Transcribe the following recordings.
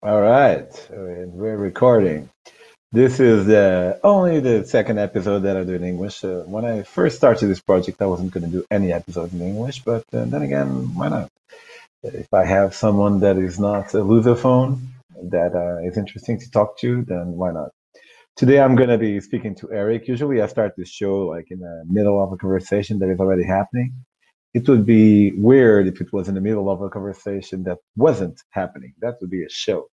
All right, we're recording. This is the only the second episode that I do in English. Uh, when I first started this project, I wasn't going to do any episodes in English, but uh, then again, why not? If I have someone that is not a lusophone that uh, is interesting to talk to, then why not? Today, I'm going to be speaking to Eric. Usually, I start this show like in the middle of a conversation that is already happening. It would be weird if it was in the middle of a conversation that wasn't happening. That would be a show.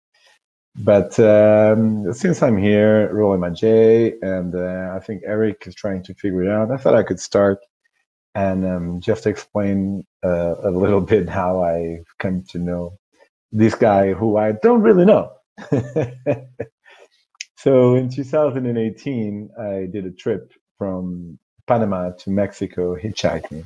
But um, since I'm here, rolling my J, and uh, I think Eric is trying to figure it out, I thought I could start and um, just explain uh, a little bit how I've come to know this guy who I don't really know. so in 2018, I did a trip from Panama to Mexico hitchhiking.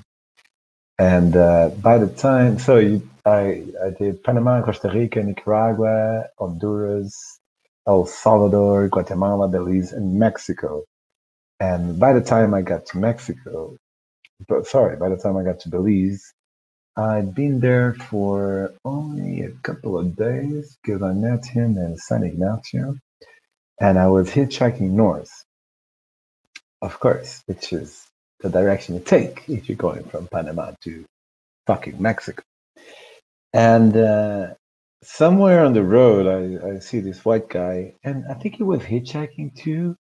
And uh, by the time, so you, I, I did Panama, Costa Rica, Nicaragua, Honduras, El Salvador, Guatemala, Belize, and Mexico. And by the time I got to Mexico, but sorry, by the time I got to Belize, I'd been there for only a couple of days because I met him in San Ignacio and I was hitchhiking north, of course, which is the direction you take if you're going from Panama to fucking Mexico. And uh, somewhere on the road, I, I see this white guy, and I think he was hitchhiking too,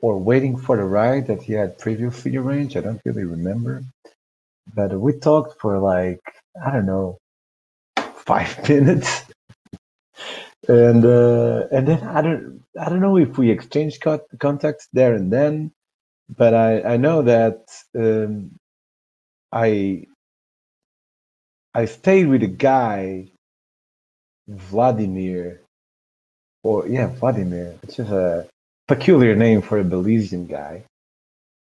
or waiting for the ride that he had previously arranged. I don't really remember. But we talked for like, I don't know, five minutes. and uh, and then I don't I don't know if we exchanged contacts there and then, but I I know that um, I I stayed with a guy, Vladimir, or yeah, Vladimir. It's just a peculiar name for a Belizean guy.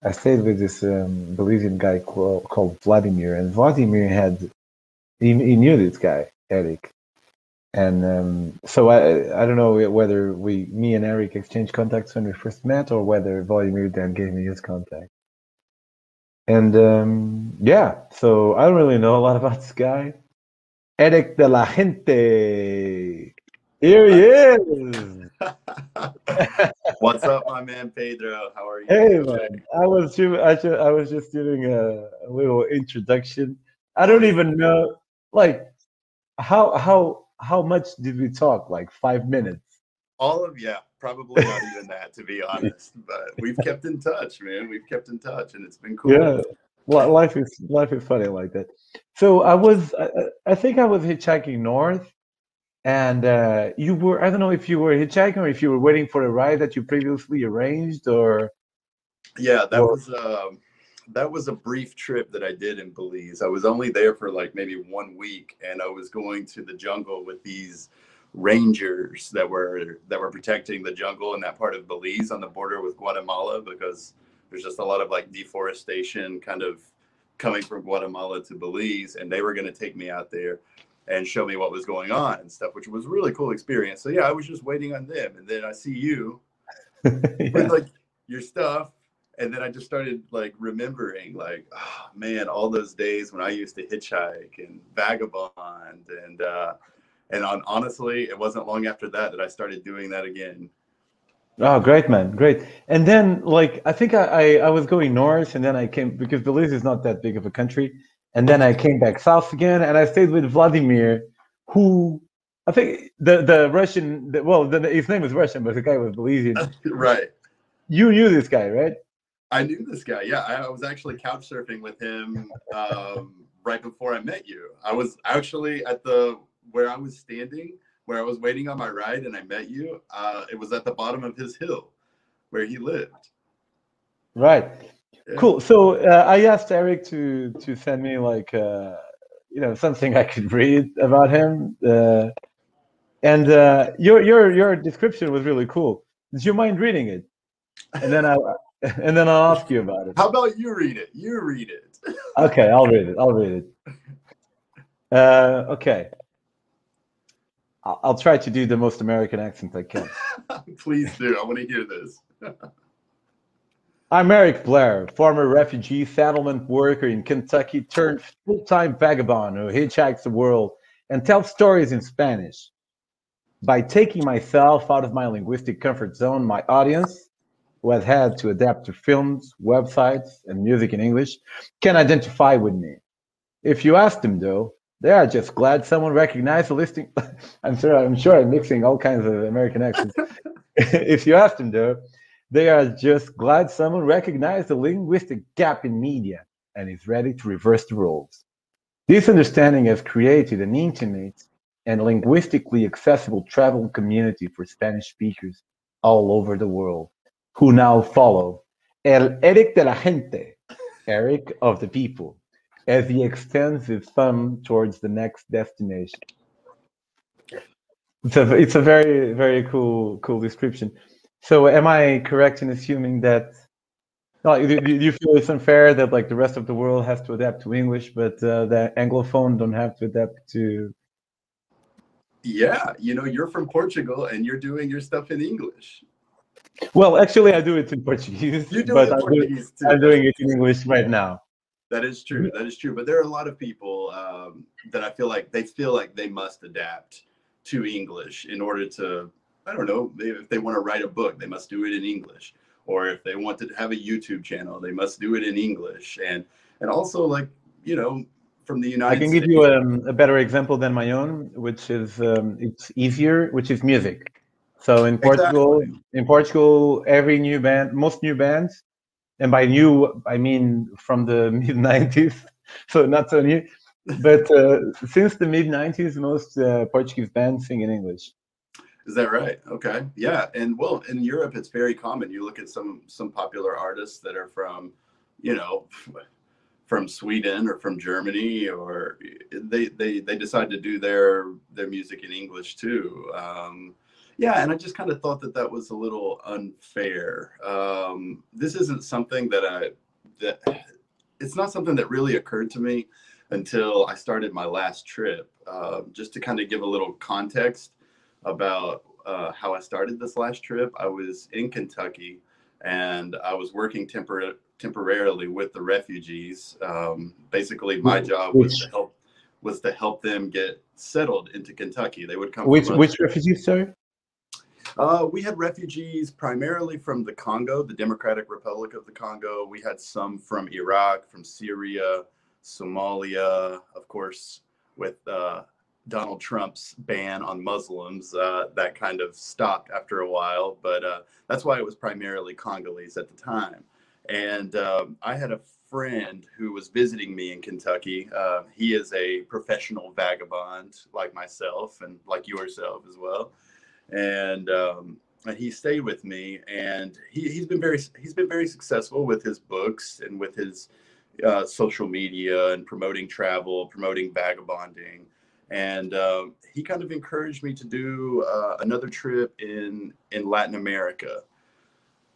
I stayed with this um, Belizean guy called, called Vladimir, and Vladimir had he, he knew this guy Eric, and um, so I I don't know whether we me and Eric exchanged contacts when we first met, or whether Vladimir then gave me his contact. And um, yeah, so I don't really know a lot about this guy. Eric de la Gente. Here he is. What's up, my man Pedro? How are you? Hey man, I was I, I was just doing a, a little introduction. I don't even know, like, how how how much did we talk? Like five minutes. All of yeah, probably not even that to be honest. But we've kept in touch, man. We've kept in touch, and it's been cool. Yeah, well, life is life is funny like that. So I was, I, I think I was hitchhiking north, and uh, you were I don't know if you were hitchhiking or if you were waiting for a ride that you previously arranged or yeah that or, was um that was a brief trip that I did in Belize. I was only there for like maybe one week and I was going to the jungle with these rangers that were that were protecting the jungle in that part of Belize on the border with Guatemala because there's just a lot of like deforestation kind of coming from Guatemala to Belize and they were going to take me out there and show me what was going on and stuff, which was a really cool experience. So yeah, I was just waiting on them, and then I see you yeah. with like your stuff, and then I just started like remembering, like, oh man, all those days when I used to hitchhike and vagabond, and uh, and on honestly, it wasn't long after that that I started doing that again. Oh, great, man, great. And then, like, I think I, I, I was going north, and then I came because Belize is not that big of a country and then I came back south again, and I stayed with Vladimir, who I think the the Russian, the, well, the, his name is Russian, but the guy was Belizean. right. You knew this guy, right? I knew this guy. Yeah, I, was actually couch surfing with him um, right before I met you. I was actually at the where I was standing, where I was waiting on my ride, and I met you. Uh, it was at the bottom of his hill, where he lived. Right. Cool. So uh, I asked Eric to to send me like uh, you know something I could read about him, uh, and uh, your your your description was really cool. Do you mind reading it? And then I and then I'll ask you about it. How about you read it? You read it. okay, I'll read it. I'll read it. Uh, okay. I'll, I'll try to do the most American accent I can. Please do. I want to hear this. I'm Eric Blair, former refugee settlement worker in Kentucky turned full time vagabond who hitchhikes the world and tells stories in Spanish. by taking myself out of my linguistic comfort zone, my audience, who has had to adapt to films, websites, and music in English, can identify with me. If you ask them, though, they are just glad someone recognized the listing. I'm sure I'm sure I'm mixing all kinds of American accents. if you ask them, though, they are just glad someone recognized the linguistic gap in media and is ready to reverse the roles. This understanding has created an intimate and linguistically accessible travel community for Spanish speakers all over the world who now follow El Eric de la Gente, Eric of the people, as he extends his thumb towards the next destination. It's a, it's a very, very cool, cool description. So am I correct in assuming that do, do you feel it's unfair that like the rest of the world has to adapt to English, but uh, the Anglophone don't have to adapt to yeah, you know, you're from Portugal and you're doing your stuff in English. Well, actually, I do it in Portuguese, you do but it in I'm, Portuguese doing, I'm doing it in English right now. That is true. That is true. But there are a lot of people um, that I feel like they feel like they must adapt to English in order to, I don't know, if they want to write a book, they must do it in English. Or if they want to have a YouTube channel, they must do it in English. And and also like you know from the United States. I can States. give you um, a better example than my own, which is um, it's easier, which is music. So in Portugal, Exactly. in Portugal, every new band, most new bands, and by new I mean from the mid '90s, so not so new, but uh, since the mid '90s, most uh, Portuguese bands sing in English. Is that right? Okay. Yeah. And well, in Europe, it's very common. You look at some some popular artists that are from, you know, from Sweden or from Germany, or they they they decide to do their their music in English too. Um, yeah, and I just kind of thought that that was a little unfair. Um, this isn't something that I that it's not something that really occurred to me until I started my last trip. Uh, just to kind of give a little context about uh, how I started this last trip. I was in Kentucky and I was working tempor- temporarily with the refugees. Um, basically, my job was to help was to help them get settled into Kentucky. They would come. Which which refugees, sorry? Uh, we had refugees primarily from the Congo, the Democratic Republic of the Congo. We had some from Iraq, from Syria, Somalia, of course, with uh, Donald Trump's ban on Muslims. Uh, that kind of stopped after a while, but uh, that's why it was primarily Congolese at the time. And um, I had a friend who was visiting me in Kentucky. Uh, he is a professional vagabond like myself and like yourself as well and um, and he stayed with me and he, he's been very he's been very successful with his books and with his uh, social media and promoting travel promoting vagabonding and um, he kind of encouraged me to do uh, another trip in in latin america.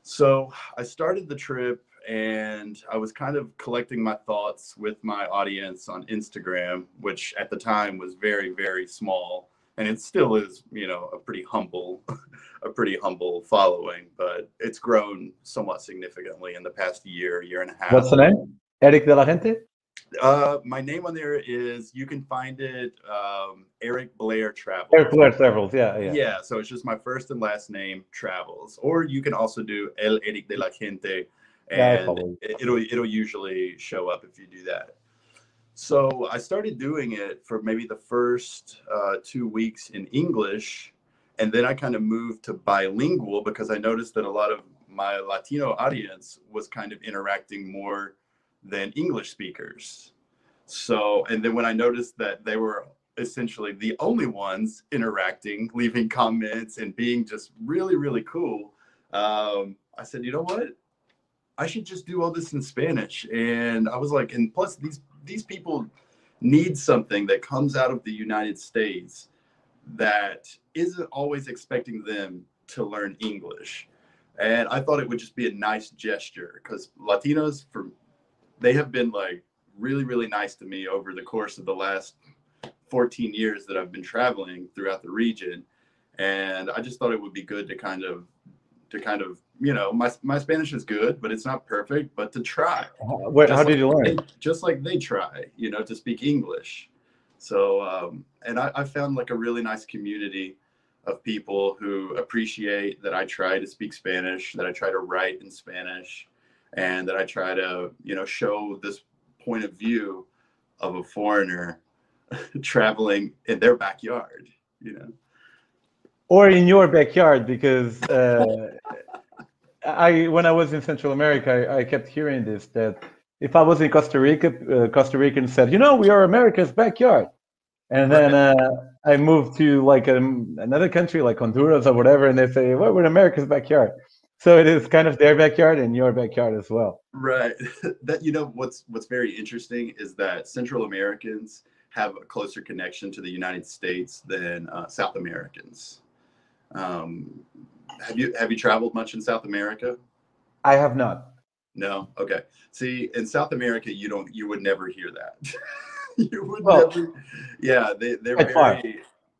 So i started the trip and i was kind of collecting my thoughts with my audience on instagram which at the time was very very small and it still is you know a pretty humble a pretty humble following but it's grown somewhat significantly in the past year year and a half What's the name? Eric de la Gente. uh my name on there is you can find it um eric blair travel Eric Blair Travels. Yeah, yeah. yeah so it's just my first and last name travels or you can also do el eric de la gente and it- it'll it'll usually show up if you do that so i started doing it for maybe the first uh, two weeks in english and then i kind of moved to bilingual because i noticed that a lot of my latino audience was kind of interacting more than english speakers so and then when i noticed that they were essentially the only ones interacting leaving comments and being just really really cool um, i said you know what I should just do all this in Spanish. And I was like, and plus these these people need something that comes out of the United States that isn't always expecting them to learn English. And I thought it would just be a nice gesture because Latinos for they have been like really, really nice to me over the course of the last 14 years that I've been traveling throughout the region. And I just thought it would be good to kind of to kind of you know my my Spanish is good, but it's not perfect. But to try, How, where, Just how did you like learn? they- just like they try, you know, to speak English. So um, and I, I found like a really nice community of people who appreciate that I try to speak Spanish, that I try to write in Spanish, and that I try to, you know, show this point of view of a foreigner traveling in their backyard, you know. Or in your backyard, because uh, I, when I was in Central America, I, I, kept hearing this that if I was in Costa Rica, uh, Costa Rican said, "You know, we are America's backyard," and then uh, I moved to like um, another country, like Honduras or whatever, and they say, "Well, we're in America's backyard." So it is kind of their backyard and your backyard as well. Right. that you know what's what's very interesting is that Central Americans have a closer connection to the United States than uh, South Americans. Um, have you have you traveled much in South America? I have not. No. Okay. See, in South America, you don't you would never hear that. you would well, never. Yeah, they they're very. Far.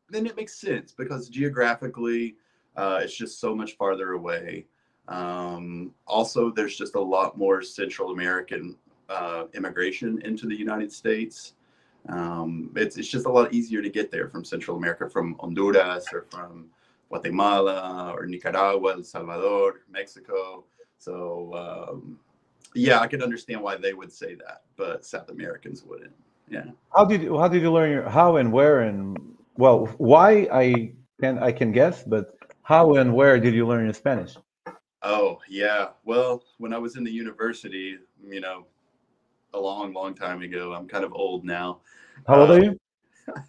Then it makes sense because geographically, uh, it's just so much farther away. Um, also, there's just a lot more Central American uh, immigration into the United States. Um, it's, it's just a lot easier to get there from Central America, from Honduras or from Guatemala or Nicaragua, El Salvador, Mexico. So, um, yeah, I could understand why they would say that, but South Americans wouldn't. Yeah. How did you, how did you learn your how and where and well why I can I can guess, but how and where did you learn your Spanish? Oh yeah. Well, when I was in the university, you know, a long, long time ago. I'm kind of old now. How old uh, are you?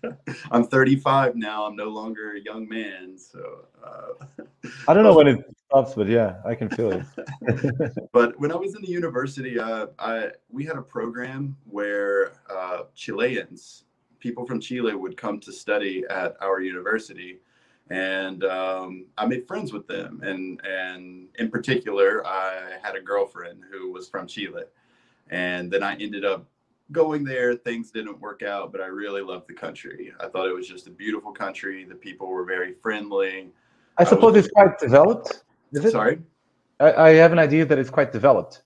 I'm 35 now. I'm no longer a young man. So uh, I don't know when it stops, but yeah, I can feel it. but when I was in the university, uh, I we had a program where uh, Chileans, people from Chile, would come to study at our university and um, I made friends with them. And and in particular, I had a girlfriend who was from Chile, and then I ended up going there. Things didn't work out, but I really loved the country. I thought it was just a beautiful country. The people were very friendly. I suppose I was, it's quite developed. Is it? Sorry, I, I have an idea that it's quite developed.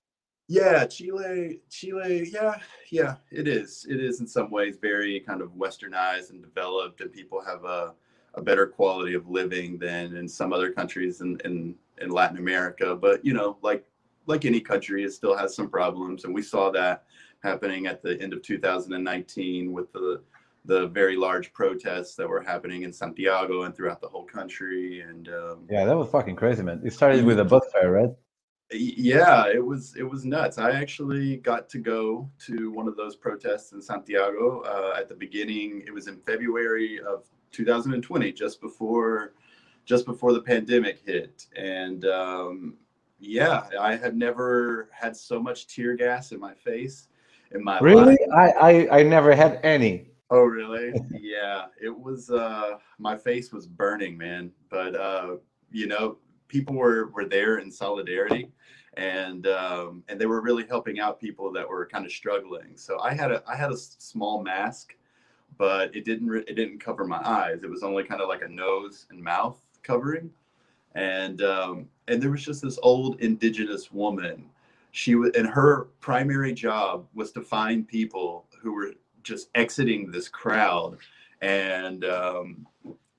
Yeah, Chile, Chile, yeah, yeah, it is. It is in some ways very kind of westernized and developed, and people have a a better quality of living than in some other countries in, in, in Latin America. But, you know, like, like any country, it still has some problems. And we saw that happening at the end of 2019 with the, the very large protests that were happening in Santiago and throughout the whole country. And um, yeah, that was fucking crazy, man. It started with a bus fire, right? Yeah, it was it was nuts. I actually got to go to one of those protests in Santiago uh, at the beginning. It was in February of 2020, just before just before the pandemic hit, and um, yeah, I had never had so much tear gas in my face in my really. Life. I, I I never had any. Oh really? yeah, it was. Uh, my face was burning, man. But uh, you know, people were were there in solidarity and um, and they were really helping out people that were kind of struggling. So I had a I had a small mask but it didn't it didn't cover my eyes. It was only kind of like a nose and mouth covering, and um, and there was just this old indigenous woman. She was and her primary job was to find people who were just exiting this crowd and um,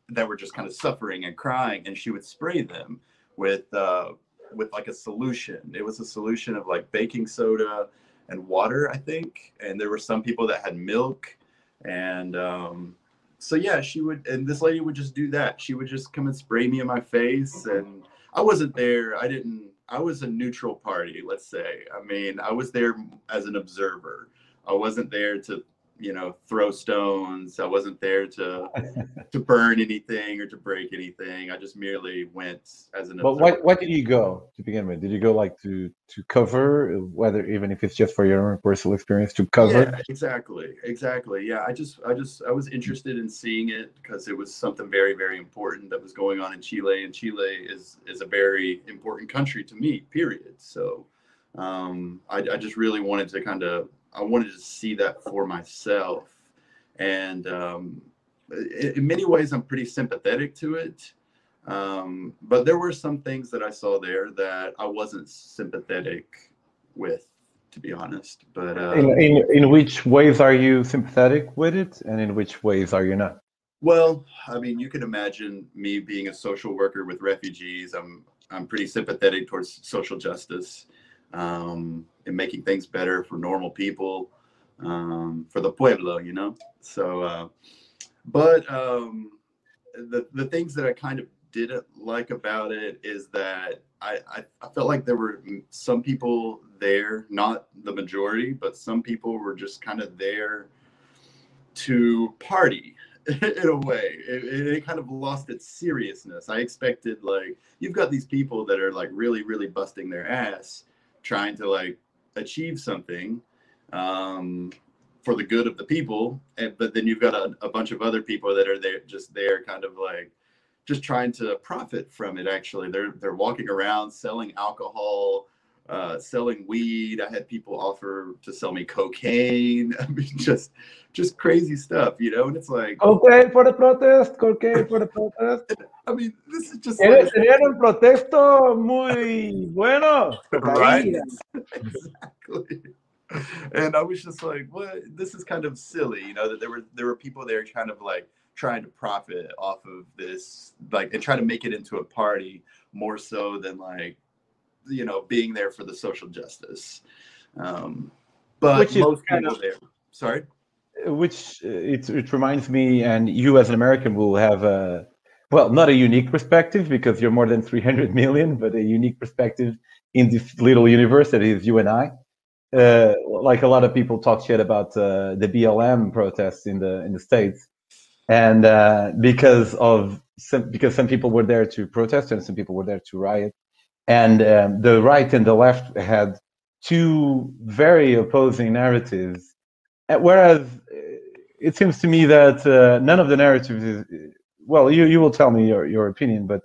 that were just kind of suffering and crying, and she would spray them with uh, with like a solution. It was a solution of like baking soda and water, I think. And there were some people that had milk and um, so yeah, she would, and this lady would just do that. She would just come and spray me in my face, and I wasn't there. I didn't. I was a neutral party, let's say. I mean, I was there as an observer. I wasn't there to you know throw stones. I wasn't there to to burn anything or to break anything. I just merely went as an but why, why did you go to begin with? Did you go like to to cover whether even if it's just for your own personal experience to cover? Yeah, exactly exactly. Yeah i just i just i was interested in seeing it because it was something very very important that was going on in chile and chile is is a very important country to me period. So um, I, I just really wanted to kind of I wanted to see that for myself. And um, in many ways, I'm pretty sympathetic to it. Um, but there were some things that I saw there that I wasn't sympathetic with, to be honest. But uh, in, in, in which ways are you sympathetic with it, and in which ways are you not? Well, I mean, you can imagine me being a social worker with refugees. I'm I'm pretty sympathetic towards social justice um, and making things better for normal people, um, for the pueblo, you know. So, uh, but um, the the things that I kind of didn't like about it is that I, I, I felt like there were some people there, not the majority, but some people were just kind of there to party in a way. It, it, kind of lost its seriousness. I expected like you've got these people that are like really, really busting their ass trying to like achieve something um, for the good of the people, and but then you've got a, a bunch of other people that are there just there, kind of like just trying to profit from it. Actually, they're they're walking around selling alcohol uh, selling weed. I had people offer to sell me cocaine. I mean, just just crazy stuff, you know. And it's like cocaine for the protest, cocaine for the protest. I mean, this is just like, sería un protesto muy bueno, right? exactly. And I was just like, what? This is kind of silly, you know. That there were there were people there kind of like trying to profit off of this, like, and try to make it into a party more so than like you know being there for the social justice. Um, but which most people of, there sorry? Which it, it reminds me and you as an american will have a well not a unique perspective because you're more than 300 million but a unique perspective in this little universe that is you and i. Uh, like a lot of people talk shit about uh, the blm protests in the in the states. And uh, because of some, because some people were there to protest and some people were there to riot and um, the right and the left had two very opposing narratives. Whereas uh, it seems to me that uh, none of the narratives is well. You you will tell me your, your opinion, but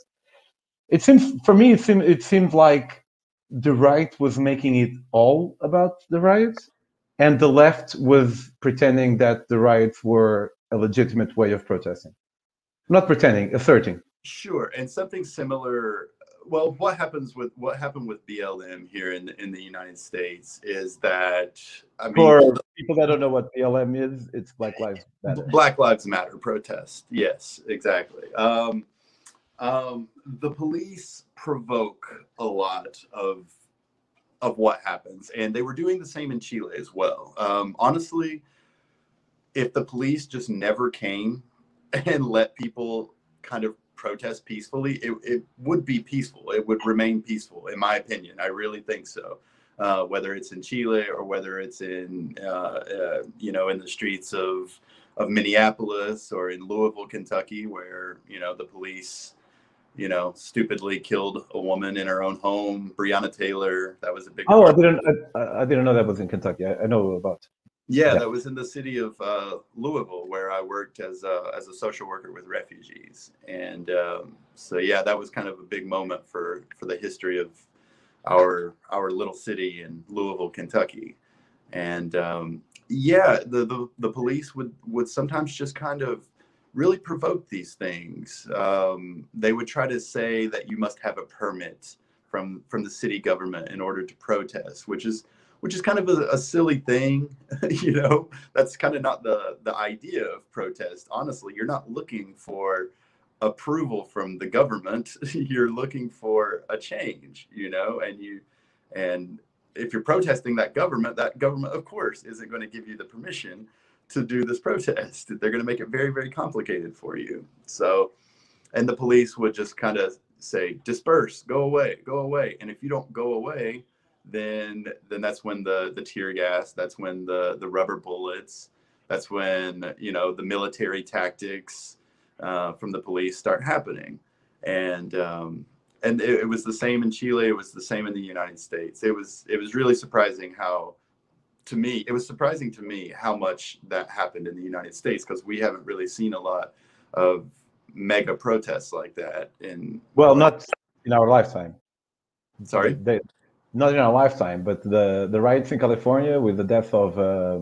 it seems for me it seemed it seemed like the right was making it all about the riots, and the left was pretending that the riots were a legitimate way of protesting. Not pretending, asserting. Sure, and something similar well, what happens with what happened with BLM here in in the United States is that I mean, for people that don't know what BLM is, it's Black Lives Matter. Black Lives Matter protest. Yes, exactly. Um, um, the police provoke a lot of of what happens, and they were doing the same in Chile as well. Um, honestly, if the police just never came and let people kind of protest peacefully, it, it would be peaceful. It would remain peaceful, in my opinion. I really think so. Uh, whether it's in Chile or whether it's in, uh, uh, you know, in the streets of of Minneapolis or in Louisville, Kentucky, where you know the police, you know, stupidly killed a woman in her own home. Breonna Taylor, that was a big. Oh, I didn't. I, I, didn't know that was in Kentucky. I, I know about. Yeah, yeah, that was in the city of uh, Louisville, where I worked as a, as a social worker with refugees, and um, so yeah, that was kind of a big moment for for the history of our our little city in Louisville, Kentucky, and um, yeah, the, the the police would would sometimes just kind of really provoke these things. Um, they would try to say that you must have a permit from from the city government in order to protest, which is which is kind of a, a silly thing you know? That's kind of not the the idea of protest honestly. You're not looking for approval from the government. You're looking for a change you know? And you and if you're protesting that government that government of course isn't going to give you the permission to do this protest. They're going to make it very very complicated for you. So and the police would just kind of say disperse go away go away. And if you don't go away then then that's when the the tear gas, that's when the the rubber bullets, that's when you know the military tactics uh, from the police start happening, and um, and it, it, was the same in Chile. It was the same in the United States. It was it was really surprising how, to me, it was surprising to me how much that happened in the United States because we haven't really seen a lot of mega protests like that in well, not in our lifetime. Sorry. They, not in our lifetime, but the the riots in California with the death of uh,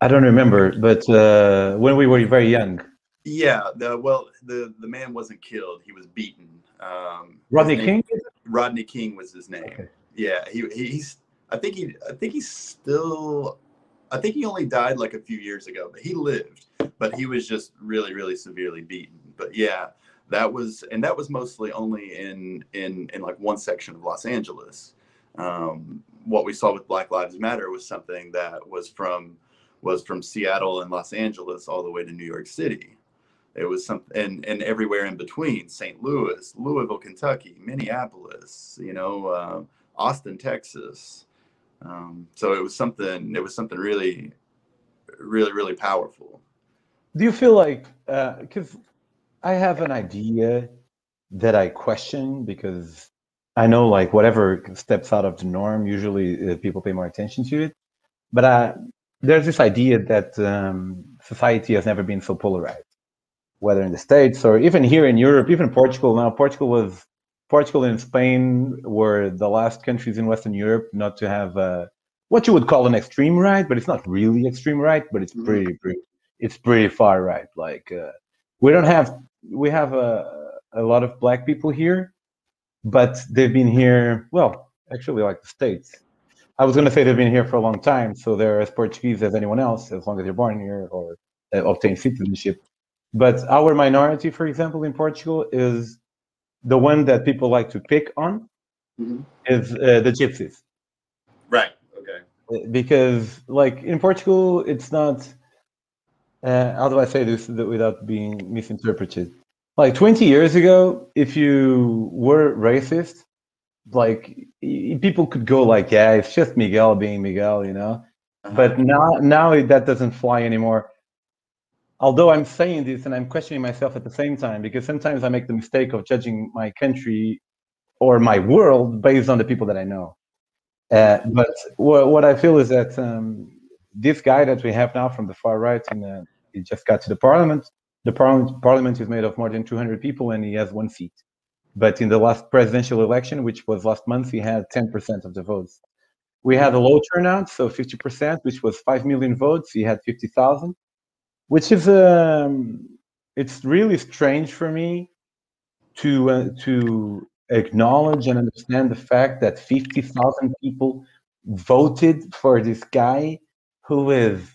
I don't remember, but uh, when we were very young. Yeah, the well, the the man wasn't killed; he was beaten. Um, Rodney name, King. Rodney King was his name. Okay. Yeah, he he's. I think he. I think he's still. I think he only died like a few years ago, but he lived. but he was just really, really severely beaten. But yeah, that was, and that was mostly only in in in like one section of Los Angeles. Um, what we saw with Black Lives Matter was something that was from was from Seattle and Los Angeles all the way to New York City. It was something, and, and everywhere in between, St. Louis, Louisville, Kentucky, Minneapolis, you know, uh, Austin, Texas. Um, so it was something, it was something really, really, really powerful. Do you feel like, because uh, I have an idea that I question because I know like whatever steps out of the norm, usually uh, people pay more attention to it. But uh, there's this idea that um, society has never been so polarized, whether in the States or even here in Europe, even Portugal. Now, Portugal was Portugal and Spain were the last countries in Western Europe not to have uh, what you would call an extreme right, but it's not really extreme right, but it's mm-hmm. pretty, pretty it's pretty far right. Like uh, we don't have we have a, a lot of black people here, but they've been here well, actually like the states. I was going to say they've been here for a long time, so they're as Portuguese as anyone else, as long as you're born here or uh, obtain citizenship. But our minority, for example, in Portugal, is the one that people like to pick on mm-hmm. is uh, the gypsies. Right. Okay. Uh, because, like in Portugal, it's not. Uh, how do I say this without being misinterpreted? Like 20 years ago, if you were racist, like people could go like, yeah, it's just Miguel being Miguel, you know. Uh-huh. But now, now that doesn't fly anymore. Although I'm saying this and I'm questioning myself at the same time because sometimes I make the mistake of judging my country or my world based on the people that I know. Uh, but what, what I feel is that um, this guy that we have now from the far right, and uh, he just got to the parliament. The parliament, parliament is made of more than 200 people, and he has one seat. But in the last presidential election, which was last month, he had 10% of the votes. We had a low turnout, so 50%, which was 5 million votes. He had 50,000, which is um, it's really strange for me to uh, to acknowledge and understand the fact that 50,000 people voted for this guy who is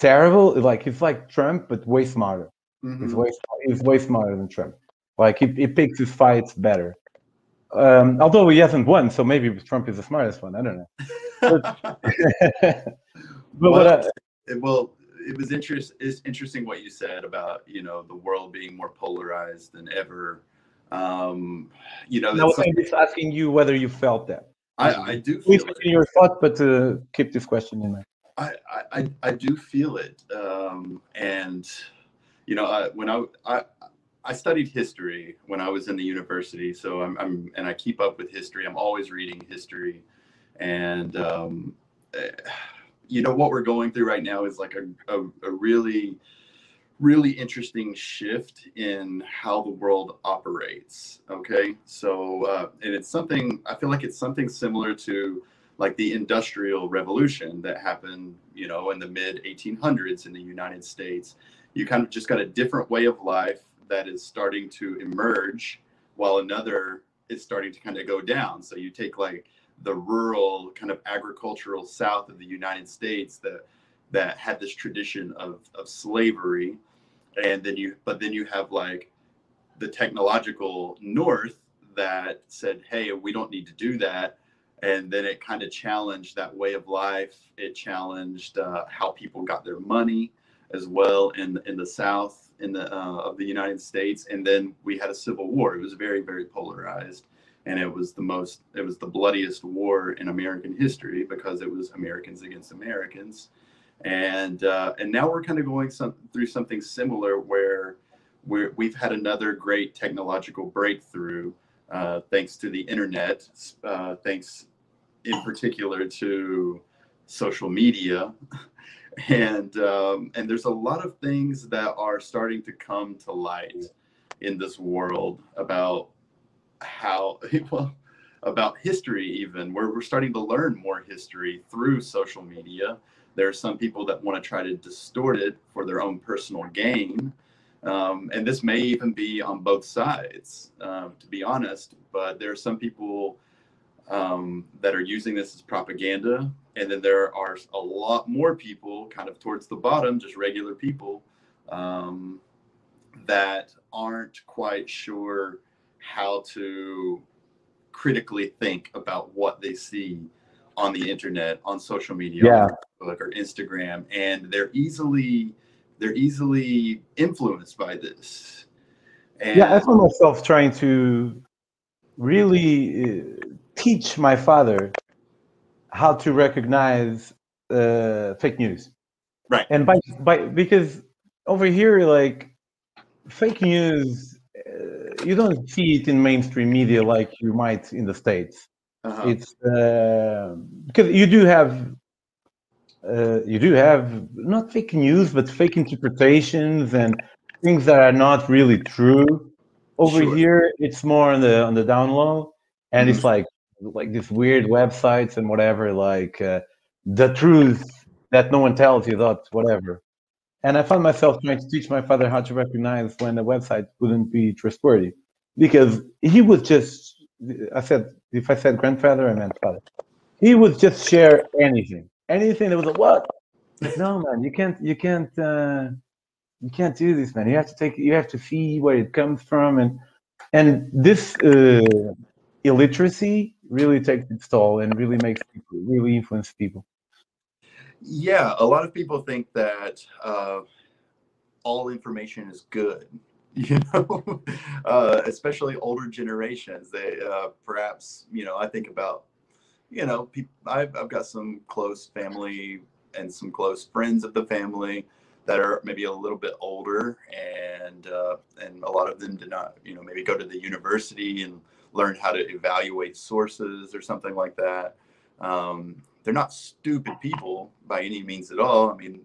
terrible. Like he's like Trump, but way smarter. Mm-hmm. He's way he's way smarter than Trump. Like he, he picks his fights better. Um, although he hasn't won, so maybe Trump is the smartest one. I don't know. But, but well, what I, it, well, it was interest, it's interesting what you said about you know the world being more polarized than ever. Um, you know, no, I'm just asking you whether you felt that. I, I do. Please continue your thought, but uh, keep this question in mind. I, I, I do feel it, um, and you know, I, when I, I I studied history when I was in the university, so I'm, I'm and I keep up with history. I'm always reading history, and um, eh, you know what we're going through right now is like a, a, a really really interesting shift in how the world operates okay so uh, and it's something i feel like it's something similar to like the industrial revolution that happened you know in the mid 1800s in the united states you kind of just got a different way of life that is starting to emerge while another is starting to kind of go down. So you take like the rural kind of agricultural south of the United States that that had this tradition of, of slavery and then you but then you have like the technological north that said hey we don't need to do that and then it kind of challenged that way of life. It challenged uh, how people got their money as well in in the south in the uh, of the United States, and then we had a civil war. It was very very polarized, and it was the most it was the bloodiest war in American history because it was Americans against Americans, and uh, and now we're kind of going some, through something similar where we're, we've had another great technological breakthrough uh, thanks to the internet, uh, thanks in particular to social media. And um, and there's a lot of things that are starting to come to light in this world about how well about history even where we're starting to learn more history through social media. There are some people that want to try to distort it for their own personal gain um, and this may even be on both sides um, to be honest but there are some people um, that are using this as propaganda. And then there are a lot more people, kind of towards the bottom, just regular people, um, that aren't quite sure how to critically think about what they see on the internet, on social media, Yeah. on Facebook or Instagram, and they're easily they're easily influenced by this. And yeah, I found myself trying to really uh, teach my father how to recognize uh, fake news. Right. And by by because over here, like fake news, uh, you don't see it in mainstream media like you might in the states. uh-huh. It's uh, because you do have. Uh, you do have not fake news, but fake interpretations and things that are not really true. Over Sure. here, it's more on the on the down low, and it's like like these weird websites and whatever, like uh, the truth that no one tells you that whatever. And I found myself trying to teach my father how to recognize when a website wouldn't be trustworthy, because he would just. I said if I said grandfather, I meant father. He would just share anything, anything that was like what? No, man, you can't, you can't, uh, you can't do this, man. You have to take, you have to see where it comes from, and and this uh, illiteracy really takes its toll and really makes people, really influence people. Yeah, a lot of people think that uh, all information is good. You know, uh, especially older generations. They uh, perhaps, you know, I think about, you know, people. I've I've got some close family and some close friends of the family that are maybe a little bit older, and uh, and a lot of them did not, you know, maybe go to the university and learn how to evaluate sources or something like that. Um, they're not stupid people by any means at all. I mean,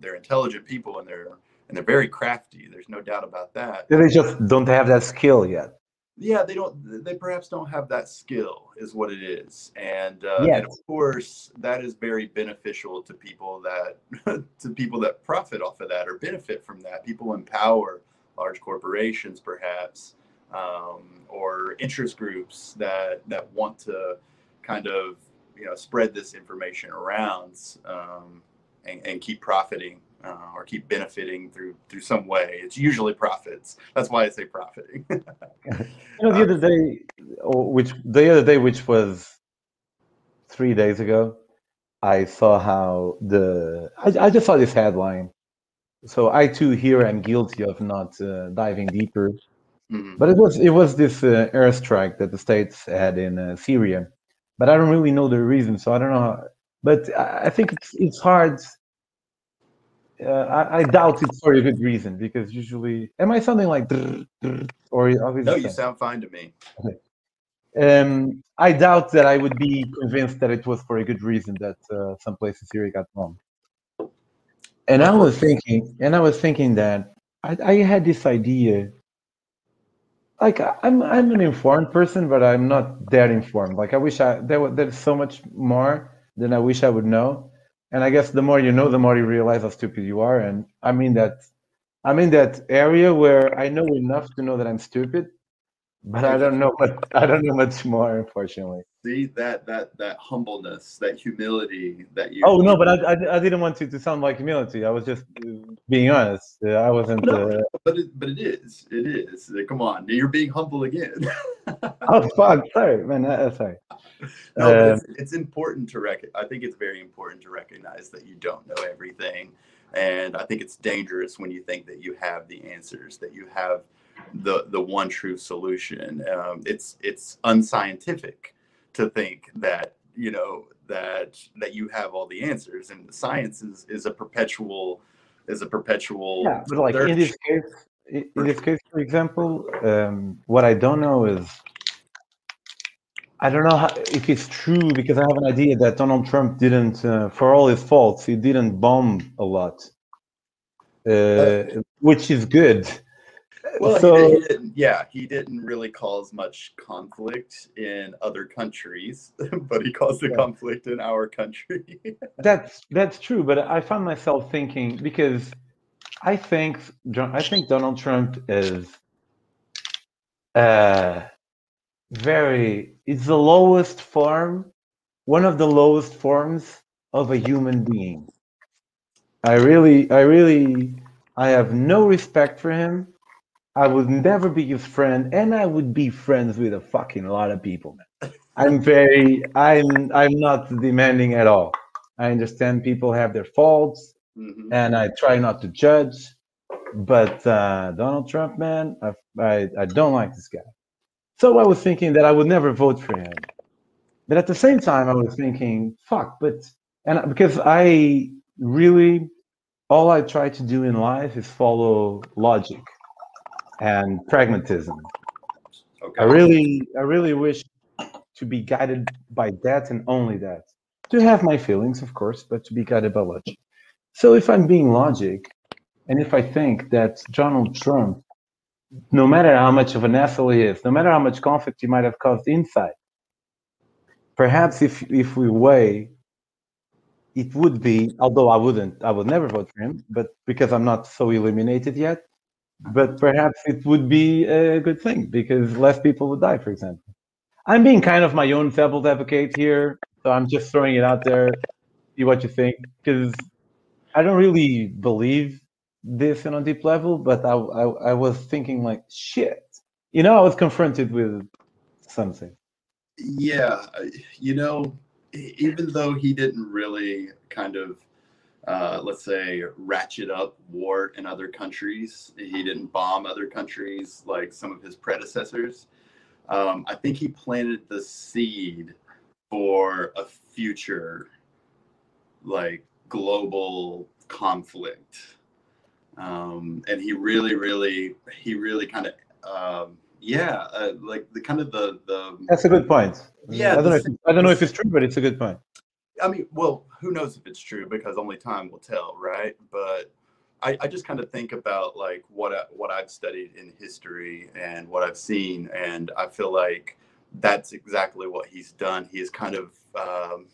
they're intelligent people and they're and they're very crafty. There's no doubt about that. They just don't have that skill yet. Yeah, they don't. They perhaps don't have that skill, is what it is. And uh, Yes. and of course, that is very beneficial to people that to people that profit off of that or benefit from that. People in power, large corporations, perhaps, um, or interest groups that that want to kind of you know spread this information around um, and, and keep profiting uh, or keep benefiting through through some way. It's usually profits. That's why I say profiting. You know, the other day, which the other day, which was three days ago, I saw how the I, I just saw this headline. So I too here am guilty of not uh, diving deeper, Mhm. but it was it was this uh, airstrike that the states had in uh, Syria, but I don't really know the reason, so I don't know. How, but I, I think it's it's hard. Uh, I, I doubt it's for a good reason because usually, am I sounding like or obviously No, you sound fine to me. um, I doubt that I would be convinced that it was for a good reason that uh, some places here got wrong. And I was thinking, and I was thinking that I, I had this idea. Like I'm, I'm an informed person, but I'm not that informed. Like I wish I there was there's so much more than I wish I would know. And I guess the more you know, the more you realize how stupid you are. And I mean that I'm in that area where I know enough to know that I'm stupid, but I don't know much. I don't know much more, unfortunately. See that that that humbleness, that humility that you. Oh no, but I, I, I didn't want it to sound like humility. I was just uh, being honest. Uh, I wasn't. No. Uh, But it, but it is. It is. Come on, you're being humble again. oh fuck! Sorry, man. Uh, sorry. No, but Um, it's, it's important to rec. I think it's very important to recognize that you don't know everything, and I think it's dangerous when you think that you have the answers, that you have the the one true solution. Um, it's it's unscientific to think that you know that that you have all the answers, and the science is is a perpetual is a perpetual. yeah, but like in this case, in this case, for example, um, what I don't know is. I don't know how, if it's true because I have an idea that Donald Trump didn't, uh, for all his faults, he didn't bomb a lot, uh, which is good. Well, so he didn't, yeah, he didn't really cause much conflict in other countries, but he caused the Yeah. conflict in our country. That's that's true, but I found myself thinking because I think I think Donald Trump is uh, very. It's the lowest form, one of the lowest forms of a human being. I really, I really, I have no respect for him. I would never be his friend, and I would be friends with a fucking lot of people, man. I'm very, I'm, I'm not demanding at all. I understand people have their faults, Mhm. and I try not to judge. But uh, Donald Trump, man, I, I, I don't like this guy. So I was thinking that I would never vote for him. But at the same time, I was thinking, fuck, but, and because I really, all I try to do in life is follow logic and pragmatism. Okay. I really, I really wish to be guided by that and only that. To have my feelings, of course, but to be guided by logic. So if I'm being logic, and if I think that Donald Trump, no matter how much of an asshole he is, no matter how much conflict he might have caused inside, perhaps if if we weigh, it would be, although I wouldn't, I would never vote for him, but because I'm not so eliminated yet, but perhaps it would be a good thing because less people would die, for example. I'm being kind of my own devil's advocate here, so I'm just throwing it out there. See what you think, because I don't really believe this on a deep level, but I, I, I was thinking like, shit, you know, I was confronted with something. Yeah, you know, even though he didn't really kind of, uh, let's say, ratchet up war in other countries, he didn't bomb other countries like some of his predecessors. Um, I think he planted the seed for a future, like global conflict, um, and he really, really, he really kind of. Um, yeah, uh, like the kind of the the That's a good point. Yeah, I don't know. If, I don't know if it's true, but it's a good point. I mean, well, who knows if it's true because only time will tell, right? But I, I just kind of think about like what I, what I've studied in history and what I've seen, and I feel like that's exactly what he's done. He is kind of um,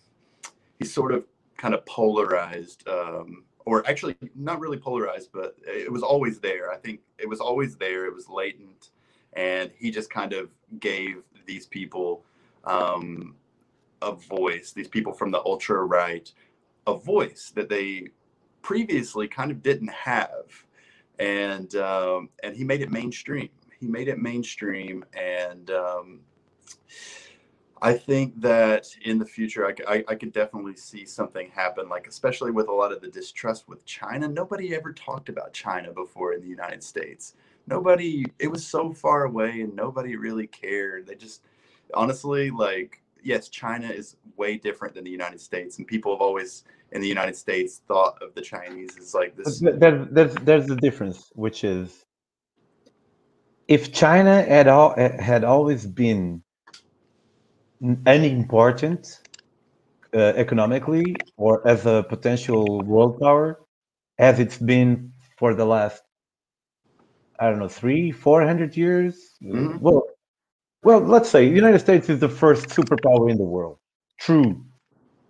he's sort of kind of polarized, um, or actually not really polarized, but it was always there. I think it was always there. It was latent, and he just kind of gave these people. Um, a voice, these people from the ultra right, a voice that they previously kind of didn't have. And um, and he made it mainstream. He made it mainstream, and um, I think that in the future, I I could definitely see something happen. Like especially with a lot of the distrust with China. Nobody ever talked about China before in the United States. Nobody. It was so far away, and nobody really cared. They just honestly like yes, China is way different than the United States, and people have always in the United States thought of the Chinese as like this. th- there, there's there's the difference, which is if China had all had always been unimportant uh, economically or as a potential world power, as it's been for the last I don't know three four hundred years. Mhm. Well, well, let's say the United States is the first superpower in the world. True,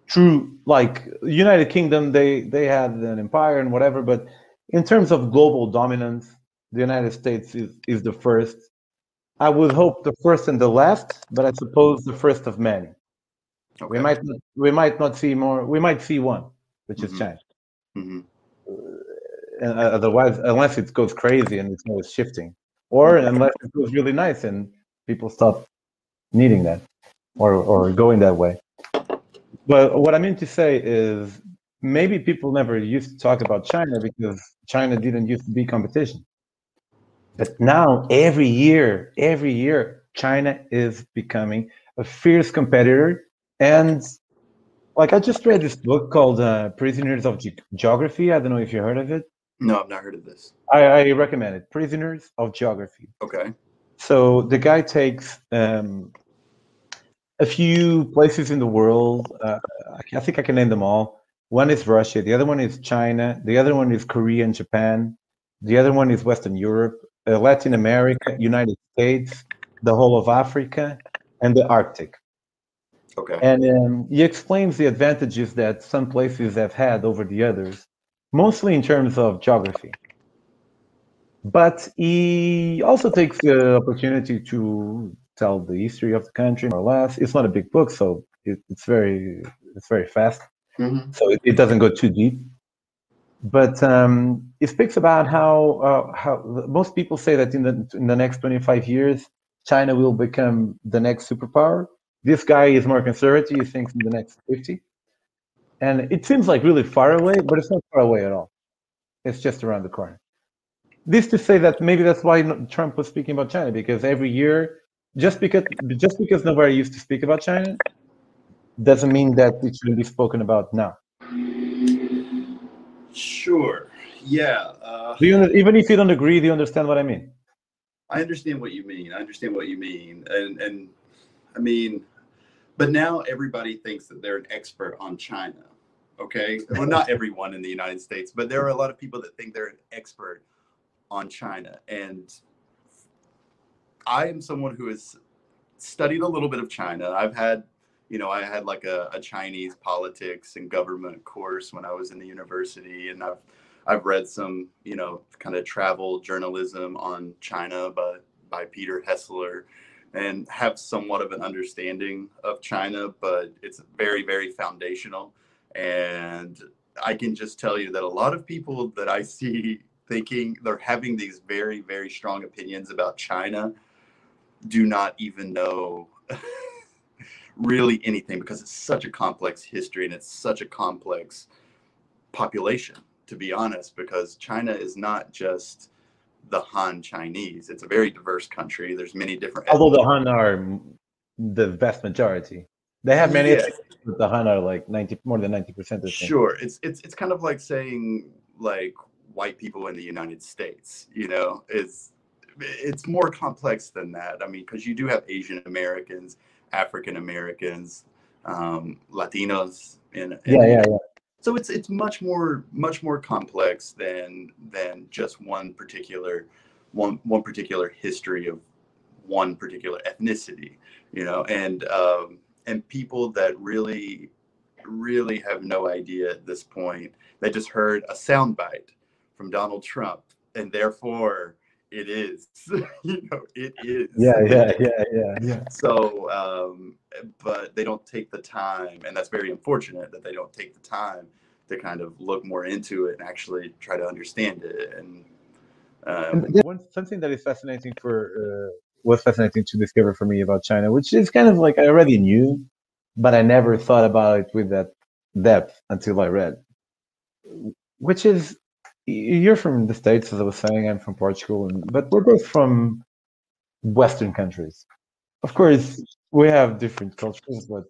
true. Like United Kingdom, they they had an empire and whatever, but in terms of global dominance, the United States is, is the first. I would hope the first and the last, but I suppose the first of many. We might not, we might not see more. We might see one, which is Mhm. China. Mhm. And uh, otherwise, unless it goes crazy and it's always shifting, or unless it goes really nice and people stop needing that or or going that way. But what I mean to say is maybe people never used to talk about China because China didn't used to be competition. But now every year, every year, China is becoming a fierce competitor. And like I just read this book called uh, Prisoners of Ge- Geography. I don't know if you heard of it. No, I've not heard of this. I, I recommend it. Prisoners of Geography. Okay. So the guy takes um, a few places in the world. Uh, I think I can name them all. One is Russia. The other one is China. The other one is Korea and Japan. The other one is Western Europe, uh, Latin America, United States, the whole of Africa, and the Arctic. Okay. And um, he explains the advantages that some places have had over the others, mostly in terms of geography. But he also takes the opportunity to tell the history of the country, more or less. It's not a big book, so it, it's very it's very fast. Mhm. So it, it doesn't go too deep. but um, it speaks about how uh, how most people say that in the in the next 25 years, China will become the next superpower. This guy is more conservative. He thinks in the next 50, and it seems like really far away, but it's not far away at all. It's just around the corner. This to say that maybe that's why Trump was speaking about China because every year, just because just because nobody used to speak about China, doesn't mean that it shouldn't be spoken about now. Sure. Yeah. Uh, do you even if you don't agree, do you understand what I mean? I understand what you mean. I understand what you mean, and and I mean, but now everybody thinks that they're an expert on China. Okay, well, not everyone in the United States, but there are a lot of people that think they're an expert on China, and I am someone who has studied a little bit of China. I've had you know, I had like a, a, Chinese politics and government course when I was in the university, and I've I've read some, you know, kind of travel journalism on China by by Peter Hessler, and have somewhat of an understanding of China, but it's very very foundational, and I can just tell you that a lot of people that I see thinking they're having these very very strong opinions about China do not even know really anything because it's such a complex history and it's such a complex population to be honest because china is not just the han chinese. It's a very diverse country. There's many different although the han are the vast majority. They have many yes. but the han are like 90 more than 90 percent sure. It's it's it's kind of like saying like white people in the united states you know it's it's more complex than that i mean because you do have asian americans African Americans, um, Latinos, and, yeah, yeah, yeah. So it's it's much more much more complex than than just one particular one one particular history of one particular ethnicity, you know, and um, and people that really really have no idea at this point. They just heard a soundbite from Donald Trump, and therefore it is you know it is. Yeah yeah yeah yeah. Yeah. So um but they don't take the time and that's very unfortunate that they don't take the time to kind of look more into it and actually try to understand it and um, one something that is fascinating for uh, was fascinating to discover for me about china which is kind of like i already knew but i never thought about it with that depth until i read which is you're from the states, as I was saying. I'm from Portugal, and, but we're both from Western countries. Of course, we have different cultures, but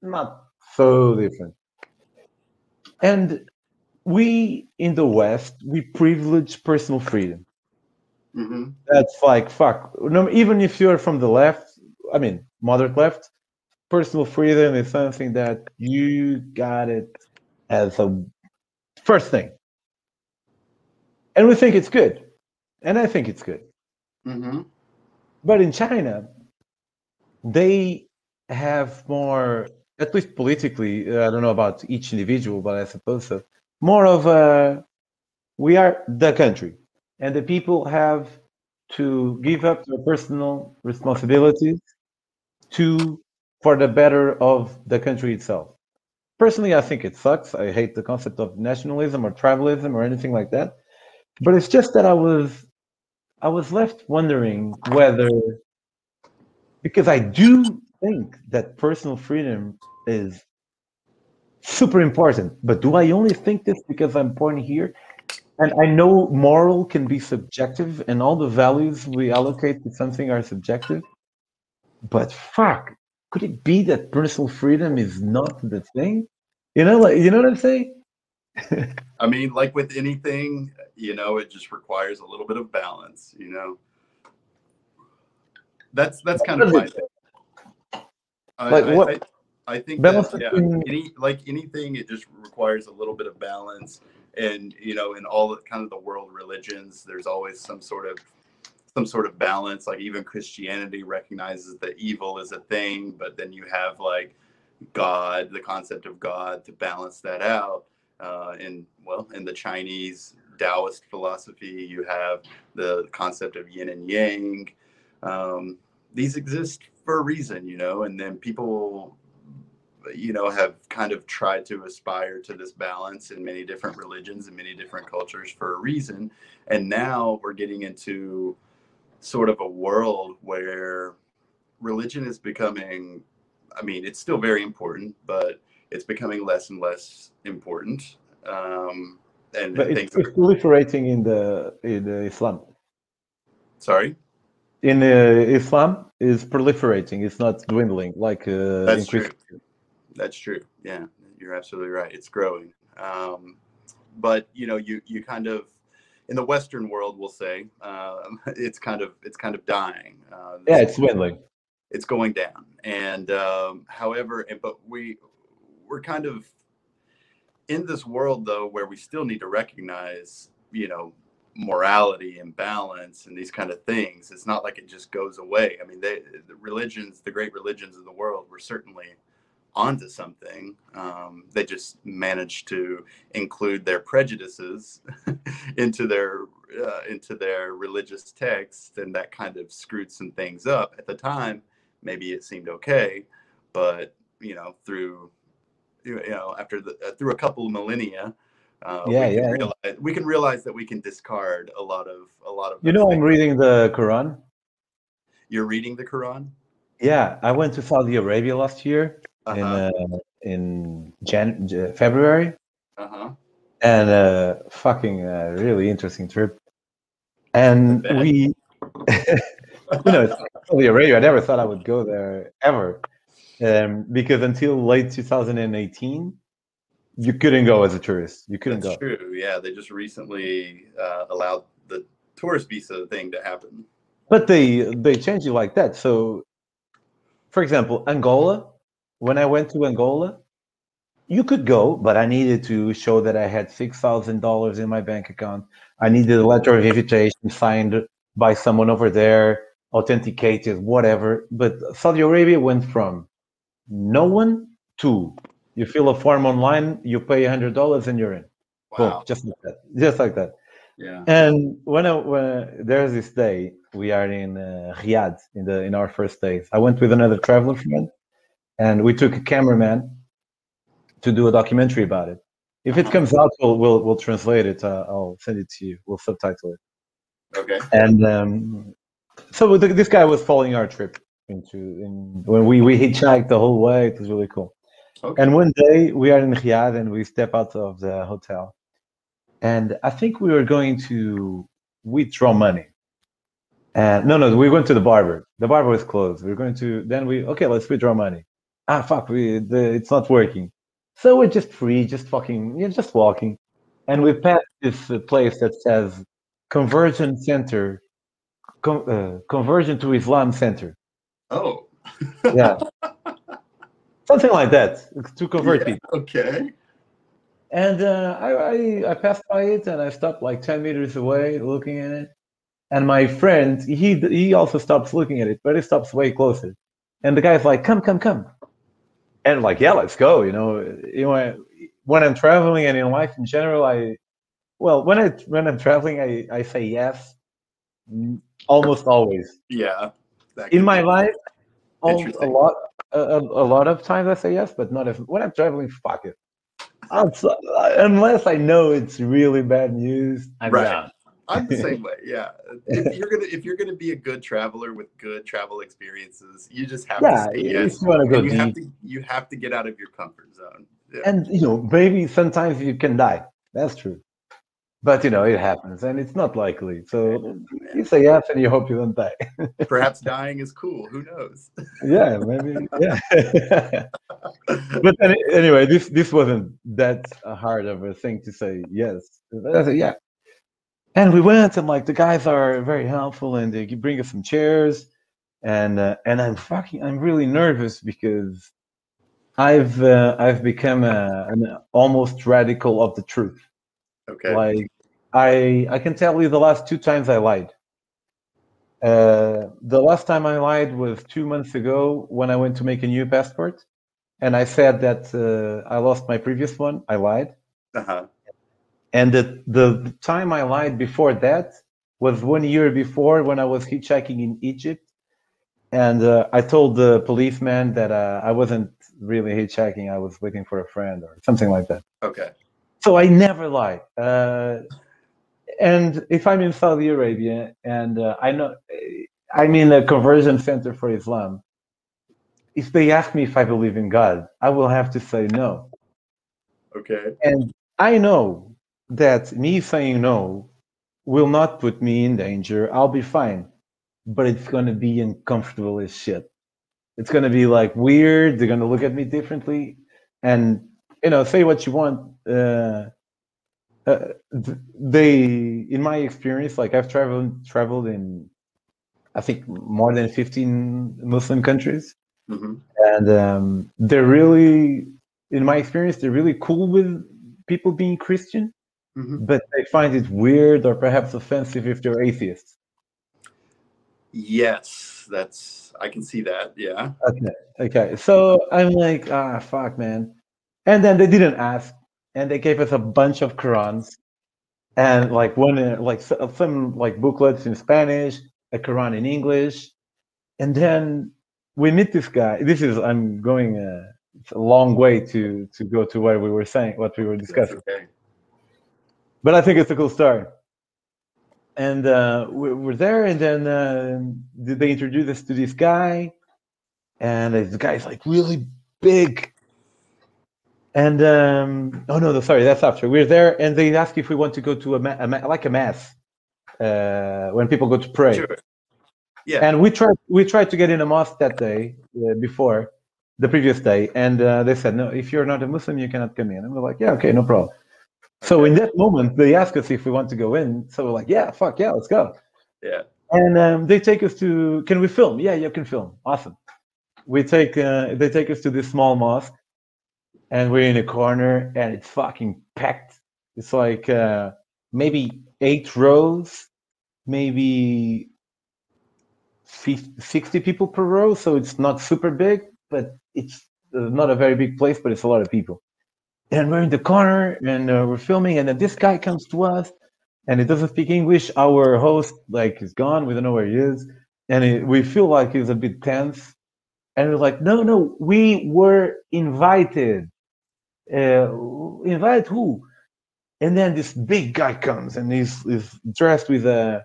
not so different. And we in the West, we privilege personal freedom. Mm-hmm. That's like fuck. No, even if you're from the left, I mean moderate left, personal freedom is something that you got it as a first thing and we think it's good, and I think it's good. Mm-hmm. But in China, they have more, at least politically. I don't know about each individual, but I suppose so. More of a, we are the country, and the people have to give up their personal responsibilities to for the better of the country itself. Personally, I think it sucks. I hate the concept of nationalism or tribalism or anything like that but it's just that I was I was left wondering whether because I do think that personal freedom is super important. But do I only think this because I'm born here? And I know moral can be subjective and all the values we allocate to something are subjective. But fuck, could it be that personal freedom is not the thing? You know, like you know what I'm saying? I mean, like with anything, you know, it just requires a little bit of balance, you know. That's that's kind of my thing. Like I, what? I, I think that, yeah, any like anything, it just requires a little bit of balance. And you know, in all the kind of the world religions, there's always some sort of some sort of balance. Like even Christianity recognizes that evil is a thing, but then you have like God, the concept of God, to balance that out uh, in well in the Chinese Taoist philosophy, you have the concept of yin and yang. Um, these exist for a reason, you know, and then people you know, have kind of tried to aspire to this balance in many different religions and many different cultures for a reason. And now we're getting into sort of a world where religion is becoming, I mean, it's still very important, but it's becoming less and less important. Um, and but it's, it's proliferating in the in the Islam. Sorry. In uh, Islam, is proliferating. It's not dwindling like. Uh, That's true. That's true. Yeah, you're absolutely right. It's growing. Um, but you know, you you kind of in the Western world, we'll say, um, it's kind of it's kind of dying. Uh, yeah, it's dwindling. It's going down, and um, however, but we we're kind of in this world though where we still need to recognize, you know, morality and balance and these kind of things. It's not like it just goes away. I mean, they, the religions, the great religions of the world, were certainly onto something. Um, they just managed to include their prejudices into their uh, into their religious text, and that kind of screwed some things up. At the time, maybe it seemed okay, but you know, through you know, after the uh, through a couple of millennia. Uh, yeah, we yeah, realize, yeah. We can realize that we can discard a lot of a lot of. You know, things. I'm reading the Quran. You're reading the Quran. Yeah, I went to Saudi Arabia last year uh-huh. in uh, in Jan February. Uh-huh. And uh, fucking uh, really interesting trip. And we, you know, Saudi Arabia. I never thought I would go there ever, um, because until late 2018, you couldn't go as a tourist. You couldn't That's go. True. Yeah, they just recently uh, allowed the tourist visa thing to happen. But they they changed it like that. So, for example, Angola when I went to Angola, you could go, but I needed to show that I had six thousand dollars in my bank account. I needed a letter of invitation signed by someone over there, authenticated, whatever. But Saudi Arabia went from no one to you fill a form online, you pay a hundred dollars, and you're in. Wow. Boom, just like that, just like that. Yeah. And when, I, when there's this day, we are in uh, Riyadh in the in our first days. I went with another traveler friend and we took a cameraman to do a documentary about it. If it uh-huh. comes out, we'll we'll, we'll translate it. Uh, I'll send it to you. We'll subtitle it. Okay. And um, so the, this guy was following our trip into in when we we hitchhiked the whole way. It was really cool. Okay. And one day we are in Riyadh and we step out of the hotel, and I think we were going to withdraw money. And no, no, we went to the barber. The barber was closed. We were going to then we okay, let's withdraw money ah fuck we the, it's not working so we're just free just fucking you're just walking and we pass this uh, place that says conversion center con- uh, conversion to islam center oh. Yeah. Something like that to convert yeah, people. okay. And uh, I, I, I passed by it and I stopped like 10 meters away looking at it. And my friend, he he also stops looking at it, but he stops way closer. And the guy's like, come, come, come. And like yeah let's go you know. You know when i'm traveling and in life in general i well when i when i'm traveling i i say yes almost always. Yeah in my life oh, a lot a, a, lot of times i say yes but not if when i'm traveling fuck it unless i know it's really bad news i'm right. down I'm the same way. Yeah. If you're gonna if you're gonna be a good traveler with good travel experiences, you just have yeah, to say yes. You, go you have to you have to get out of your comfort zone. Yeah. And you know, maybe sometimes you can die. That's true. But you know, it happens and it's not likely. So you say yes and you hope you don't die. Perhaps dying is cool. Who knows? yeah, maybe. Yeah. but anyway, this this wasn't that hard of a thing to say yes. I said, yeah, and we went and like the guys are very helpful and they bring us some chairs and uh, and i'm fucking i'm really nervous because i've uh, i've become a, an almost radical of the truth okay like i i can tell you the last two times i lied uh, the last time i lied was two months ago when i went to make a new passport and i said that uh, i lost my previous one i lied uh-huh and the, the time I lied before that was one year before when I was hitchhiking in Egypt. and uh, I told the policeman that uh, I wasn't really hitchhiking. I was waiting for a friend or something like that. Okay. So I never lie. Uh, and if I'm in Saudi Arabia and uh, I know I'm in a conversion center for Islam, if they ask me if I believe in God, I will have to say no. Okay. And I know that me saying no will not put me in danger. I'll be fine. But it's going to be uncomfortable as shit. It's going to be like weird. They're going to look at me differently. And, you know, say what you want. Uh, uh, they, in my experience, like I've traveled, traveled in, I think, more than 15 Muslim countries. hmm And um, they're really, in my experience, they're really cool with people being Christian hmm but they find it weird or perhaps offensive if they're atheists. Yes, that's I can see that. Yeah. Okay, okay. So I'm like, ah, fuck, man. And then they didn't ask, and they gave us a bunch of Qurans, and like one, uh, like some like booklets in Spanish, a Quran in English, and then we meet this guy. This is I'm going uh, it's a long way to to go to where we were saying what we were discussing. okay. but I think it's a cool story. And uh, we- we're there, and then uh, did they introduce us to this guy, and this guy's like really big. And um, oh no, no, sorry, that's after we're there, and they ask if we want to go to a, ma- a ma- like a mass uh, when people go to pray. Sure. Yeah. And we tried we tried to get in a mosque that day uh, before the previous day, and uh, they said no, if you're not a Muslim, you cannot come in. And we're like, yeah, okay, no problem. So in that moment, they ask us if we want to go in. So we're like, yeah, fuck yeah, let's go. Yeah. And um, they take us to, can we film? Yeah, you can film. Awesome. We take, uh, they take us to this small mosque, and we're in a corner, and it's fucking packed. It's like uh, maybe eight rows, maybe 50, 60 people per row. So it's not super big, but it's uh, not a very big place, but it's a lot of people. And we're in the corner and uh, we're filming and then this guy comes to us and he doesn't speak english. Our host like is gone. We don't know where he is. And it, we feel like he's a bit tense. And we're like no no we were invited uh, invite who? And then this big guy comes and he's, he's dressed with a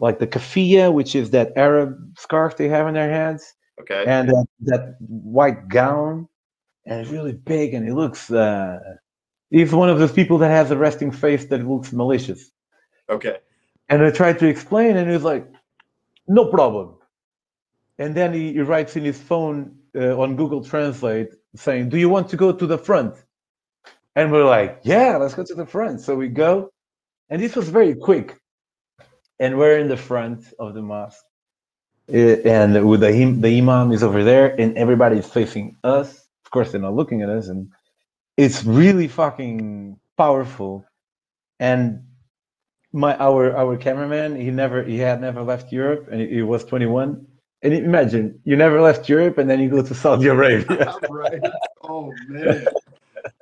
like the kafia which is that arab scarf they have on their heads Okay. and that, that white gown. And it's really big and he looks uh he's one of those people that has a resting face that looks malicious. Okay. and i tried to explain and he was like no problem. And then he, he writes in his phone uh, on google translate saying do you want to go to the front and we're like yeah let's go to the front. So we go and this was very quick. And we're in the front of the mosque. And with the, the imam is over there and everybody is facing us. Of course they're not looking at us and it's really fucking powerful. And my our our cameraman he never he had never left europe and he, he was 21 and imagine you never left europe and then you go to saudi arabia. Right. Oh man.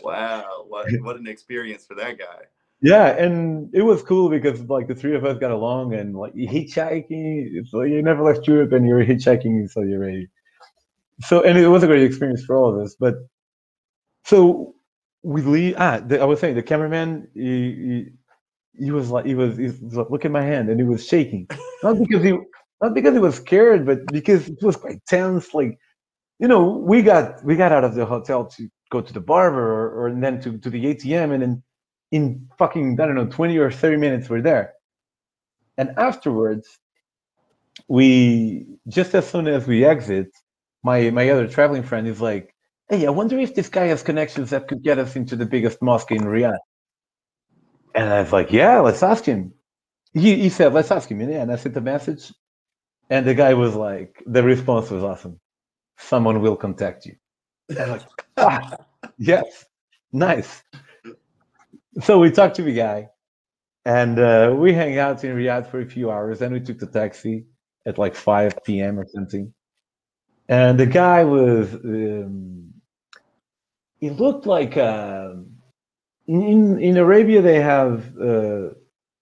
Wow. What what an experience for that guy. yeah and it was cool because like the three of us got along and like hitchhiking like you never left europe and you're hitchhiking in saudi arabia so and it was a great experience for all of us but so we leave ah the, i was saying the cameraman he, he, he was like he was, he was like look at my hand and he was shaking not because he not because he was scared but because it was quite tense like you know we got we got out of the hotel to go to the barber or, or and then to, to the atm and then in fucking i don't know 20 or 30 minutes we're there. And afterwards we just as soon as we exit my my other traveling friend is like hey i wonder if this guy has connections that could get us into the biggest mosque in riyadh. And i was like yeah let's ask him. He, he said let's ask him. And, yeah, and i sent a message and the guy was like the response was awesome. Someone will contact you I'm like ah, yes nice. So we talked to the guy and uh, we hang out in riyadh for a few hours then we took the taxi at like 5 p.m or something. And the guy was um, he looked like um in in arabia they have uh,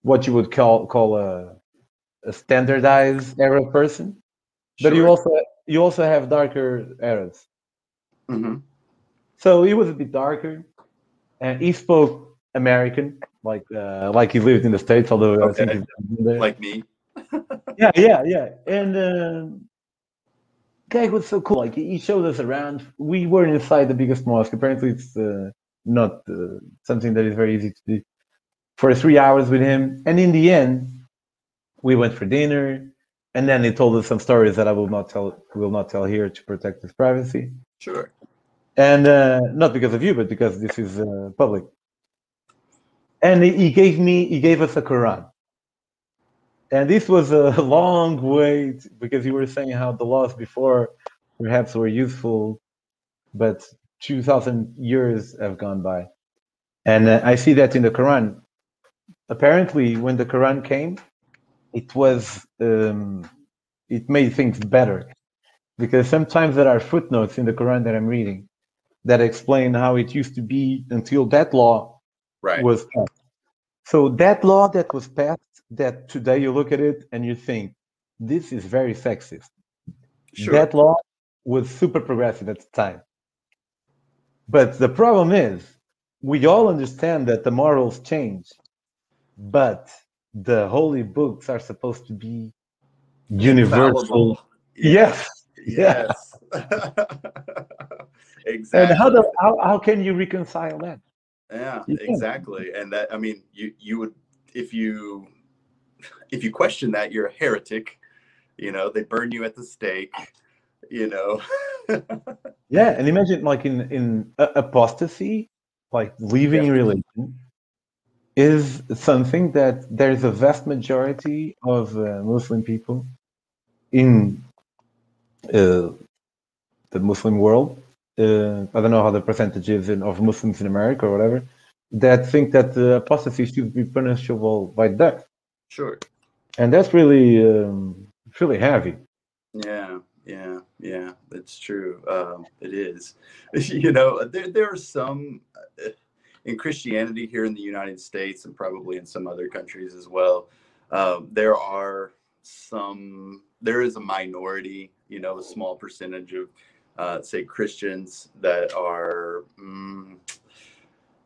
what you would call call a, a standardized arab person but you also you also have darker Arabs. Hmm So he was a bit darker, and he spoke American, like uh, like he lived in the states. Although I think Okay. there. Like me. yeah, yeah, yeah. And um, guy was so cool. Like he showed us around. We were inside the biggest mosque. Apparently, it's uh, not uh, something that is very easy to do. For three hours with him, and in the end, we went for dinner. And then he told us some stories that I will not tell will not tell here to protect his privacy. Sure. And uh, not because of you, but because this is uh, public. And he, gave me he gave us a Quran. And this was a long wait because you were saying how the laws before perhaps were useful, but 2,000 years have gone by. And uh, I see that in the Quran. Apparently, when the Quran came, it was um, it made things better because sometimes there are footnotes in the Quran that I'm reading that explain how it used to be until that law Right. was passed. So that law that was passed, that today you look at it and you think this is very sexist. sure. That law was super progressive at the time. But the problem is, we all understand that the morals change, but the holy books are supposed to be universal. Yes. Yeah. Yes. exactly. And how, do, how how can you reconcile that? Yeah, exactly. And that I mean, you you would if you if you question that, you're a heretic. You know, they burn you at the stake. You know. Yeah, and imagine like in in apostasy, like leaving Yeah. religion, is something that there's a vast majority of uh, Muslim people in uh, the Muslim world. Uh, I don't know how the percentage is in, of Muslims in America or whatever that think that the apostasy should be punishable by death, sure. and that's really um, really heavy. Yeah, yeah, yeah. That's true. Um, it is. You know, there there are some uh, in Christianity here in the United States and probably in some other countries as well. Um, there are some. There is a minority. You know, a small percentage of, uh, say, Christians that are. Mm,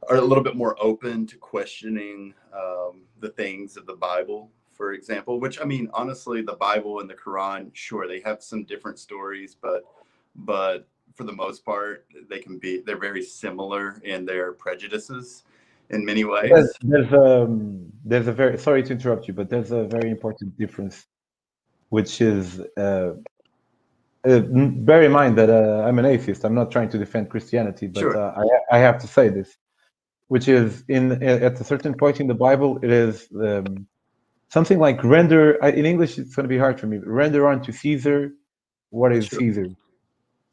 are a little bit more open to questioning um, the things of the Bible, for example. Which I mean, honestly, the Bible and the Quran, sure, they have some different stories, but but for the most part, they can be they're very similar in their prejudices in many ways. There's, there's um there's a very sorry to interrupt you, but there's a very important difference, which is uh, uh, bear in mind that uh, I'm an atheist. I'm not trying to defend Christianity, but Sure. uh, I I have to say this, which is in at a certain point in the Bible, it is um, something like render I- in English. It's going to be hard for me. But render unto Caesar what is Sure. Caesar,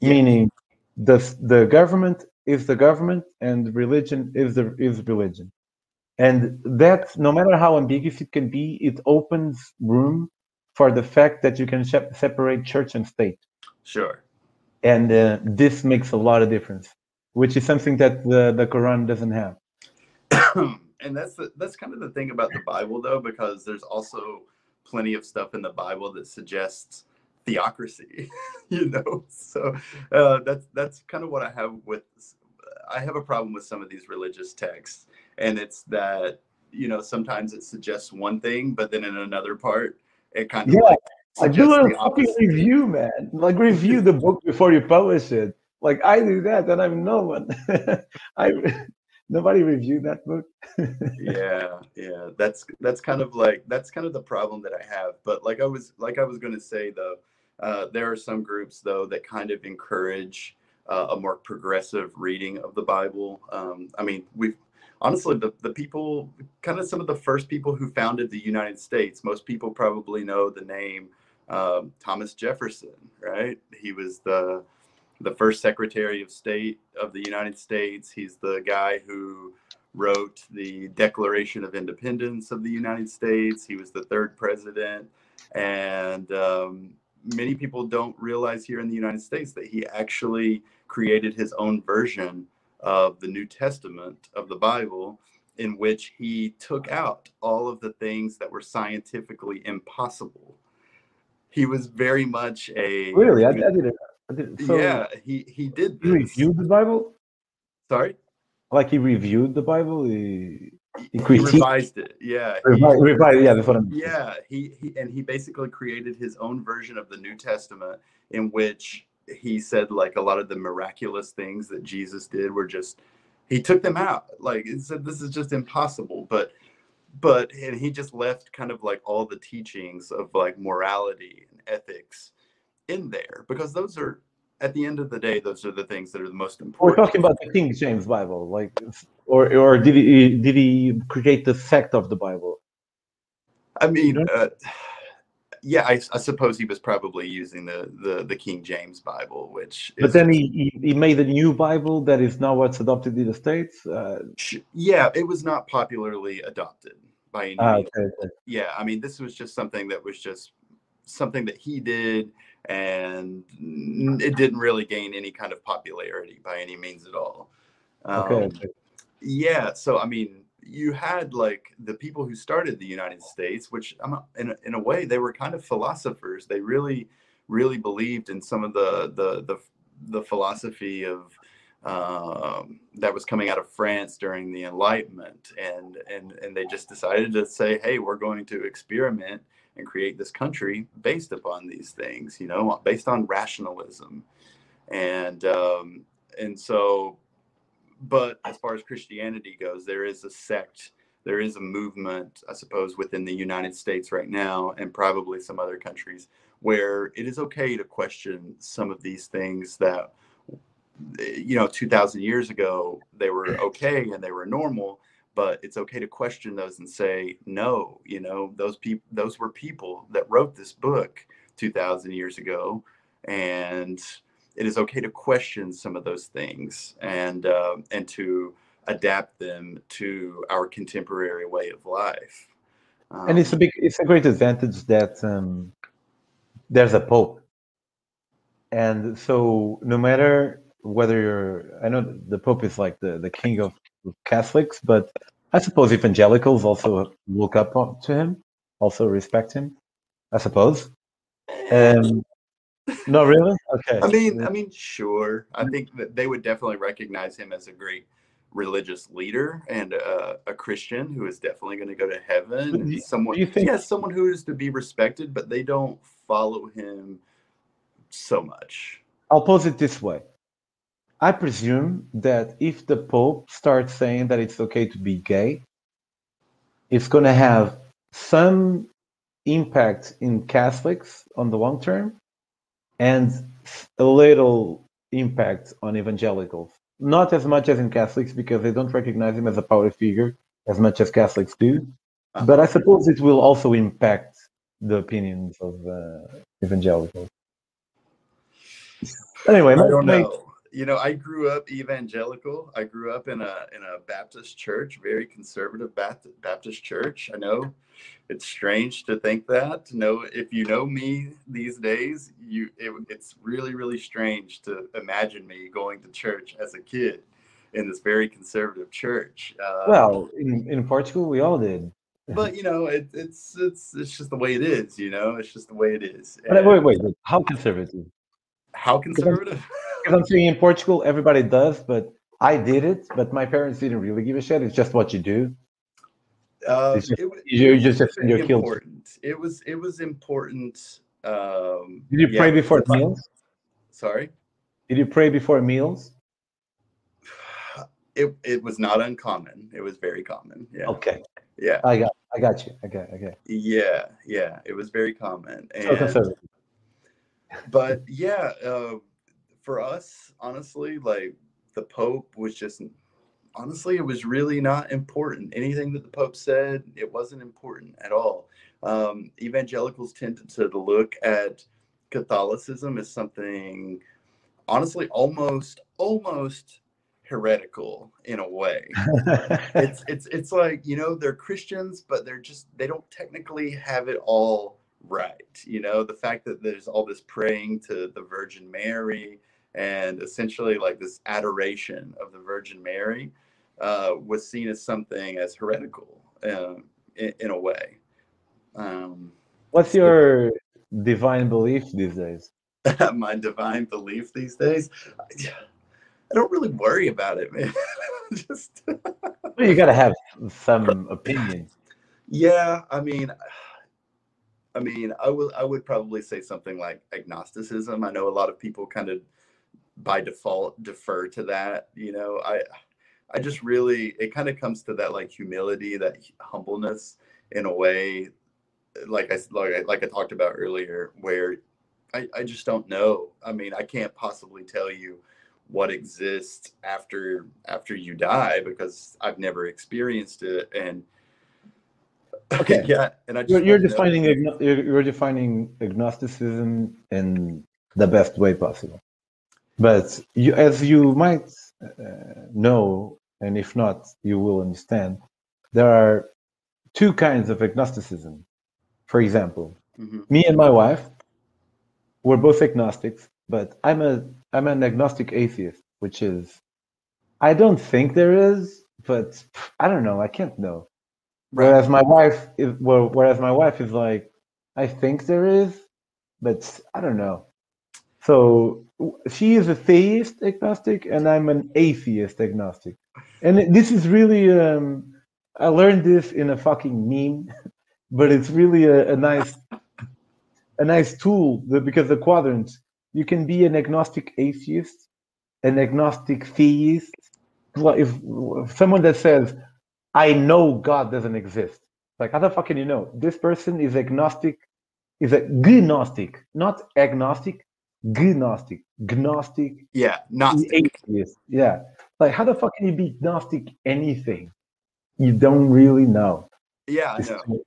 Yeah. meaning the the government is the government and religion is the is religion and that no matter how ambiguous it can be it opens room for the fact that you can separate church and state Sure. and uh, this makes a lot of difference which is something that the, the quran doesn't have and that's the, that's kind of the thing about the Bible, though, because there's also plenty of stuff in the Bible that suggests theocracy. you know, so uh, that's that's kind of what I have with. I have a problem with some of these religious texts, and it's that you know sometimes it suggests one thing, but then in another part it kind of Yeah, like I do a fucking review man. Like review the book before you publish it. Like i do that and i'm no one. I nobody reviewed that book. Yeah yeah. That's that's kind of like that's kind of the problem that i have. But like i was like i was going to say though uh, there are some groups though that kind of encourage uh, a more progressive reading of the bible. Um, i mean we've honestly the, the people kind of some of the first people who founded the united states most people probably know the name um, thomas jefferson right he was the the first secretary of state of the united states he's the guy who wrote the Declaration of Independence of the United States. He was the third president. And um, many people don't realize here in the United States that he actually created his own version of the New Testament of the Bible, in which he took out all of the things that were scientifically impossible. He was very much a really. I, I didn't. I didn't so yeah, he he did. He reviewed the Bible. Sorry. Like he reviewed the Bible. He, he, he revised it. Yeah. Revised, revised, yeah, that's what I'm. Yeah, he, he and he basically created his own version of the New Testament in which he said like a lot of the miraculous things that Jesus did were just he took them out. Like he said this is just impossible, but but and he just left kind of like all the teachings of like morality and ethics in there because those are at the end of the day those are the things that are the most important we're talking about the king james bible like or or did he did he create the sect of the bible? I mean uh, yeah I, I, suppose he was probably using the, the the king james bible which but then he, he made a new bible that is now what's adopted in the states uh, yeah it was not popularly adopted by any ah, okay, okay. yeah i mean this was just something that was just something that he did and it didn't really gain any kind of popularity by any means at all. Um, okay. yeah so i mean you had like the people who started the United States, which in a, in a way they were kind of philosophers. They really, really believed in some of the the the, the philosophy of um, that was coming out of France during the Enlightenment, and and and they just decided to say, hey, we're going to experiment and create this country based upon these things, you know, based on rationalism, and um, and so but as far as Christianity goes, there is a sect, there is a movement, I suppose, within the United States right now, and probably some other countries, where it is okay to question some of these things that, you know, 2,000 years ago, they were okay and they were normal. But it's okay to question those and say, no, you know, those people, those were people that wrote this book 2,000 years ago. And, it is okay to question some of those things and uh, and to adapt them to our contemporary way of life. Um, and it's a big, it's a great advantage that um, there's a pope, and so no matter whether you're, I know the pope is like the the king of Catholics, but I suppose evangelicals also look up to him, also respect him. I suppose. Um, not really. Okay. I mean, I mean, sure. I think that they would definitely recognize him as a great religious leader and uh, a Christian who is definitely going to go to heaven. And you, someone, you think, yeah, someone who is to be respected, but they don't follow him so much. I'll pose it this way. I presume that if the Pope starts saying that it's okay to be gay, it's going to have some impact in Catholics on the long term, and a little impact on evangelicals. Not as much as in Catholics because they don't recognize him as a power figure as much as Catholics do. Uh-huh. But I suppose it will also impact the opinions of uh, evangelicals. Anyway, I don't know you know, I grew up evangelical. I grew up in a in a Baptist church, very conservative Baptist church. I know it's strange to think that. To know if you know me these days, you it, it's really really strange to imagine me going to church as a kid in this very conservative church. Uh, well, in, in Portugal, we all did. but you know, it, it's it's it's just the way it is. You know, it's just the way it is. And, wait, wait, wait, how conservative? How conservative? Because I'm saying in Portugal, everybody does, but I did it, but my parents didn't really give a shit. It's just what you do. Uh, just, it, you just defend your. It was it was important. Um, Did you yeah, pray before meals? Sorry. Did you pray before meals? It it was not uncommon. It was very common. Yeah. Okay. Yeah. I got I got you. Okay. Okay. Yeah. Yeah. It was very common. And, so but yeah, uh, for us, honestly, like the Pope was just honestly, it was really not important. Anything that the Pope said, it wasn't important at all. Um, evangelicals tended to look at Catholicism as something, honestly, almost, almost heretical in a way. it's it's it's like you know they're Christians, but they're just they don't technically have it all right. You know the fact that there's all this praying to the Virgin Mary and essentially like this adoration of the Virgin Mary uh, was seen as something as heretical uh, in, in, a way. Um, what's your divine belief these days? my divine belief these days. I don't really worry about it, man. Just well, you gotta have some opinion. Yeah, I mean, I mean, I would I would probably say something like agnosticism. I know a lot of people kind of by default defer to that. You know, I I just really it kind of comes to that like humility, that humbleness in a way, like I like I, like I talked about earlier, where I, I just don't know. I mean, I can't possibly tell you what exists after after you die because I've never experienced it and okay yeah and I you're, you're defining you're, you're defining agnosticism in the best way possible but you as you might uh, know and if not you will understand there are two kinds of agnosticism for example mm-hmm. me and my wife we're both agnostics but i'm a I'm an agnostic atheist, which is I don't think there is, but I don't know. I can't know. Whereas my wife is well, whereas my wife is like, I think there is, but I don't know. So she is a theist agnostic, and I'm an atheist agnostic. And this is really, um, I learned this in a fucking meme, but it's really a, a nice, a nice tool that, because the quadrant you can be an agnostic atheist, an agnostic theist. If, if someone that says, I know God doesn't exist, like how the fuck can you know? This person is agnostic, is a gnostic, not agnostic, gnostic, gnostic. Yeah, gnostic. Atheist. Yeah. Like how the fuck can you be gnostic anything? You don't really know. Yeah, know.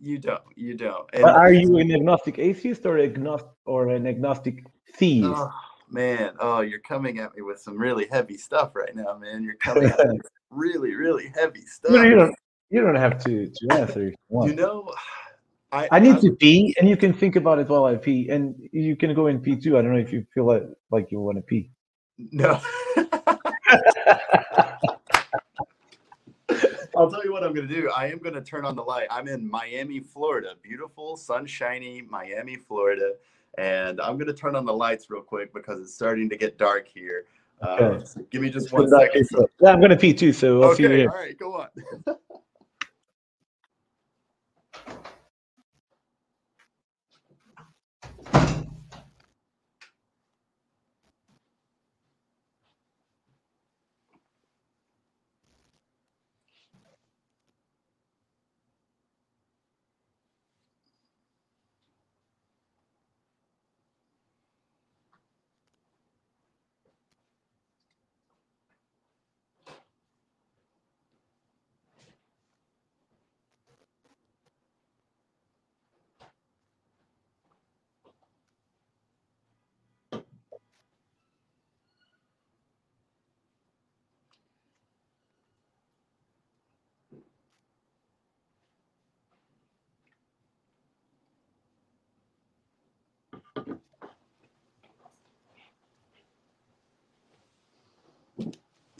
You don't. You don't. And but are you an agnostic atheist or agnostic or an agnostic theist? Oh, man, oh, you're coming at me with some really heavy stuff right now, man. You're coming at me with really, really heavy stuff. You, you don't. You don't have to to answer. You, you know, I, I need I, to pee, and you can think about it while I pee, and you can go and pee too. I don't know if you feel like like you want to pee. No. I'll tell you what I'm going to do. I am going to turn on the light. I'm in Miami, Florida, beautiful, sunshiny Miami, Florida, and I'm going to turn on the lights real quick because it's starting to get dark here. Okay. Uh, so give me just one second. Yeah, I'm going to pee too, so I'll okay, see you here. All right, go on.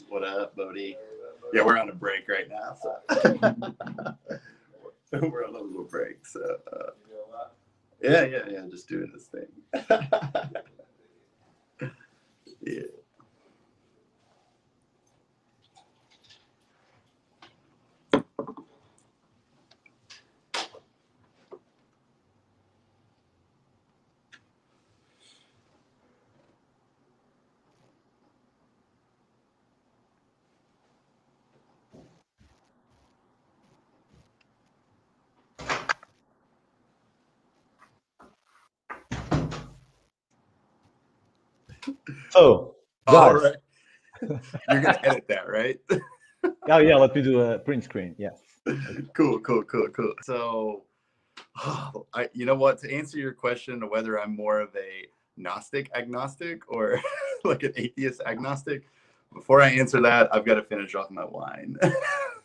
What up, Bodie? Yeah, we're on a break right now, so we're on a little break. So uh, yeah, yeah, yeah, just doing this thing. yeah. So, all right. You're gonna edit that, right? oh yeah, let me do a print screen. Yes. Cool, cool, cool, cool. So, oh, I, you know what? To answer your question of whether I'm more of a Gnostic agnostic or like an atheist agnostic, before I answer that, I've got to finish off my wine.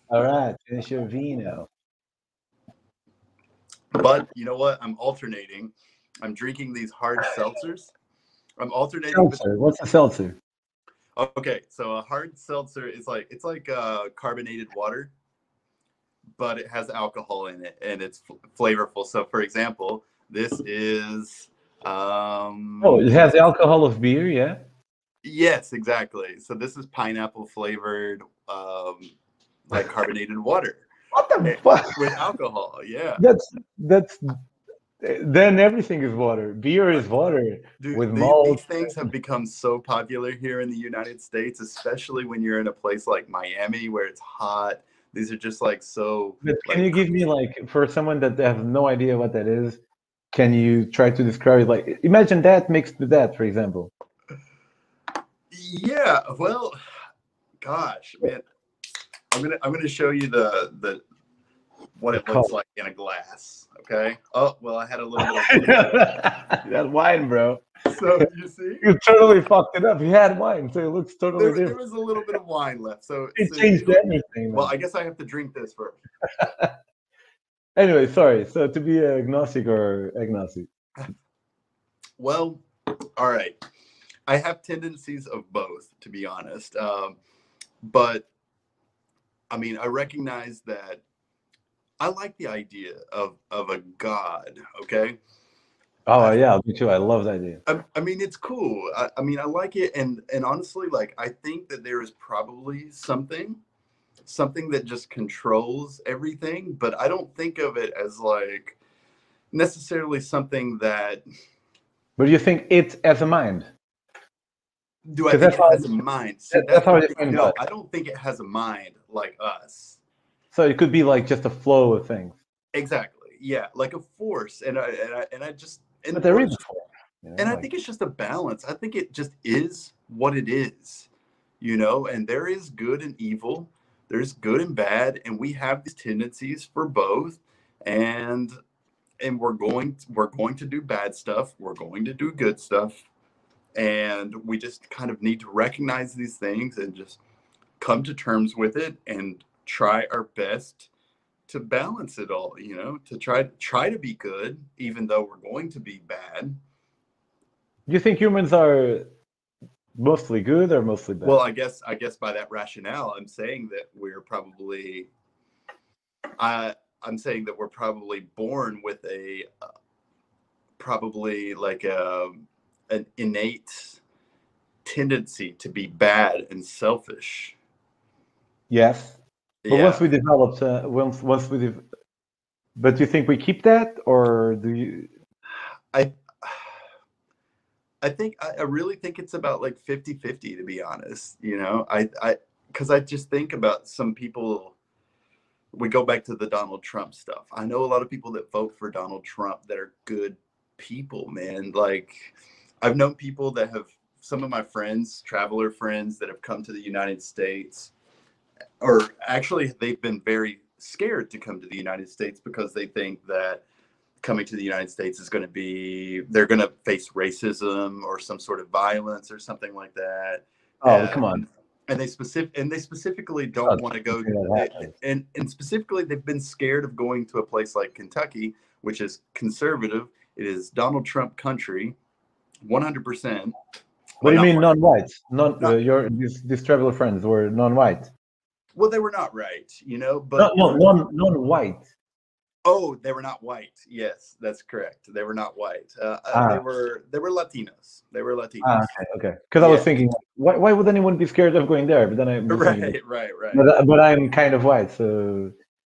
All right, finish your vino. But you know what? I'm alternating. I'm drinking these hard seltzers I'm alternating. Seltzer. What's a seltzer? Okay, so a hard seltzer is like it's like uh, carbonated water, but it has alcohol in it and it's f- flavorful. So, for example, This is. Um, Oh, it has alcohol of beer, yeah. Yes, exactly. So this is pineapple flavored, um, like carbonated water What the fuck? with alcohol. Yeah, That's that's. Then everything is water. Beer is water. Dude, With malt. these things have become so popular here in the United States, especially when you're in a place like Miami where it's hot. These are just like so. But can like, you give me like for someone that has no idea what that is? Can you try to describe it? Like, imagine that mixed with that, for example. Yeah, well, gosh, man, I'm gonna I'm gonna show you the the what it looks like in a glass. Okay. Oh well, I had a little bit. that wine, bro. So you see, You totally fucked it up. You had wine, so it looks totally there, there was a little bit of wine left. So It so changed everything. Well, man. I guess I have to drink this first. Anyway, sorry. So to be agnostic or agnostic. Well, all right. I have tendencies of both, to be honest. Um, but I mean, I recognize that I like the idea of of a god. Okay. Oh yeah, me too. I love that idea. I, I mean, it's cool. I, I mean, I like it, and and honestly, like I think that there is probably something, something that just controls everything. But I don't think of it as like necessarily something that But you think it as a mind? do I think that's it has a mind. that- that's how I no, I don't think it has a mind like us. So it could be like just a flow of things. Exactly. Yeah, like a force, and I and I and I just and But there is a flow. you know, and I think it's just a balance. I think it just is what it is, you know. And there is good and evil. There's good and bad, and we have these tendencies for both. And and we're going we're going to do bad stuff. We're going to do good stuff, and we just kind of need to recognize these things and just come to terms with it and try our best to balance it all. You know, to try try to be good, even though we're going to be bad. you think humans are mostly good or mostly bad? Well, I guess I guess by that rationale, I'm saying that we're probably, I I'm saying that we're probably born with a, uh, probably like a an innate tendency to be bad and selfish. yes. But Yeah. once we developed, uh, once once we, de- but do you think we keep that, or do you? I I think I, I really think it's about like 50-50 to be honest. You know, I I because I just think about some people. We go back to the Donald Trump stuff. I know a lot of people that vote for Donald Trump that are good people, man. Like I've known people that have some of my friends, traveler friends that have come to the United States or actually they've been very scared to come to the United States because they think that coming to the United States is going to be they're going to face racism or some sort of violence or something like that. Oh, And- come on! And they specific and they specifically Oh, don't want to go and and specifically they've been scared of going to a place like Kentucky, which is conservative. It is Donald Trump country, 100%. What do you mean non-white? Non, not- uh, your these, these traveler friends were non-white. Well, they were not right, you know, but No, no, non, non-white. Oh, they were not white. Yes, that's correct. They were not white. Uh, uh, Ah. They were they were Latinos. They were Latinos. Ah, okay, okay. Because I was Yeah. thinking, why, why would anyone be scared of going there? But then I, thinking, right, right, right, but, uh, but I'm kind of white, so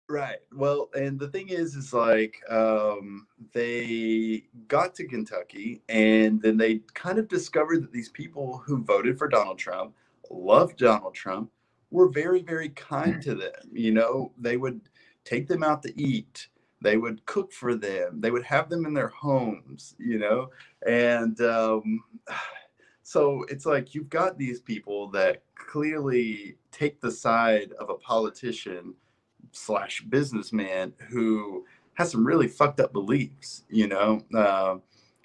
right. Well, and the thing is, is like um, they got to Kentucky, and then they kind of discovered that these people who voted for Donald Trump loved Donald Trump were very, very kind to them. You know, they would take them out to eat. They would cook for them. They would have them in their homes. You know, and um, so it's like you've got these people that clearly take the side of a politician slash businessman who has some really fucked up beliefs you know uh,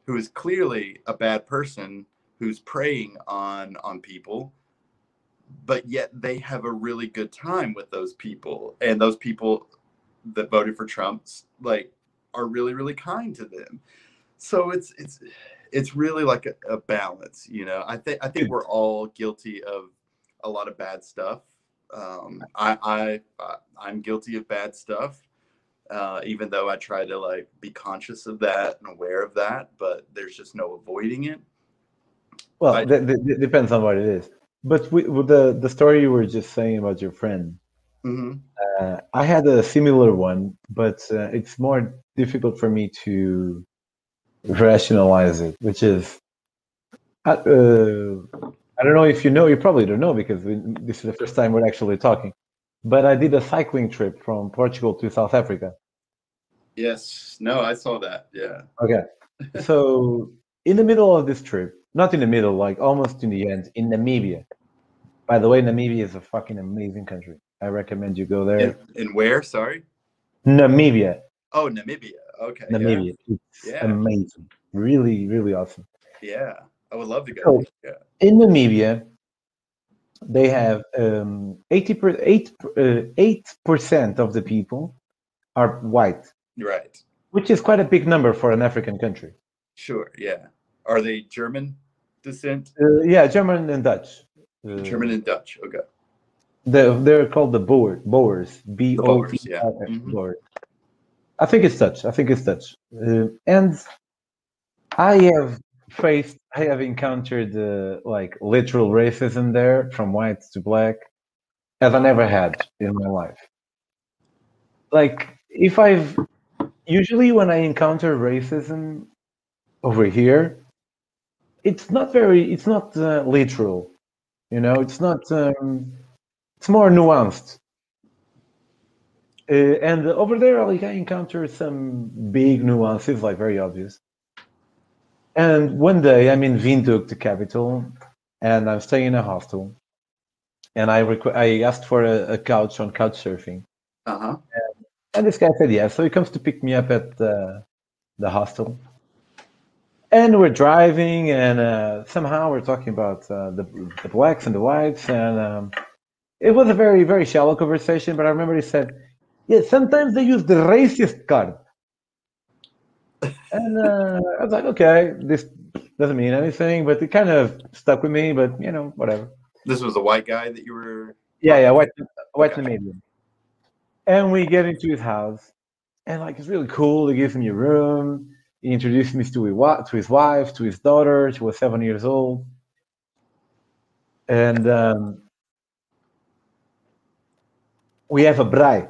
who is clearly a bad person who's preying on on people but yet they have a really good time with those people. And those people that voted for trump's like are really really kind to them. So it's it's it's really like a, a balance you know? I think i think we're all guilty of a lot of bad stuff. Um i i i'm guilty of bad stuff uh, even though I try to like be conscious of that and aware of that, but there's just no avoiding it. Well, I- th- th- it depends on what it is. But with, with the the story you were just saying about your friend, hmm uh, I had a similar one, but uh, it's more difficult for me to rationalize it, which is, uh, uh, I don't know if you know, you probably don't know because we, this is the first time we're actually talking. But I did a cycling trip from Portugal to South Africa. Yes. No, I saw that. Yeah. Okay. So in the middle of this trip, not in the middle, like almost in the end, in Namibia. By the way, Namibia is a fucking amazing country. I recommend you go there. In, in where? Sorry. Namibia. Oh, Namibia. Okay. yeah. Namibia. It's Yeah. amazing. Really, really awesome. Yeah. I would love to go. Oh. Yeah. In Namibia, they have um, 80 per, 8, uh, 8% of the people are white, Right. which is quite a big number for an African country. Sure. Yeah. Are they German descent? Uh, yeah, German and Dutch. Uh, German and Dutch. Okay. The, they're called the Boer, Boers. B O Boers, T yeah. R S. Mhm. Boers. I think it's Dutch. I think it's Dutch. Uh, and I have faced, I have encountered uh, like literal racism there, from white to black, as I never had in my life. Like if I've usually when I encounter racism over here, it's not very, it's not uh, literal. You know, it's not. Um, it's more nuanced. Uh, and over there, like I encounter some big nuances, like very obvious. And one day, I'm in Windhoek, the capital, and I'm staying in a hostel. And I requ- I asked for a, a couch on couch surfing, Uh huh. and this guy said yes. So he comes to pick me up at the the hostel. And we're driving, and uh, somehow we're talking about uh, the, the blacks and the whites, and um, it was a very, very shallow conversation. But I remember he said, "Yeah, sometimes they use the racist card," and uh, I was like, "Okay, this doesn't mean anything," but it kind of stuck with me. But you know, whatever. This was a white guy that you were. Yeah, yeah, white, white Okay. Canadian. And we get into his house, and like it's really cool. He give him a room. He introduced me to his, wa- to his wife, to his daughter. She was seven years old, and um, we have a braai.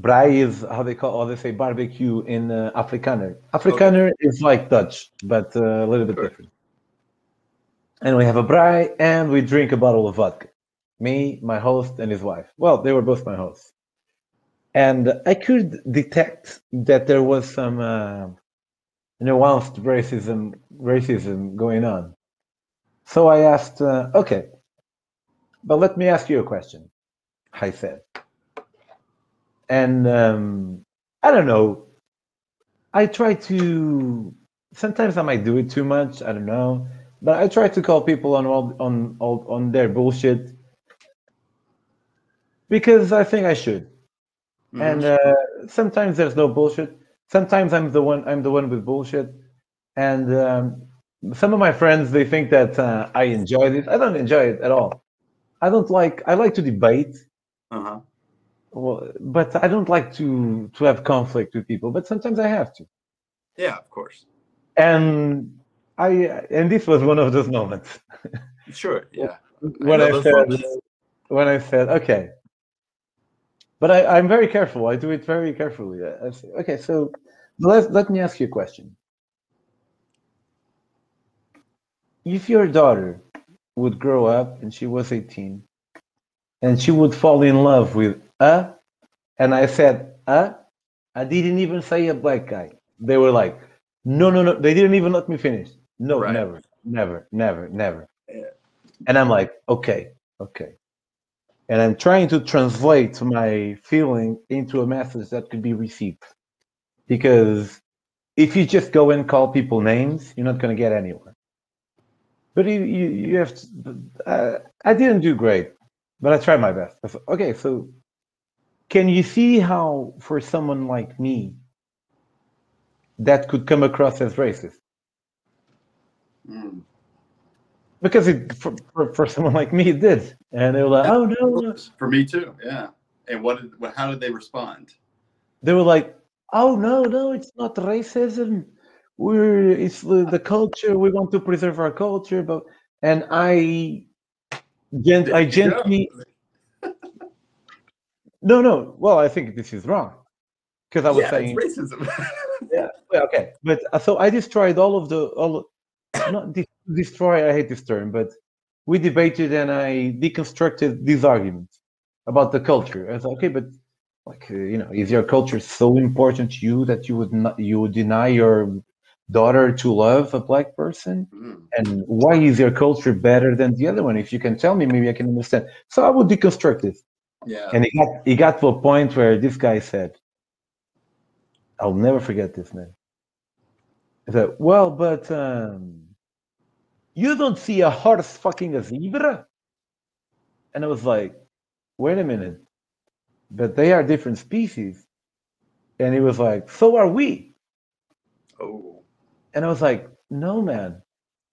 Braai is how they call, or they say barbecue in uh, Afrikaner. Afrikaner is like Dutch, but uh, a little bit Sure. different. And we have a braai, and we drink a bottle of vodka me, my host, and his wife. Well, they were both my hosts. And I could detect that there was some uh, nuanced racism, racism going on. So I asked, uh, okay, but let me ask you a question, I said. And um, I don't know, I try to, sometimes I might do it too much, I don't know, but I try to call people on all, on, all, on their bullshit because I think I should. Mhm. And uh, sometimes there's no bullshit. Sometimes I'm the one. I'm the one with bullshit. And um, some of my friends they think that uh, I enjoy it. I don't enjoy it at all. I don't like. I like to debate, uh-huh. well, but I don't like to to have conflict with people. But sometimes I have to. Yeah, of course. And I and this was one of those moments Sure. Yeah. when know I, said moments. when I said okay. But I, I'm very careful. I do it very carefully. I say, okay, so let let me ask you a question. If your daughter would grow up and she was 18 and she would fall in love with a, and I said a, I didn't even say a black guy. They were like, no, no, no. They didn't even let me finish. No, Right. never, never, never, never. And I'm like, okay, okay. And I'm trying to translate my feeling into a message that could be received. Because if you just go and call people names, you're not going to get anywhere. But you, you, you have to, uh, I didn't do great, but I tried my best. Thought, okay, so can you see how, for someone like me, that could come across as racist? Mm. Because it, for, for, for someone like me, it did. And they were like, oh, no, no. For me too. Yeah. And what did? What, how did they respond? they were like, "Oh no, no, it's not racism. We're it's the, the culture. We want to preserve our culture." But and I, gent, I gently. No, no. Well, I think this is wrong because I was yeah, saying it's racism. yeah, okay. But uh, so I destroyed all of the all. Not de- destroy. I hate this term, but we debated and I deconstructed these arguments about the culture. I thought, okay, but like uh, you know, is your culture so important to you that you would not you would deny your daughter to love a black person? Mm, And why is your culture better than the other one? If you can tell me, maybe I can understand. So I would deconstruct it. yeah. And it got, it got to a point where this guy said, I'll never forget this, man. He said, Well, but um, you don't see a horse fucking a zebra? And I was like, Wait a minute. But they are different species. And he was like, So are we. oh. And I was like, No, man,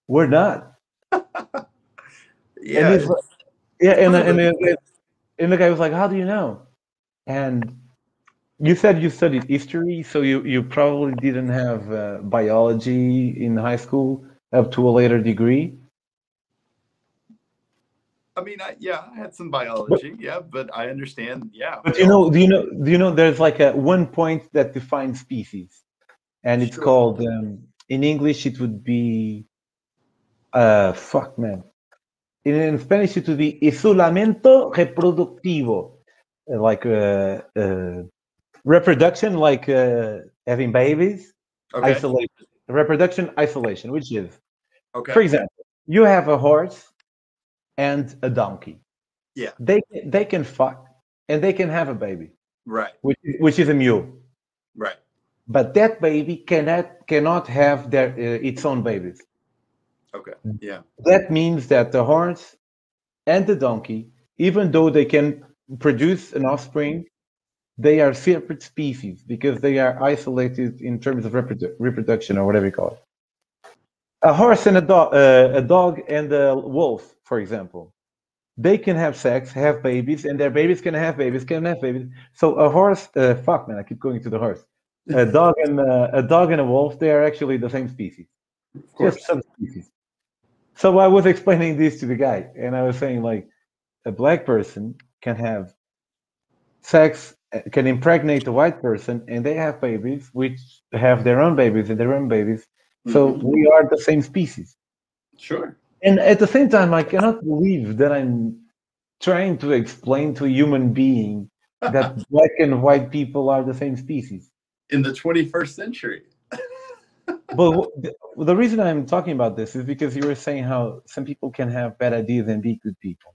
we're not. Yeah. and like, yeah, and, and, and, and the guy was like, "How do you know?" And you said you studied history, so you you probably didn't have uh, biology in high school up to a later degree. I mean, I, yeah, I had some biology, yeah, but I understand, yeah. But you know, do you know, do you know? There's like a one point that defines species, and it's Sure. called um, in English it would be, uh, fuck man. In, in Spanish it would be isolamiento reproductivo, uh, like uh, uh, reproduction, like uh, having babies. okay, Isolation, reproduction, isolation, which is, okay, for example, you have a horse and a donkey. Yeah. They they can fuck and they can have a baby, right, which which is a mule. right, But that baby cannot cannot have their uh, its own babies. okay, yeah, That means that the horse and the donkey, even though they can produce an offspring, they are separate species because they are isolated in terms of reprodu- reproduction or whatever you call it. A horse and a dog, uh, a dog and a wolf, for example, they can have sex, have babies, and their babies can have babies, can have babies. So a horse, uh, fuck man, I keep going to the horse. A dog and uh, a dog and a wolf, they are actually the same species just subspecies. So I was explaining this to the guy, and I was saying like a black person can have sex, can impregnate a white person, and they have babies, which have their own babies and their own babies. So Mhm. we are the same species. sure, And at the same time, I cannot believe that I'm trying to explain to a human being that black and white people are the same species. in the 21st century, But the, the reason I'm talking about this is because you were saying how some people can have bad ideas and be good people.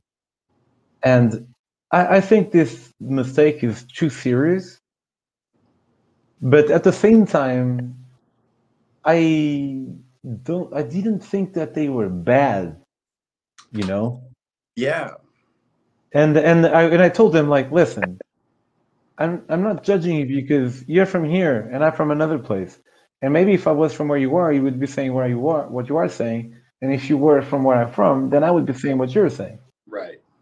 And I, I think this mistake is too serious. But at the same time, I don't I didn't think that they were bad, you know? yeah, And and I and I told them like, listen, I'm I'm not judging you because you're from here and I'm from another place. And maybe if I was from where you are, you would be saying where you are, what you are saying. And if you were from where I'm from, then I would be saying what you're saying.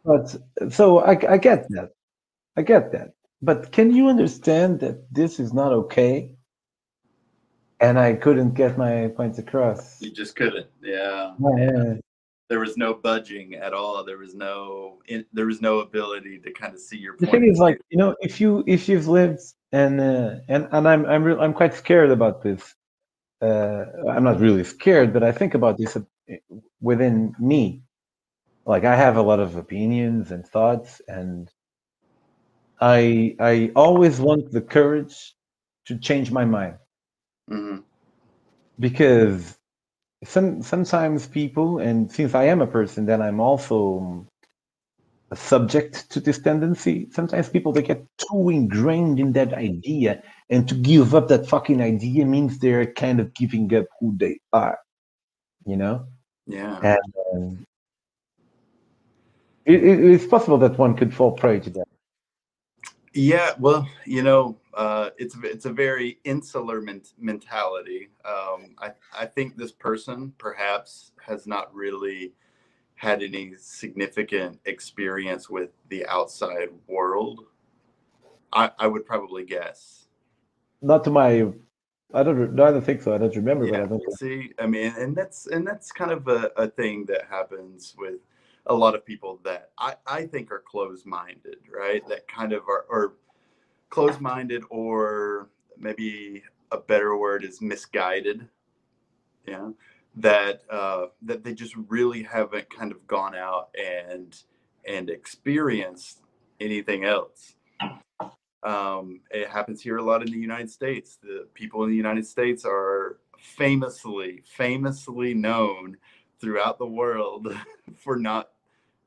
But so I, I get that. I get that. But can you understand that this is not okay? And I couldn't get my points across. you just couldn't, yeah. Yeah. There was no budging at all. There was no, in, there was no ability to kind of see your the point. thing is like you know if you if you've lived and uh, and and i'm i'm re- i'm quite scared about this uh i'm not really scared but i think about this uh, within me like i have a lot of opinions and thoughts and i i always want the courage to change my mind. Mhm. because some sometimes people and since i am a person then i'm also a subject to this tendency. Sometimes people they get too ingrained in that idea and to give up that fucking idea means they're kind of giving up who they are you know? Yeah, and um, it, it- it's possible that one could fall prey to that Yeah, well, you know, uh, it's it's a very insular ment- mentality. Um, I I think this person perhaps has not really had any significant experience with the outside world. I, I would probably guess. not to my. I don't. I don't think so. I don't remember, but I Yeah. don't. See, I mean, and that's and that's kind of a, a thing that happens with a lot of people that I, I think are closed-minded, right? That kind of are or closed-minded or maybe a better word is misguided. Yeah. That uh that they just really haven't kind of gone out and and experienced anything else. Um, it happens here a lot in the United States. The people in the United States are famously, famously known throughout the world for not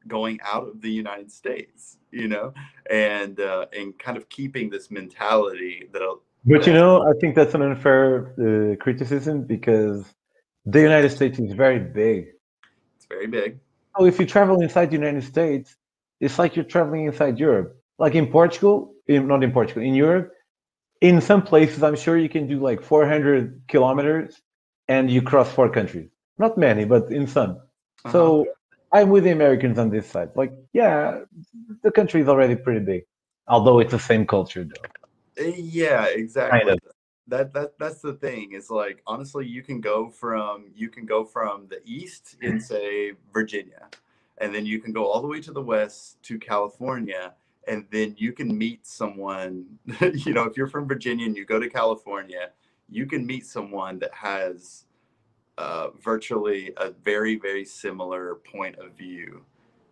going out of the United States, you know, and uh, and kind of keeping this mentality that But you know, I think that's an unfair uh, criticism because the United States is very big. it's very big. So if you travel inside the United States, it's like you're traveling inside Europe. Like in Portugal, in, not in Portugal, in Europe, in some places, I'm sure you can do like 400 kilometers and you cross four countries. Not many, but in some. Uh-huh. So I'm with the Americans on this side. Like, yeah, the country is already pretty big, although it's the same culture, though. Uh, Yeah, exactly. Kind of. That that that's the thing. Is like honestly, you can go from you can go from the east in say Virginia, and then you can go all the way to the west to California, and then you can meet someone. you know, if you're from Virginia and you go to California, you can meet someone that has uh, virtually a very very similar point of view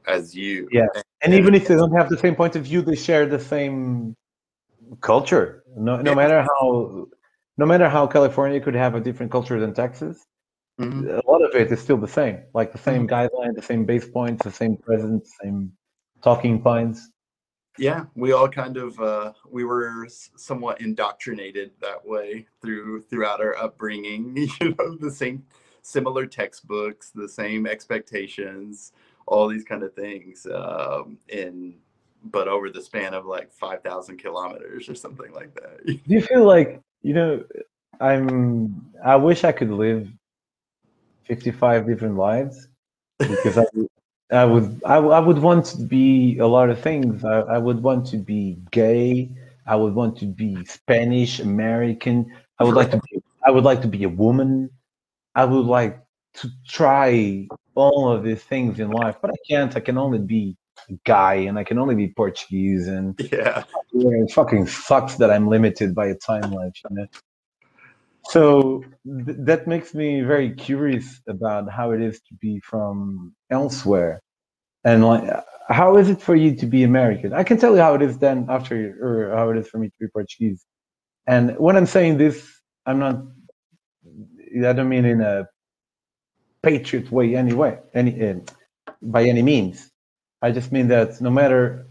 as you. Yeah. And even if they don't have the same point of view, they share the same culture. No, no Yeah. matter how, no matter how California could have a different culture than Texas, Mhm. a lot of it is still the same. Like the same guidelines, the same base points, the same presence, same talking points. Yeah we all kind of uh, we were somewhat indoctrinated that way through throughout our upbringing you know the same similar textbooks the same expectations all these kind of things um, in but over the span of like 5000 kilometers or something like that Do you feel like you know? I'm. I wish I could live fifty-five different lives because I, I would. I, would- I would want to be a lot of things. I, I would want to be gay. I would want to be Spanish American. I would like to be. I would like to be a woman. I would like to try all of these things in life, but I can't. I can only be a guy, and I can only be Portuguese, and yeah it fucking sucks that I'm limited by a time life, you know. So th- that makes me very curious about how it is to be from elsewhere, and like, how is it for you to be American? I can tell you how it is then after, or how it is for me to be Portuguese. And when I'm saying this, I'm not. I don't mean in a patriot way, anyway, any uh, by any means. I just mean that no matter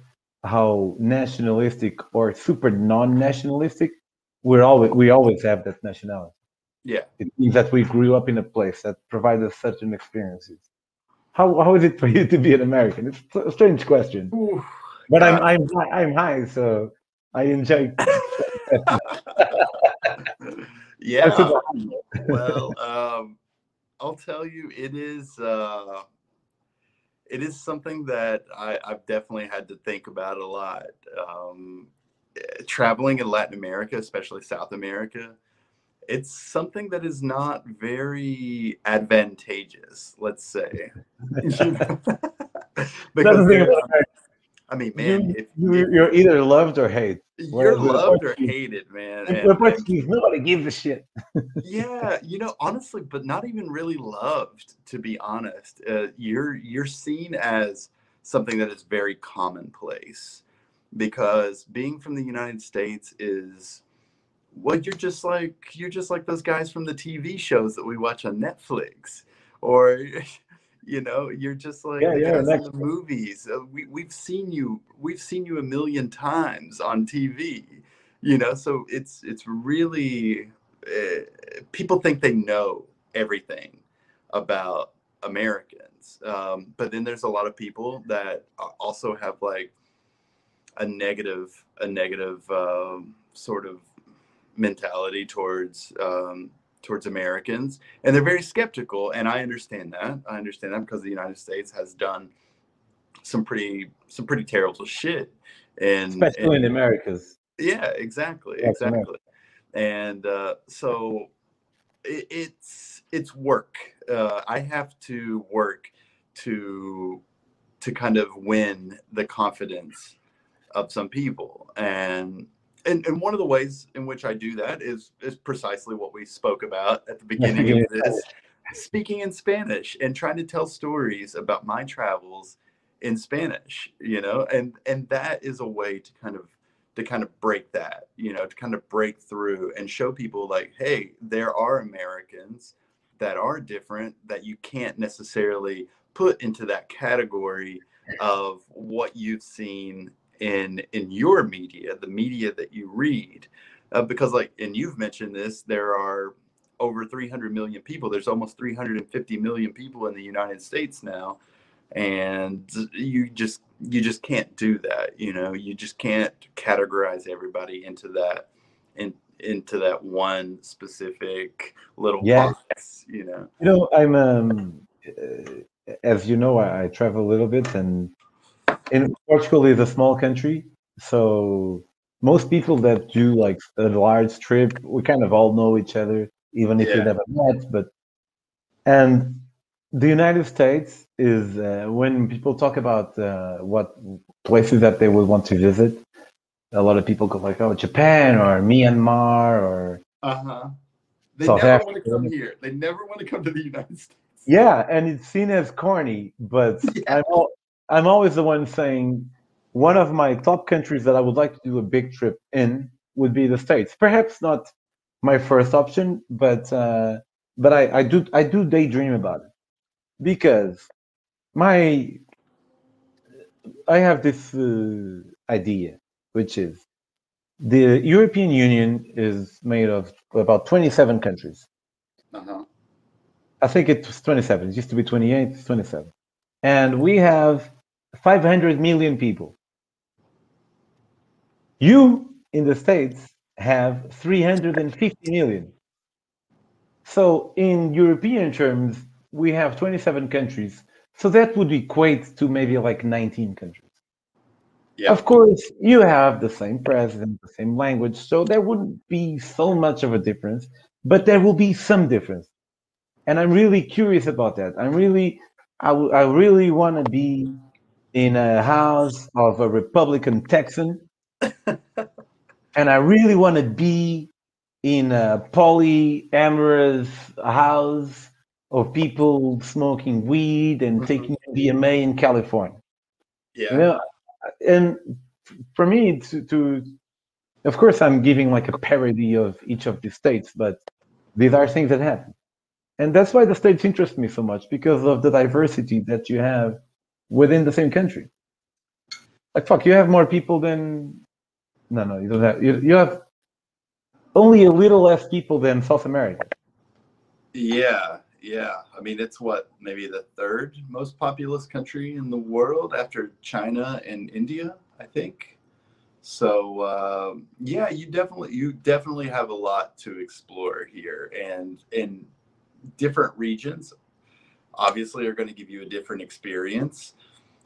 how nationalistic or super non-nationalistic, we're always we always have that nationality. yeah It means that we grew up in a place that provides us certain experiences. How how is it for you to be an American? It's a strange question, Ooh, but I'm I'm I'm high, so I enjoy. yeah well um i'll tell you it is uh it is something that I, i've definitely had to think about a lot um traveling in latin america especially south america it's something that is not very advantageous let's say because thing about America. i mean man You- if, You're, if you're either loved or hate. you're loved or hated man And and- for Portuguese, nobody gives a shit. yeah you know honestly but not even really loved to be honest uh, you're you're seen as something that is very commonplace because being from the united states is well you're just like you're just like those guys from the tv shows that we watch on netflix. Or you know you're just like Yeah, the yeah, guys in the movies. Uh, we, we've seen you we've seen you a million times on tv you know? So it's it's really uh, people think they know everything about Americans, um, but then there's a lot of people that also have like a negative, a negative um, sort of mentality towards um, towards Americans, and they're very skeptical. And I understand that. I understand that because the United States has done some pretty some pretty terrible shit, and Especially in and- Americas. yeah, exactly, know. exactly. and uh, so it, it's it's work. Uh, I have to work to to kind of win the confidence of some people, and and, and one of the ways in which I do that is is precisely what we spoke about at the beginning of this speaking in Spanish and trying to tell stories about my travels in Spanish, you know, and and that is a way to kind of to kind of break that, you know, to kind of break through and show people like, hey, there are Americans that are different that you can't necessarily put into that category of what you've seen in in your media, the media that you read. Uh, because like and you've mentioned this, there are over 300 million people. There's almost 350 million people in the United States now, and you just you just can't do that. You know, you just can't categorize everybody into that in into that one specific little Yeah. box. You know. You know, I'm um, uh, as you know, I, I travel a little bit, and in Portugal is a small country, so most people that do like a large trip, we kind of all know each other, even if Yeah. never met. But and the United States is uh, when people talk about uh, what places that they would want to visit. A lot of people go like, "Oh, Japan or Myanmar or Uh huh. They South never want to come here. They never want to come to the United States. Yeah, and it's seen as corny, but Yeah. I'm al- I'm always the one saying one of my top countries that I would like to do a big trip in would be the States. Perhaps not my first option, but uh, but I, I do I do daydream about it because my I have this uh, idea, which is the European Union is made of about 27 countries. Uh huh. I think it was 27. It used to be 28, it's 27. And we have 500 million people. You in the States have 350 million. So, in European terms, we have 27 countries. So, that would equate to maybe like 19 countries. Yeah. Of course, you have the same president, the same language. So, there wouldn't be so much of a difference, but there will be some difference and I'm really curious about that. I'm really, I, w- I really want to be in a house of a Republican Texan, and I really want to be in a polyamorous house of people smoking weed and Mhm. taking DMA in California. Yeah. You know, and for me to, to, of course, I'm giving like a parody of each of the states, but these are things that happen and that's why the states interest me so much because of the diversity that you have within the same country. Like fuck, you have more people than no, no, you don't have. You, you have only a little less people than South America. Yeah, yeah. I mean, it's what maybe the third most populous country in the world after China and India, I think. So um, yeah, you definitely you definitely have a lot to explore here, and in different regions, obviously, are going to give you a different experience.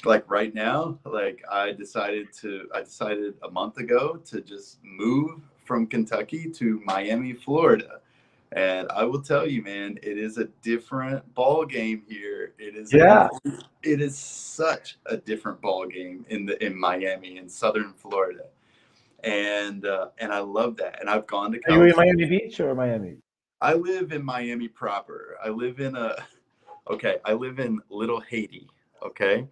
Like right now, like I decided to I decided a month ago to just move from Kentucky to Miami, Florida. And I will tell you, man, it is a different ball game here. It is Yeah. it is such a different ball game in the in Miami in southern Florida. And uh, and I love that. And I've gone to Are you in Miami Beach or Miami? I live in Miami proper. I live in a okay, I live in Little Haiti, okay?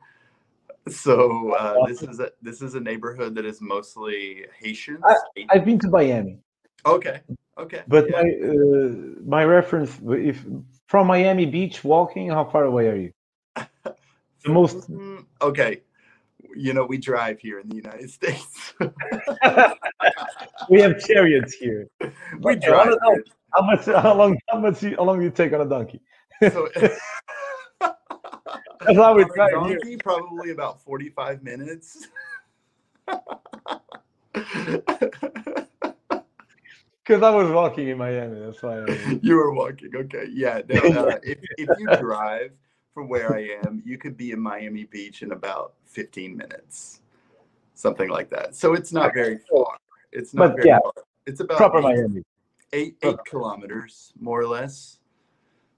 So uh, this is a this is a neighborhood that is mostly Haitian. I've been to Miami, okay. Okay. but yeah. my uh, my reference, if from Miami Beach walking, how far away are you? The most. Mm, okay. You know, we drive here in the United States. we have chariots here. we I drive. How much? How long? How much? you- How long do you take on a donkey? So, That's how we a drive here. donkey, probably about 45 minutes. Because I was walking in Miami. That's why. I, you were walking. Okay. Yeah. No, uh, if, if you drive from where I am, you could be in Miami Beach in about 15 minutes, something like that. So it's not very far. It's not But very yeah, far. It's about proper eight- Miami. Eight eight kilometers more or less.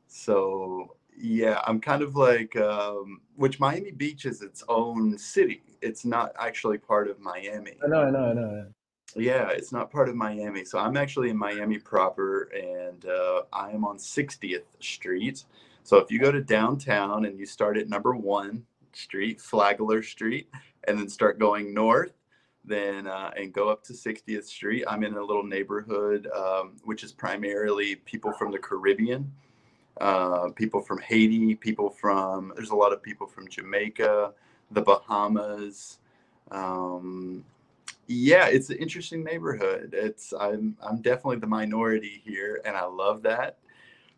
So yeah, I'm kind of like um, which Miami Beach is its own city. It's not actually part of Miami. I know, I know, I know. Yeah, it's not part of Miami. So I'm actually in Miami proper, and uh, I am on 60th Street. So if you go to downtown and you start at number one Street, Flagler Street, and then start going north, then uh, and go up to 60th Street. I'm in a little neighborhood um, which is primarily people from the Caribbean, uh, people from Haiti, people from there's a lot of people from Jamaica, the Bahamas. Um, yeah, it's an interesting neighborhood. It's I'm I'm definitely the minority here, and I love that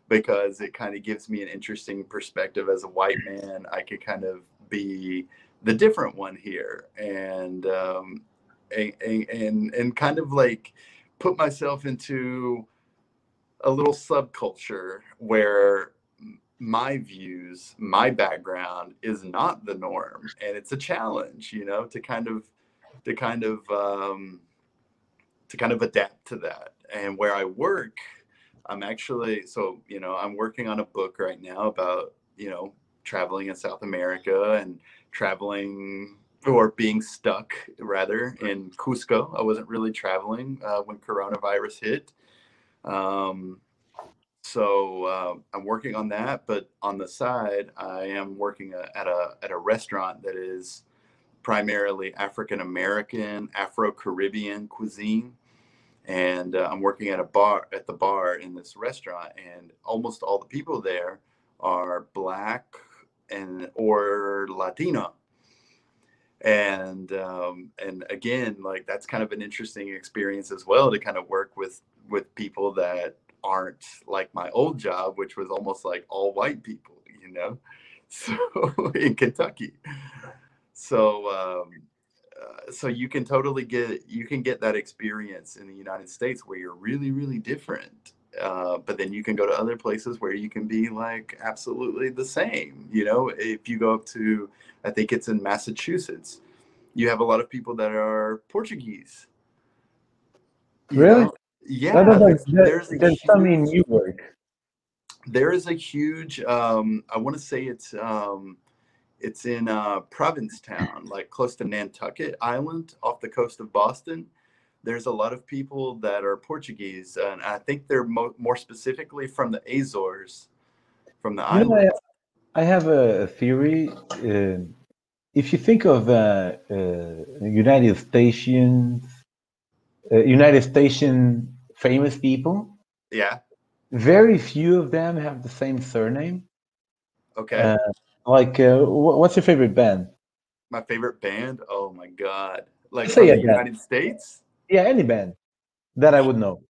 because it kind of gives me an interesting perspective as a white man. I could kind of be the different one here, and um, and, and and kind of like put myself into a little subculture where my views, my background is not the norm, and it's a challenge, you know, to kind of to kind of um, to kind of adapt to that. And where I work, I'm actually so you know I'm working on a book right now about you know traveling in South America and traveling or being stuck rather in Cusco. I wasn't really traveling uh, when coronavirus hit. Um, so uh, I'm working on that, but on the side, I am working a, at a at a restaurant that is primarily African American, Afro Caribbean cuisine, and uh, I'm working at a bar at the bar in this restaurant, and almost all the people there are black and or Latino and um, and again like that's kind of an interesting experience as well to kind of work with with people that aren't like my old job which was almost like all white people you know so in kentucky so um, uh, so you can totally get you can get that experience in the united states where you're really really different uh, but then you can go to other places where you can be like absolutely the same. You know, if you go up to, I think it's in Massachusetts, you have a lot of people that are Portuguese. Really? Know? Yeah. There's, there's, there's some in Newark. There is a huge. Um, I want to say it's um, it's in uh, Provincetown, like close to Nantucket Island, off the coast of Boston there's a lot of people that are Portuguese, and I think they're mo- more specifically from the Azores, from the you islands. Know, I, have a theory. Uh, if you think of uh, uh, United Stations, uh, United Station famous people, yeah, very few of them have the same surname. Okay. Uh, like, uh, what's your favorite band? My favorite band? Oh my god! Like from the United States? Yeah, any band that I would know.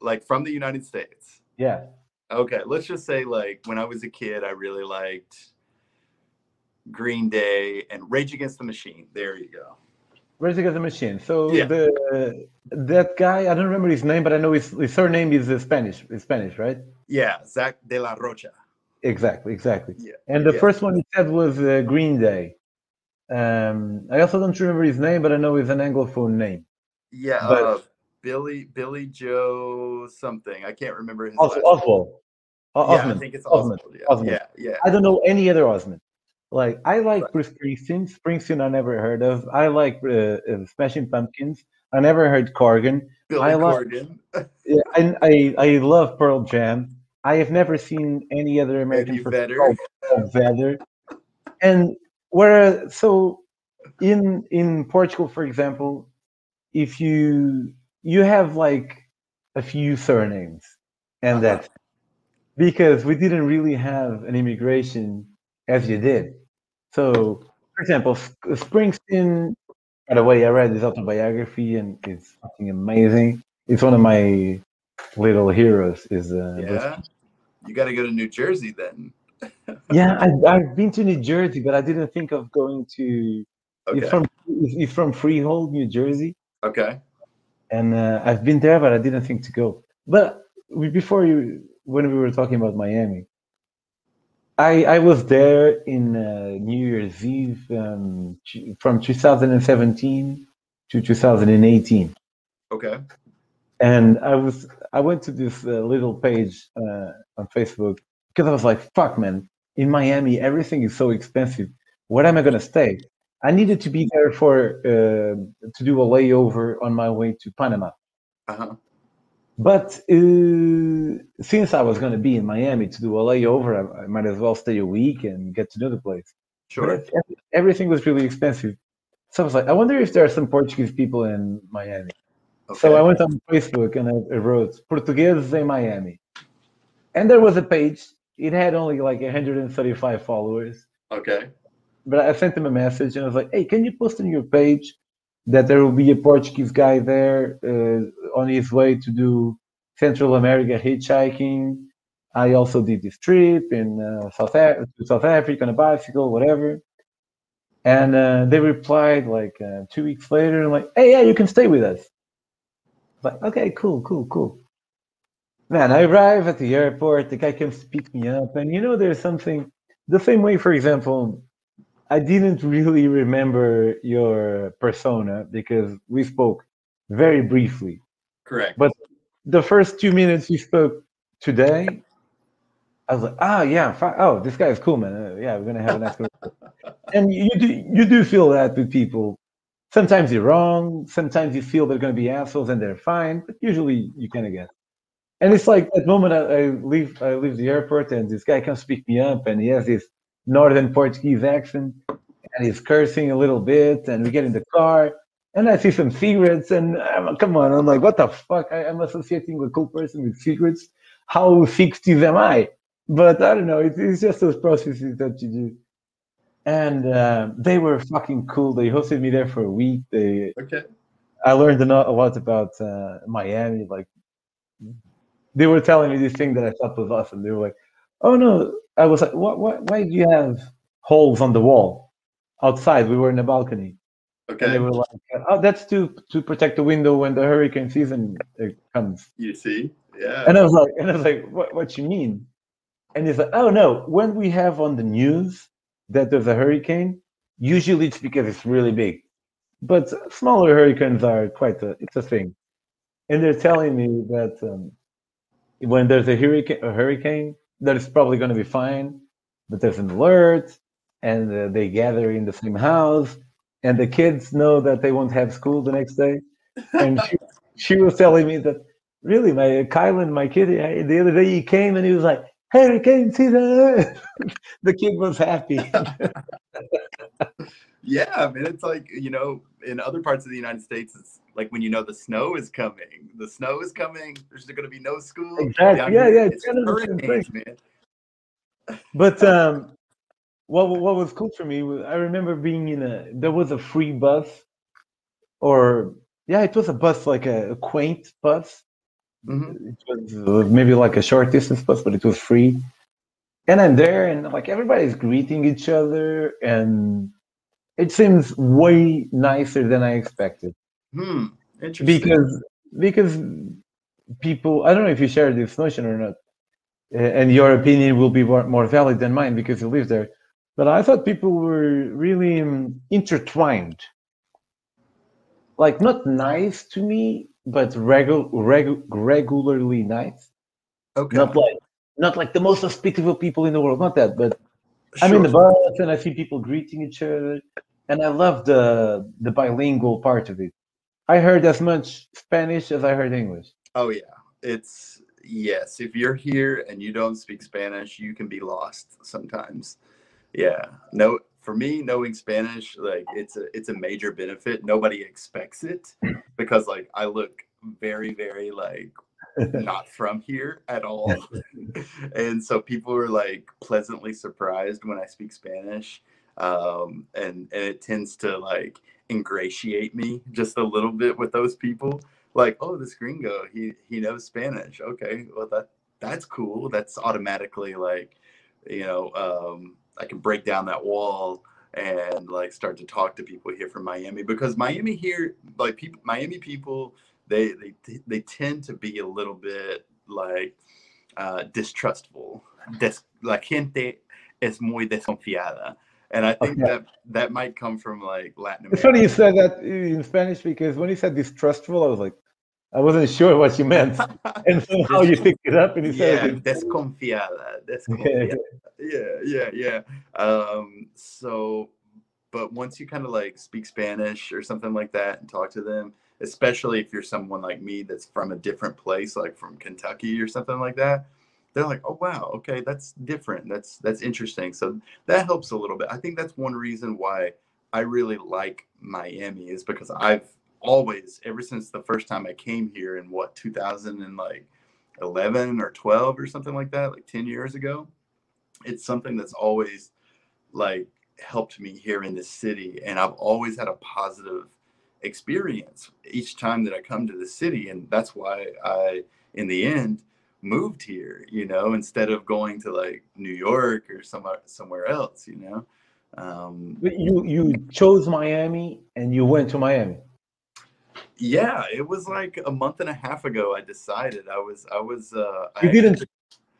Like from the United States. Yeah. Okay, let's just say like when I was a kid, I really liked Green Day and Rage Against the Machine. There you go. Rage Against the Machine. So yeah. the uh, that guy, I don't remember his name, but I know his, his surname is uh, Spanish. It's Spanish, right? Yeah, Zach de la Rocha. Exactly, exactly. Yeah. And the yeah. first one he said was uh, Green Day. Um, I also don't remember his name, but I know it's an Anglophone name. Yeah, but, uh, Billie Billie Joe something. I can't remember his. Os- Oswald. O- yeah. I think it's. Osmond. Yeah. Yeah, yeah. I don't know any other Osmond. Like I like right. Bruce Springsteen. Springsteen I never heard of. I like uh, uh, Smashing Pumpkins. I never heard Corgan. Billy I Corgan. yeah, I, I I love Pearl Jam. I have never seen any other American for Vedder. Vedder. And where so in in Portugal, for example, if you you have like a few surnames and uh-huh. that because we didn't really have an immigration as you did. So, for example, Springsteen. By the way, I read his autobiography and it's fucking amazing. It's one of my little heroes. Is uh, yeah, you got to go to New Jersey then. yeah, I, I've been to New Jersey, but I didn't think of going to. Okay. He's from he's from Freehold, New Jersey. Okay. And uh, I've been there, but I didn't think to go. But before you, when we were talking about Miami, I I was there in uh, New Year's Eve um, from 2017 to 2018. Okay. And I was I went to this uh, little page uh, on Facebook because I was like, "Fuck, man! In Miami, everything is so expensive. Where am I gonna stay?" I needed to be there for uh, to do a layover on my way to Panama. Uh-huh. But uh, since I was going to be in Miami to do a layover, I, I, might as well stay a week and get to know the place. Sure. It, everything was really expensive. So I was like, I wonder if there are some Portuguese people in Miami. Okay. So I went on Facebook and I, I wrote Portugueses in Miami. And there was a page. It had only like 135 followers. Okay. But I sent him a message and I was like, hey, can you post on your page that there will be a Portuguese guy there uh, on his way to do Central America hitchhiking. I also did this trip in uh, South, South Africa on a bicycle, whatever. And uh, they replied like uh, two weeks later, and like, "Hey, yeah, you can stay with us." Like, okay, cool, cool, cool. Man, I arrive at the airport. The guy comes to pick me up, and you know, there's something the same way. For example, I didn't really remember your persona because we spoke very briefly. Correct. But the first two minutes you spoke today, I was like, ah, yeah, fi- oh, this guy is cool, man. Uh, yeah, we're gonna have a nice and you do you do feel that with people. Sometimes you're wrong. Sometimes you feel they're gonna be assholes and they're fine, but usually you kind of get. And it's like that moment I, I leave I leave the airport and this guy comes pick me up and he has this northern Portuguese accent, and he's cursing a little bit. And we get in the car, and I see some cigarettes, and I'm, come on, I'm like, what the fuck? I, am associating a cool person with cigarettes. How 60s am I? But I don't know. It, it's just those processes that you do. And uh, they were fucking cool. They hosted me there for a week. They okay. I learned a lot about uh, Miami. Like they were telling me this thing that I thought was awesome. They were like, "Oh no, I was like, what, what, why do you have holes on the wall outside? We were in a balcony. Okay. And they were like, oh, that's to to protect the window when the hurricane season uh, comes. You see, yeah. And I was like, and I was like, what, what you mean? And he's like, oh no, when we have on the news that there's a hurricane, usually it's because it's really big, but smaller hurricanes are quite a, it's a thing. And they're telling me that um, when there's a hurricane, a hurricane, that it's probably going to be fine, but there's an alert, and uh, they gather in the same house, and the kids know that they won't have school the next day. And she, she was telling me that really, my Kylan, my kid, the other day he came and he was like, "Hurricane season!" the kid was happy. yeah, I mean, it's like you know, in other parts of the United States, it's like when you know the snow is coming. The snow is coming. There's going to be no school. Exactly. Yeah, yeah. It's, kind of hurricanes, man. But um, what what was cool for me was I remember being in a there was a free bus, or yeah, it was a bus like a, a quaint bus. Mm-hmm. It was uh, maybe like a short distance bus, but it was free. And I'm there, and like everybody's greeting each other, and it seems way nicer than I expected. Hmm. Interesting. Because because people, I don't know if you share this notion or not, and your opinion will be more, more valid than mine because you live there. But I thought people were really um, intertwined, like not nice to me, but regu- regu- regularly nice. Okay. Not like not like the most hospitable people in the world. Not that, but sure. I'm in the bus and I see people greeting each other, and I love the the bilingual part of it. I heard as much Spanish as I heard English. Oh yeah, it's yes. If you're here and you don't speak Spanish, you can be lost sometimes. Yeah. No, for me, knowing Spanish, like it's a it's a major benefit. Nobody expects it because like I look very very like not from here at all, and so people are like pleasantly surprised when I speak Spanish, um, and and it tends to like ingratiate me just a little bit with those people. Like, oh, this gringo, he he knows Spanish. Okay, well that that's cool. That's automatically like, you know, um, I can break down that wall and like start to talk to people here from Miami because Miami here, like people, Miami people, they they they tend to be a little bit like uh, distrustful. Des, la gente es muy desconfiada and I think okay. that that might come from like Latin America. It's funny you said that in Spanish because when you said distrustful, I was like, I wasn't sure what you meant, and somehow you picked it up and you yeah, said, desconfiada, desconfiada. yeah, yeah, yeah. Um, so, but once you kind of like speak Spanish or something like that and talk to them, especially if you're someone like me that's from a different place, like from Kentucky or something like that, they're like, oh wow, okay, that's different. That's that's interesting. So that helps a little bit. I think that's one reason why I really like Miami is because I've always, ever since the first time I came here in what 2000 and like 11 or 12 or something like that, like 10 years ago, it's something that's always like helped me here in this city, and I've always had a positive experience each time that I come to the city, and that's why I, in the end, moved here. You know, instead of going to like New York or somewhere somewhere else. You know. Um, you you chose Miami and you went to Miami. Yeah, it was like a month and a half ago. I decided I was I was. Uh, you I didn't.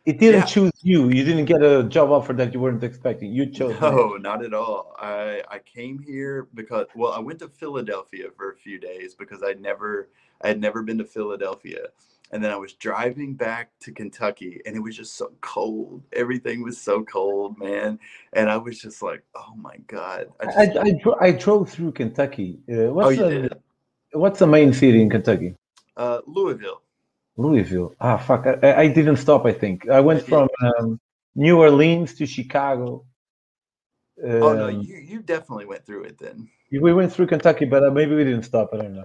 It didn't yeah. choose you. You didn't get a job offer that you weren't expecting. You chose. No, not at all. I I came here because well, I went to Philadelphia for a few days because I'd never I had never been to Philadelphia, and then I was driving back to Kentucky, and it was just so cold. Everything was so cold, man, and I was just like, oh my god. I just, I, I, dro- I drove through Kentucky. Uh, what's oh, the, What's the main city in Kentucky? Uh, Louisville. Louisville. Ah, fuck. I, I, didn't stop. I think I went from um, New Orleans to Chicago. Um, oh no, um, you you definitely went through it then. We went through Kentucky, but uh, maybe we didn't stop. I don't know.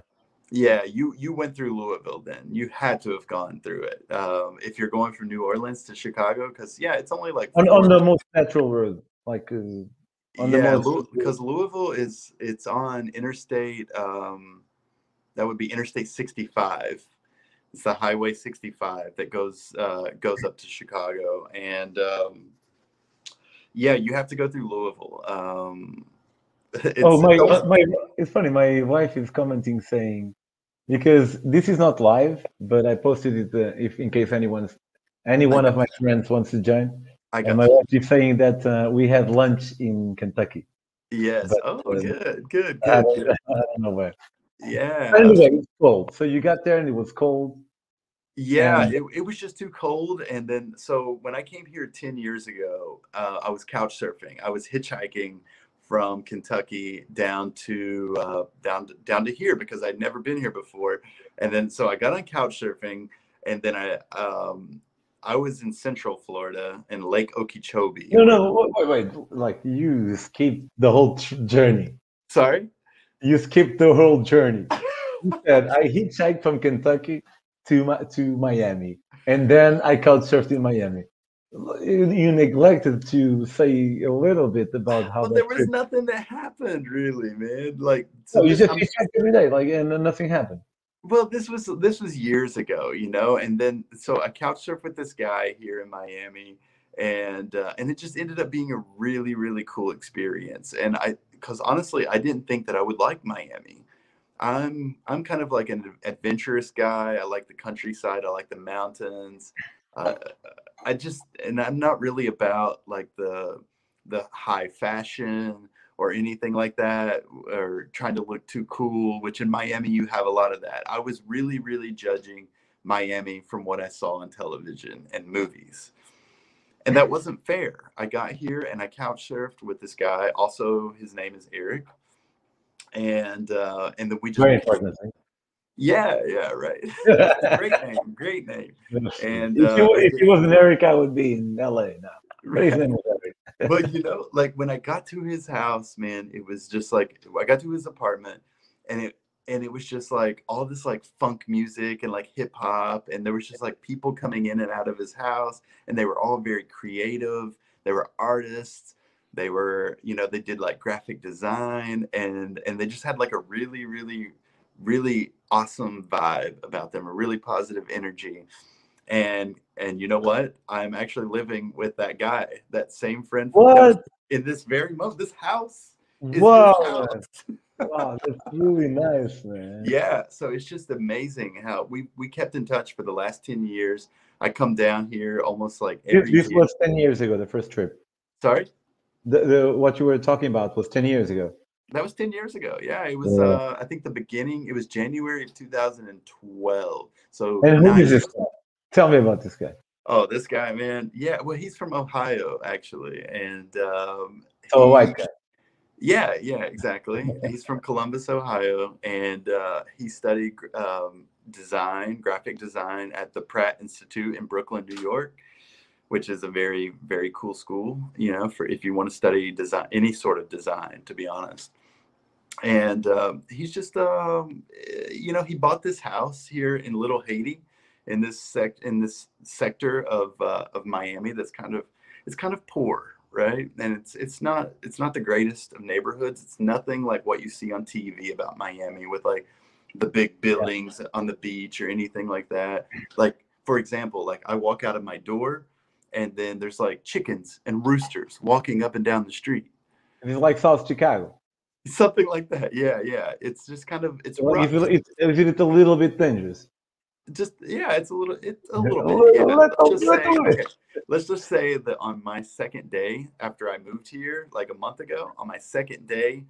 Yeah, you you went through Louisville then. You had to have gone through it. Um, if you're going from New Orleans to Chicago, because yeah, it's only like on, on the most natural road, like. Uh, yeah, because Louisville is it's on Interstate. Um, that would be Interstate 65. It's the Highway 65 that goes uh, goes up to Chicago, and um, yeah, you have to go through Louisville. Um, oh my, my! It's funny. My wife is commenting saying because this is not live, but I posted it uh, if in case anyone's any one of my friends wants to join. I got and my wife saying that uh, we had lunch in Kentucky. Yes. But, oh, uh, good, good, good. I, good. I don't know where. Yeah. Anyway, it was cold. So you got there and it was cold. Yeah, it, it was just too cold. And then, so when I came here 10 years ago, uh, I was couch surfing. I was hitchhiking from Kentucky down to uh, down to, down to here because I'd never been here before. And then, so I got on couch surfing, and then I um, I was in Central Florida in Lake Okeechobee. No, no, wait, wait, like you skipped the whole journey. Sorry. You skipped the whole journey. You said I hitchhiked from Kentucky to to Miami, and then I couch surfed in Miami. You, you, neglected to say a little bit about how. Well, there was trip. nothing that happened, really, man. Like so no, you just hitchhiked every day, like, and nothing happened. Well, this was this was years ago, you know, and then so I couch surfed with this guy here in Miami, and uh, and it just ended up being a really really cool experience. And I because honestly, I didn't think that I would like Miami. I'm I'm kind of like an adventurous guy. I like the countryside. I like the mountains. Uh, I just and I'm not really about like the the high fashion or anything like that or trying to look too cool. Which in Miami you have a lot of that. I was really really judging Miami from what I saw on television and movies and that wasn't fair. I got here and I couch surfed with this guy. Also, his name is Eric, and uh, and then we just very important. Yeah, yeah, right. great name, great name. And if, uh, if he wasn't Eric, I would be in LA now. Right. but you know, like when I got to his house, man, it was just like I got to his apartment, and it and it was just like all this like funk music and like hip hop and there was just like people coming in and out of his house and they were all very creative they were artists they were you know they did like graphic design and and they just had like a really really really awesome vibe about them a really positive energy and and you know what i'm actually living with that guy that same friend what? in this very moment this house Wow wow, that's really nice, man. Yeah, so it's just amazing how we we kept in touch for the last ten years. I come down here almost like every. This year. was ten years ago, the first trip. Sorry. The, the what you were talking about was ten years ago. That was 10 years ago. Yeah, it was. Yeah. Uh, I think the beginning. It was January of 2012. So. And who is this guy? Tell me about this guy. Oh, this guy, man. Yeah, well, he's from Ohio actually, and um, oh, white guy. Yeah, yeah, exactly. he's from Columbus, Ohio, and uh, he studied um, design, graphic design at the Pratt Institute in Brooklyn, New York, which is a very, very cool school. You know, for if you want to study design, any sort of design, to be honest. And uh, he's just, um, you know, he bought this house here in Little Haiti in this sect in this sector of uh, of Miami that's kind of it's kind of poor, right? And it's it's not it's not the greatest of neighborhoods. It's nothing like what you see on TV about Miami with like the big buildings yeah. on the beach or anything like that. Like for example, like I walk out of my door and then there's like chickens and roosters walking up and down the street. And it's like South Chicago. Something like that. Yeah, yeah. It's just kind of it's well, rough. It's, it's, it's a little bit dangerous just yeah, it's a little it's a little bit. Yeah. Let's, just say, okay, let's just say that on my second day after I moved here, like a month ago, on my second day,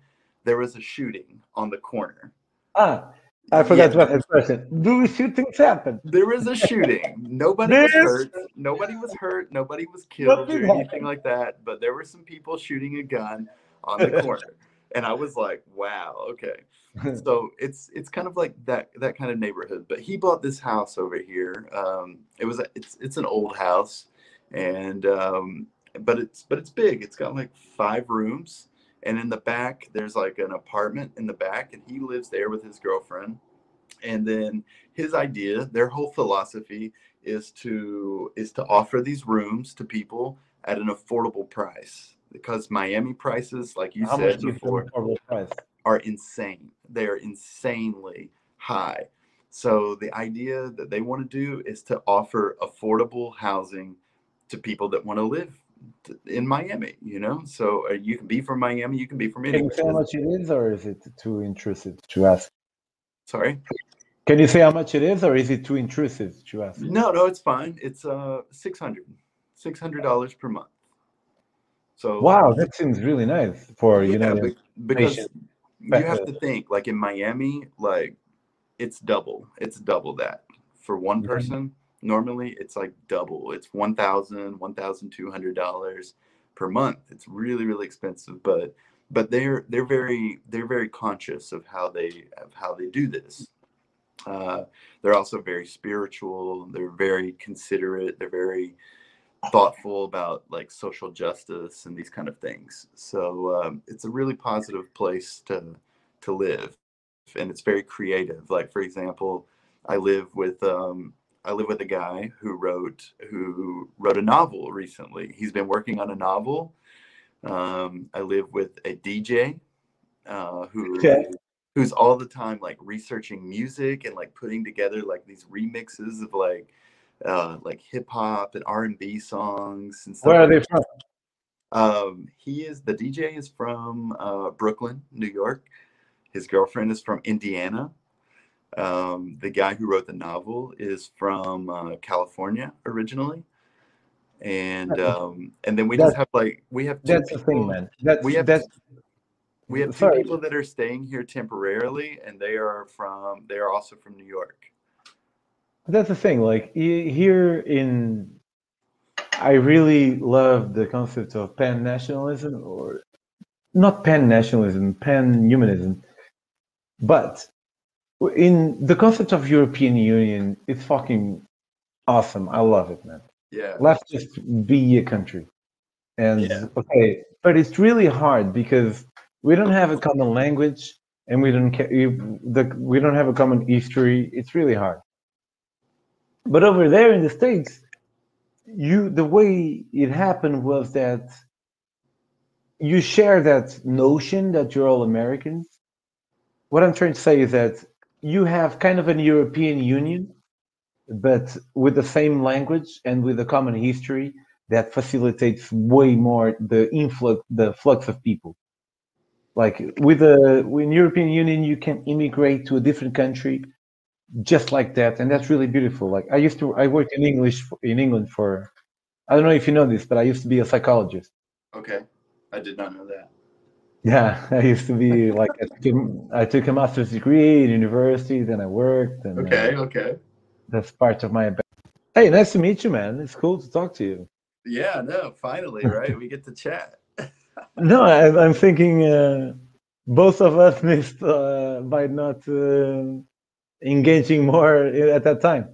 there was a shooting on the corner. Ah, I forgot yeah. to question. Do shootings happen? There was a shooting. Nobody was hurt. Nobody was hurt. Nobody was killed or anything happen? like that. But there were some people shooting a gun on the corner, and I was like, "Wow, okay." so it's it's kind of like that that kind of neighborhood. But he bought this house over here. Um, it was a, it's it's an old house, and um, but it's but it's big. It's got like five rooms, and in the back there's like an apartment in the back, and he lives there with his girlfriend. And then his idea, their whole philosophy is to is to offer these rooms to people at an affordable price because Miami prices, like you How said before, are insane. They're insanely high. So the idea that they want to do is to offer affordable housing to people that want to live in Miami. You know, so uh, you can be from Miami, you can be from anywhere. Can you say how much it is, or is it too intrusive to ask? Sorry. Can you say how much it is, or is it too intrusive to ask? No, no, it's fine. It's uh six hundred, six hundred dollars per month. So wow, that seems really nice for yeah, you know because you have to think like in Miami, like it's double. It's double that for one mm-hmm. person. Mm-hmm. Normally, it's like double. It's one thousand, one thousand two hundred dollars per month. It's really, really expensive, but but they're they're very they're very conscious of how they of how they do this. Uh, they're also very spiritual. They're very considerate. They're very thoughtful about like social justice and these kind of things. So um, it's a really positive place to to live, and it's very creative. Like for example, I live with um, I live with a guy who wrote who wrote a novel recently. He's been working on a novel. Um, I live with a DJ uh, who okay. who's all the time like researching music and like putting together like these remixes of like uh, like hip hop and R and B songs. And stuff Where are they from? Um, he is the DJ is from uh, Brooklyn, New York. His girlfriend is from Indiana. Um, the guy who wrote the novel is from uh, California originally, and um, and then we just have like we have that's people, the thing, man. That's, we have that's we have two sorry. people that are staying here temporarily, and they are from they are also from New York. That's the thing. Like here in, I really love the concept of pan nationalism, or not pan nationalism, pan humanism, but in the concept of European Union, it's fucking awesome. I love it, man. Yeah. Let's just be a country. And yeah. okay, but it's really hard because we don't have a common language and we don't the, we don't have a common history. It's really hard. But over there in the States, you the way it happened was that you share that notion that you're all Americans. What I'm trying to say is that you have kind of an European Union, but with the same language and with a common history that facilitates way more the influx, the flux of people. Like with the in European Union, you can immigrate to a different country just like that and that's really beautiful like i used to i worked in english in england for i don't know if you know this but i used to be a psychologist okay i did not know that Yeah, I used to be like I took, a, I took a master's degree in university, then I worked. And, okay, uh, okay. That's part of my. Hey, nice to meet you, man. It's cool to talk to you. Yeah, no, finally, right? we get to chat. no, I, am thinking uh, both of us missed uh, by not uh, engaging more at that time.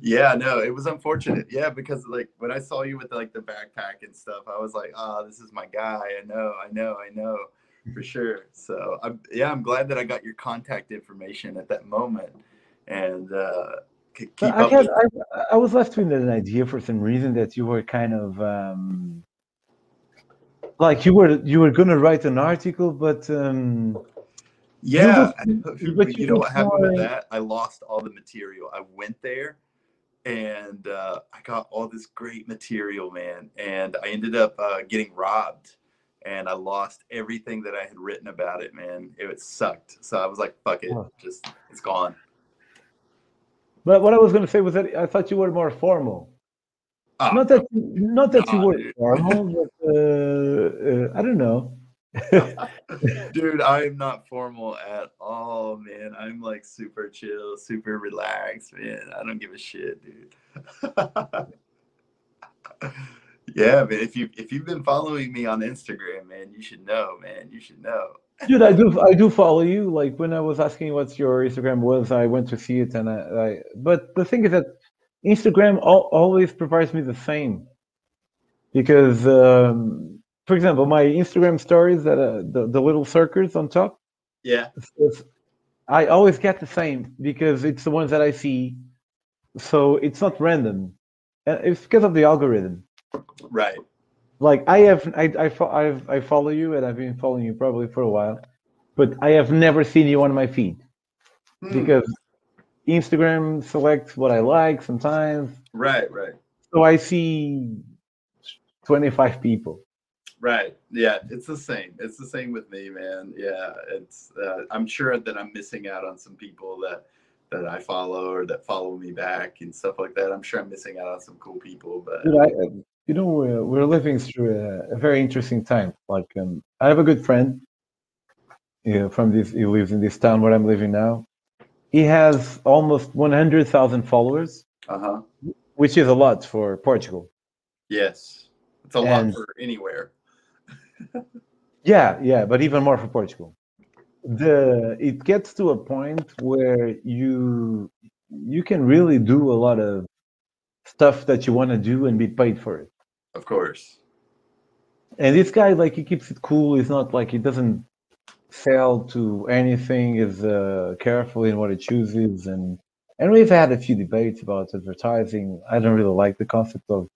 Yeah, no, it was unfortunate. Yeah, because like when I saw you with like the backpack and stuff, I was like, oh, this is my guy. I know, I know, I know for sure. So I'm yeah, I'm glad that I got your contact information at that moment and uh, keep I, up. Had, I, I, was left with an idea for some reason that you were kind of um, like you were you were going to write an article, but um, yeah, you, but you, you know what happened with that? I lost all the material. I went there and uh, I got all this great material, man, and I ended up uh, getting robbed. And I lost everything that I had written about it, man. It sucked. So I was like, "Fuck it, just it's gone." But what I was going to say was that I thought you were more formal. Ah, not that, not that you were dude. formal, but uh, uh, I don't know. dude, I am not formal at all, man. I'm like super chill, super relaxed, man. I don't give a shit, dude. yeah, man. If you if you've been following me on Instagram, man, you should know, man. You should know. Dude, I do I do follow you. Like when I was asking what your Instagram was, I went to see it, and I. I but the thing is that Instagram al- always provides me the same, because um, for example, my Instagram stories that uh, the the little circles on top. Yeah. I always get the same because it's the ones that I see, so it's not random. Uh, it's because of the algorithm. Right like I have I I I've, I follow you and I've been following you probably for a while, but I have never seen you on my feed hmm. because Instagram selects what I like sometimes. Right, right. So I see 25 people. Right. Yeah, it's the same. It's the same with me, man. Yeah, it's. Uh, I'm sure that I'm missing out on some people that that I follow or that follow me back and stuff like that. I'm sure I'm missing out on some cool people, but Dude, I, you know we're, we're living through a, a, very interesting time like um, i have a good friend you know, from this he lives in this town where i'm living now he has almost 100000 followers uh-huh. which is a lot for portugal yes it's a and, lot for anywhere yeah yeah but even more for portugal the it gets to a point where you you can really do a lot of stuff that you want to do and be paid for it of course. And this guy, like, he keeps it cool. He's not like he doesn't sell to anything. Is uh, careful in what he chooses, and and we've had a few debates about advertising. I don't really like the concept of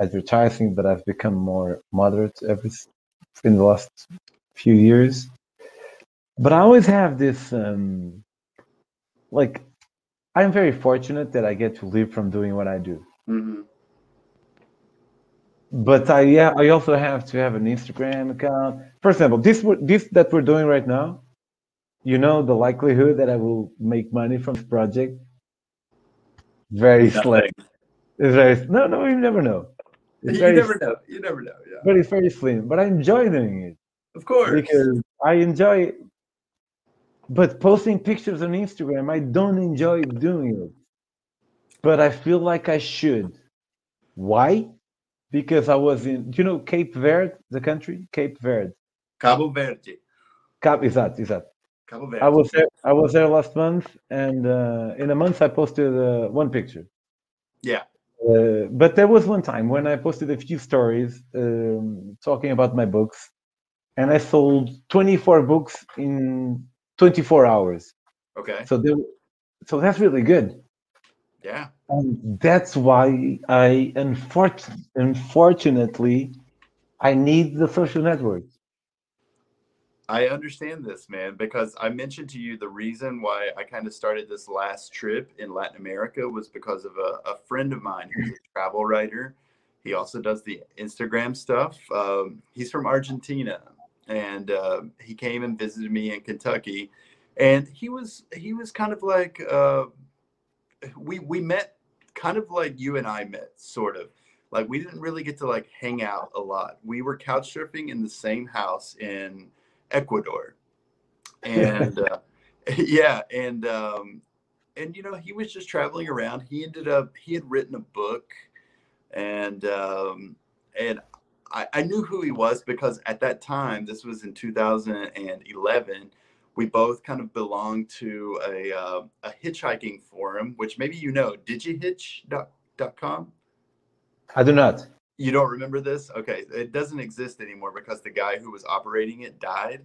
advertising, but I've become more moderate ever in the last few years. But I always have this, um, like, I'm very fortunate that I get to live from doing what I do. Mm-hmm but I yeah I also have to have an Instagram account. For example, this this that we're doing right now, you know the likelihood that I will make money from this project very slim. It's very no no you never know. It's you never know. You never know. Yeah. But it's very slim. But I enjoy doing it. Of course. Because I enjoy it. But posting pictures on Instagram, I don't enjoy doing it. But I feel like I should. Why? because I was in, do you know, Cape Verde, the country, Cape Verde. Cabo Verde. Cap, exato, exato. Cabo Verde. I was there. I was there last month, and uh, in a month I posted uh, one picture. Yeah. Uh, but there was one time when I posted a few stories um, talking about my books, and I sold 24 books in 24 hours. Okay. So there, so that's really good. Yeah. And that's why I unfortunately, unfortunately I need the social networks. I understand this, man, because I mentioned to you the reason why I kind of started this last trip in Latin America was because of a, a friend of mine who's a travel writer. He also does the Instagram stuff. Um, he's from Argentina, and uh, he came and visited me in Kentucky, and he was he was kind of like uh, we we met kind of like you and I met, sort of. like we didn't really get to like hang out a lot. We were couch surfing in the same house in Ecuador, and uh, yeah, and um, and you know he was just traveling around. He ended up he had written a book, and um, and I, I knew who he was because at that time this was in 2011 we both kind of belonged to a, uh, a hitchhiking forum, which maybe you know, digihitch.com. I do not. You don't remember this? Okay, it doesn't exist anymore because the guy who was operating it died.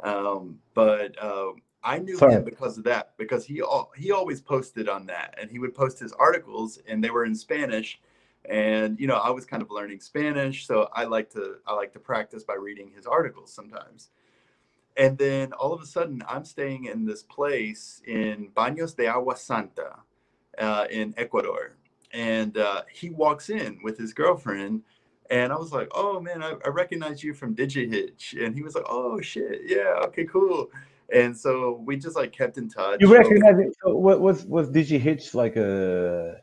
Um, but uh, I knew Sorry. him because of that, because he he always posted on that, and he would post his articles, and they were in Spanish. And you know, I was kind of learning Spanish, so I like to I like to practice by reading his articles sometimes. And then all of a sudden, I'm staying in this place in Baños de Agua Santa uh, in Ecuador, and uh, he walks in with his girlfriend and i was like oh man I, I, recognize you from digihitch. And he was like oh shit yeah okay cool. And so we just like kept in touch. You recognize it? So what was was digihitch like a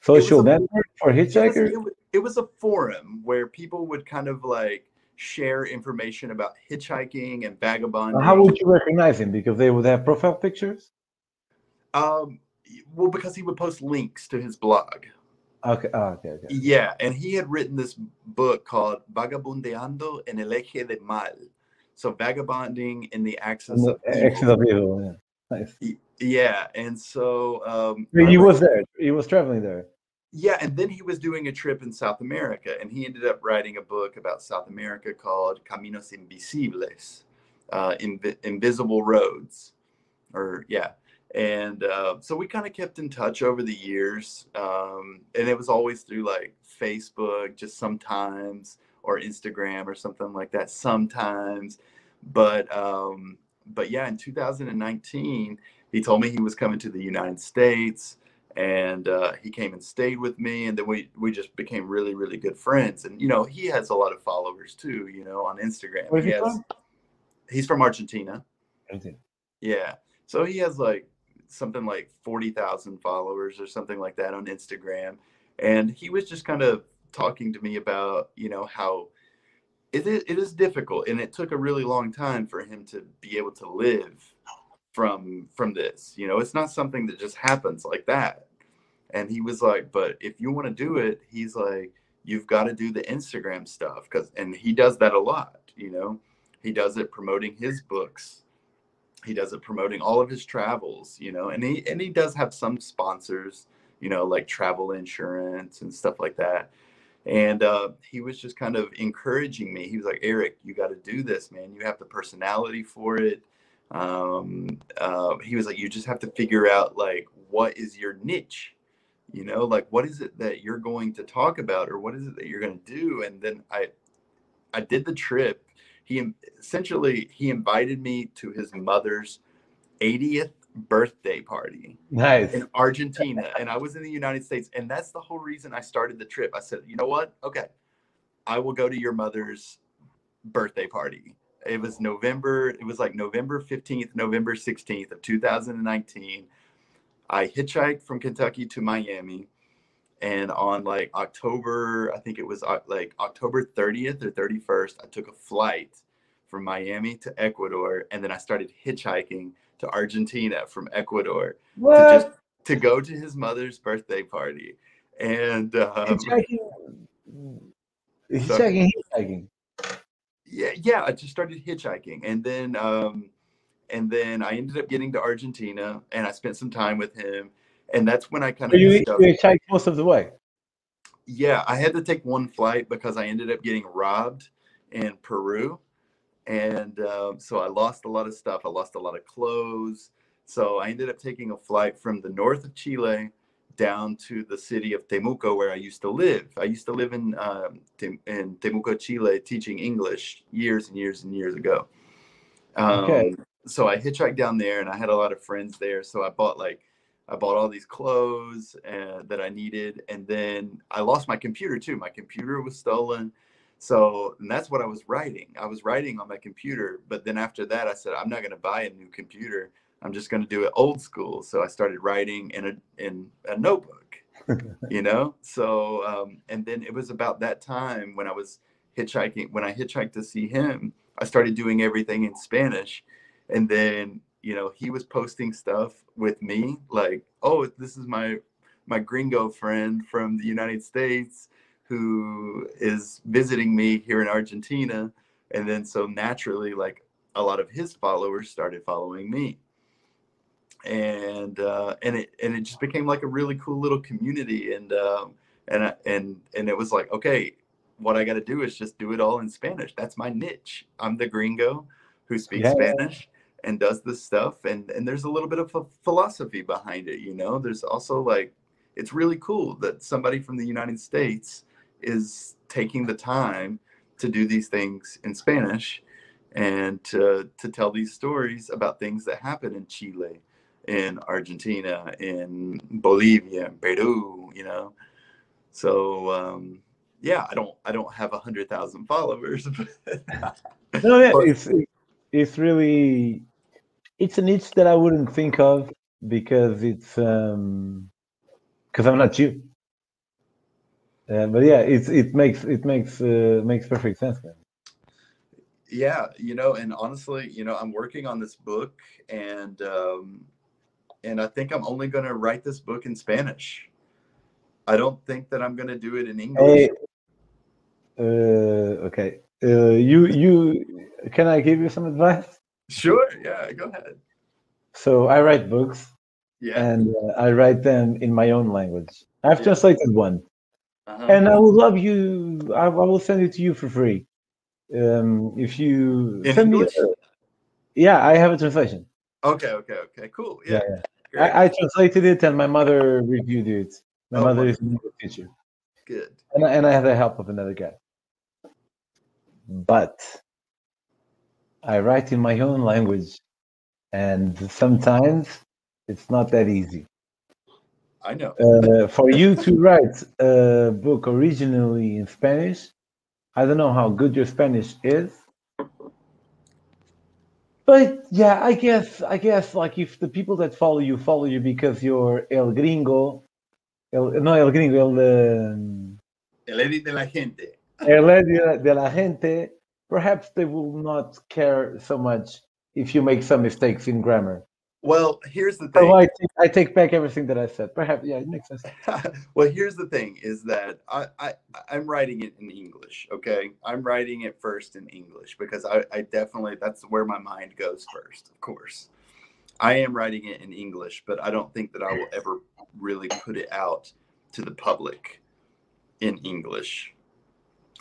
social a, network for hitchhikers it was, it was a forum where people would kind of like share information about hitchhiking and vagabonding. How would you recognize him? Because they would have profile pictures? Um well, because he would post links to his blog. Okay. Oh, okay. Okay. Yeah, and he had written this book called Vagabundeando en el eje de mal. So vagabonding in the axis of evil. of evil. Yeah. Nice. Yeah, and so um, he was there. He was traveling there. Yeah, and then he was doing a trip in South America, and he ended up writing a book about South America called Caminos Invisibles, uh, Inv- Invisible Roads, or yeah and uh, so we kind of kept in touch over the years um, and it was always through like facebook just sometimes or instagram or something like that sometimes. But um, but yeah in 2019 he told me he was coming to the united states and uh, he came and stayed with me and then we we just became really really good friends. And you know he has a lot of followers too you know on instagram. He, he has, from? he's from argentina. Argentina. yeah. So he has like something like 40,000 followers or something like that on Instagram. And he was just kind of talking to me about, you know, how it is, it is difficult and it took a really long time for him to be able to live from from this. You know, it's not something that just happens like that. And he was like, but if you want to do it, he's like, you've got to do the Instagram stuff cuz and he does that a lot, you know. He does it promoting his books he does it promoting all of his travels you know and he and he does have some sponsors you know like travel insurance and stuff like that. And uh, he was just kind of encouraging me. He was like eric you got to do this man. You have the personality for it. Um, uh, he was like you just have to figure out like what is your niche you know? Like what is it that you're going to talk about or what is it that you're going to do? And then i i did the trip he essentially he invited me to his mother's 80th birthday party nice. in Argentina and I was in the United States and that's the whole reason I started the trip. I said, "You know what? Okay. I will go to your mother's birthday party." It was November, it was like November 15th, November 16th of 2019. I hitchhiked from Kentucky to Miami and on like October, I think it was uh, like October 30th or 31st, I took a flight from Miami to Ecuador, and then I started hitchhiking to Argentina from Ecuador what? to just to go to his mother's birthday party. And um, hitchhiking, hitchhiking, hitchhiking. Yeah, yeah. I just started hitchhiking, and then um, and then I ended up getting to Argentina, and I spent some time with him and that's when I kind of you, you hitchhiked most of the way. Yeah, I had to take one flight because I ended up getting robbed in Peru, and um, so I lost a lot of stuff. I lost a lot of clothes. So I ended up taking a flight from the north of Chile down to the city of Temuco, where I used to live. I used to live in um, in Temuco, Chile, teaching English years and years and years ago. Um, okay. So I hitchhiked down there, and I had a lot of friends there. So I bought like I bought all these clothes uh, that I needed, and then I lost my computer too. My computer was stolen, so and that's what I was writing. I was writing on my computer, but then after that, I said I'm not going to buy a new computer. I'm just going to do it old school. So I started writing in a in a notebook, you know. So um, and then it was about that time when I was hitchhiking. When I hitchhiked to see him, I started doing everything in Spanish, and then you know he was posting stuff with me like, oh, this is my my gringo friend from the United States who is visiting me here in Argentina. And then so naturally, like a lot of his followers started following me. And uh, and it and it just became like a really cool little community. And um, and and and it was like, okay, what I got to do is just do it all in Spanish. That's my niche. I'm the gringo who speaks yeah. Spanish and does this stuff. And and there's a little bit of a philosophy behind it. You know, there's also like it's really cool that somebody from the United States is taking the time to do these things in Spanish and to, to tell these stories about things that happen in Chile, in Argentina, in Bolivia, Peru, you know. So um, yeah, I don't I don't have a hundred thousand followers. But no, yeah, it's it's really it's a niche that I wouldn't think of because it's um because I'm not you. Uh, but yeah, it's it makes it makes uh, makes perfect sense. Man. Yeah, you know, and honestly, you know, I'm working on this book, and um, and I think I'm only going to write this book in Spanish. I don't think that I'm going to do it in English. Hey, uh, okay, uh, you you can I give you some advice? Sure. Yeah, go ahead. So I write books. Yeah. And uh, I write them in my own language. I've yeah. translated one. Uh-huh. And I will love you. I, I, will send it to you for free. Um, if you in send English? me, a, yeah, I have a translation. Okay, okay, okay, cool. Yeah, yeah, yeah. I, I, translated it, and my mother reviewed it. My oh, mother is a teacher. Good. And, and I have the help of another guy. But I write in my own language, and sometimes it's not that easy. I know. uh, for you to write a book originally in Spanish, I don't know how good your Spanish is. But yeah, I guess I guess like if the people that follow you follow you because you're el gringo, el, no el gringo, el um, el edit de la gente. El edit de la gente. Perhaps they will not care so much if you make some mistakes in grammar. Well, here's the oh, thing. Oh, I, take, I take back everything that I said. Perhaps, yeah, it makes sense. well, here's the thing: is that I, I I'm writing it in English. Okay, I'm writing it first in English because I, I definitely that's where my mind goes first. Of course, I am writing it in English, but I don't think that I will ever really put it out to the public in English.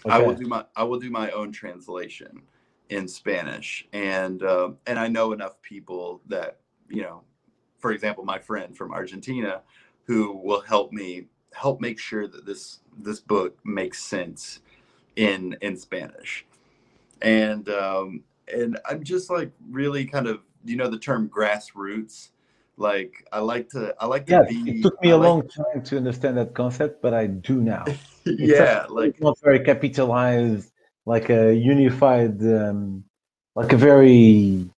Okay. I will do my I will do my own translation in Spanish, and uh, and I know enough people that you know, for example, my friend from Argentina, who will help me help make sure that this this book makes sense in in Spanish, and um, and I'm just like really kind of you know the term grassroots. Like I like to I like to yes, be. It took me I a like, long time to understand that concept, but I do now. yeah, like not very capitalized, like a unified, um, like a very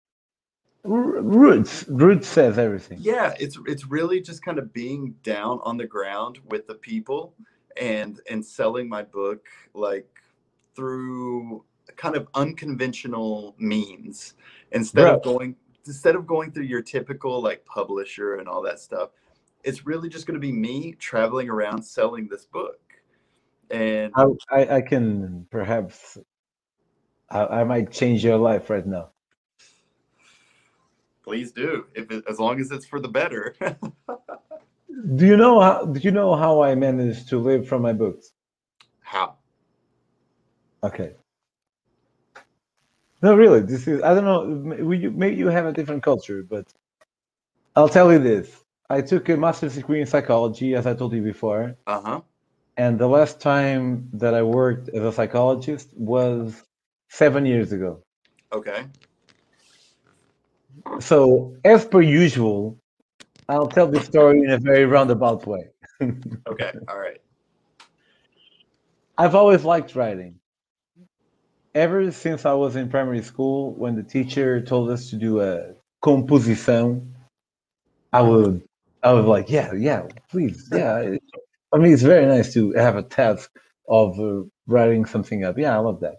roots roots says everything yeah it's it's really just kind of being down on the ground with the people and and selling my book like through kind of unconventional means instead Bro. of going instead of going through your typical like publisher and all that stuff it's really just going to be me traveling around selling this book. And i i, can perhaps I, I might change your life right now. Please do if it, as long as it's for the better. Do you know how do you know how i managed to live from my books? How? Okay no really this is i don't know maybe you have a different culture but i'll tell you this i took a master's degree in psychology as i told you before uh-huh and the last time that i worked as a psychologist was seven years ago okay so, as per usual, I'll tell the story in a very roundabout way. okay, all right. I've always liked writing. Ever since I was in primary school, when the teacher told us to do a composição, I would, I was like, yeah, yeah, please, yeah. I mean, it's very nice to have a task of uh, writing something up. Yeah, I love that.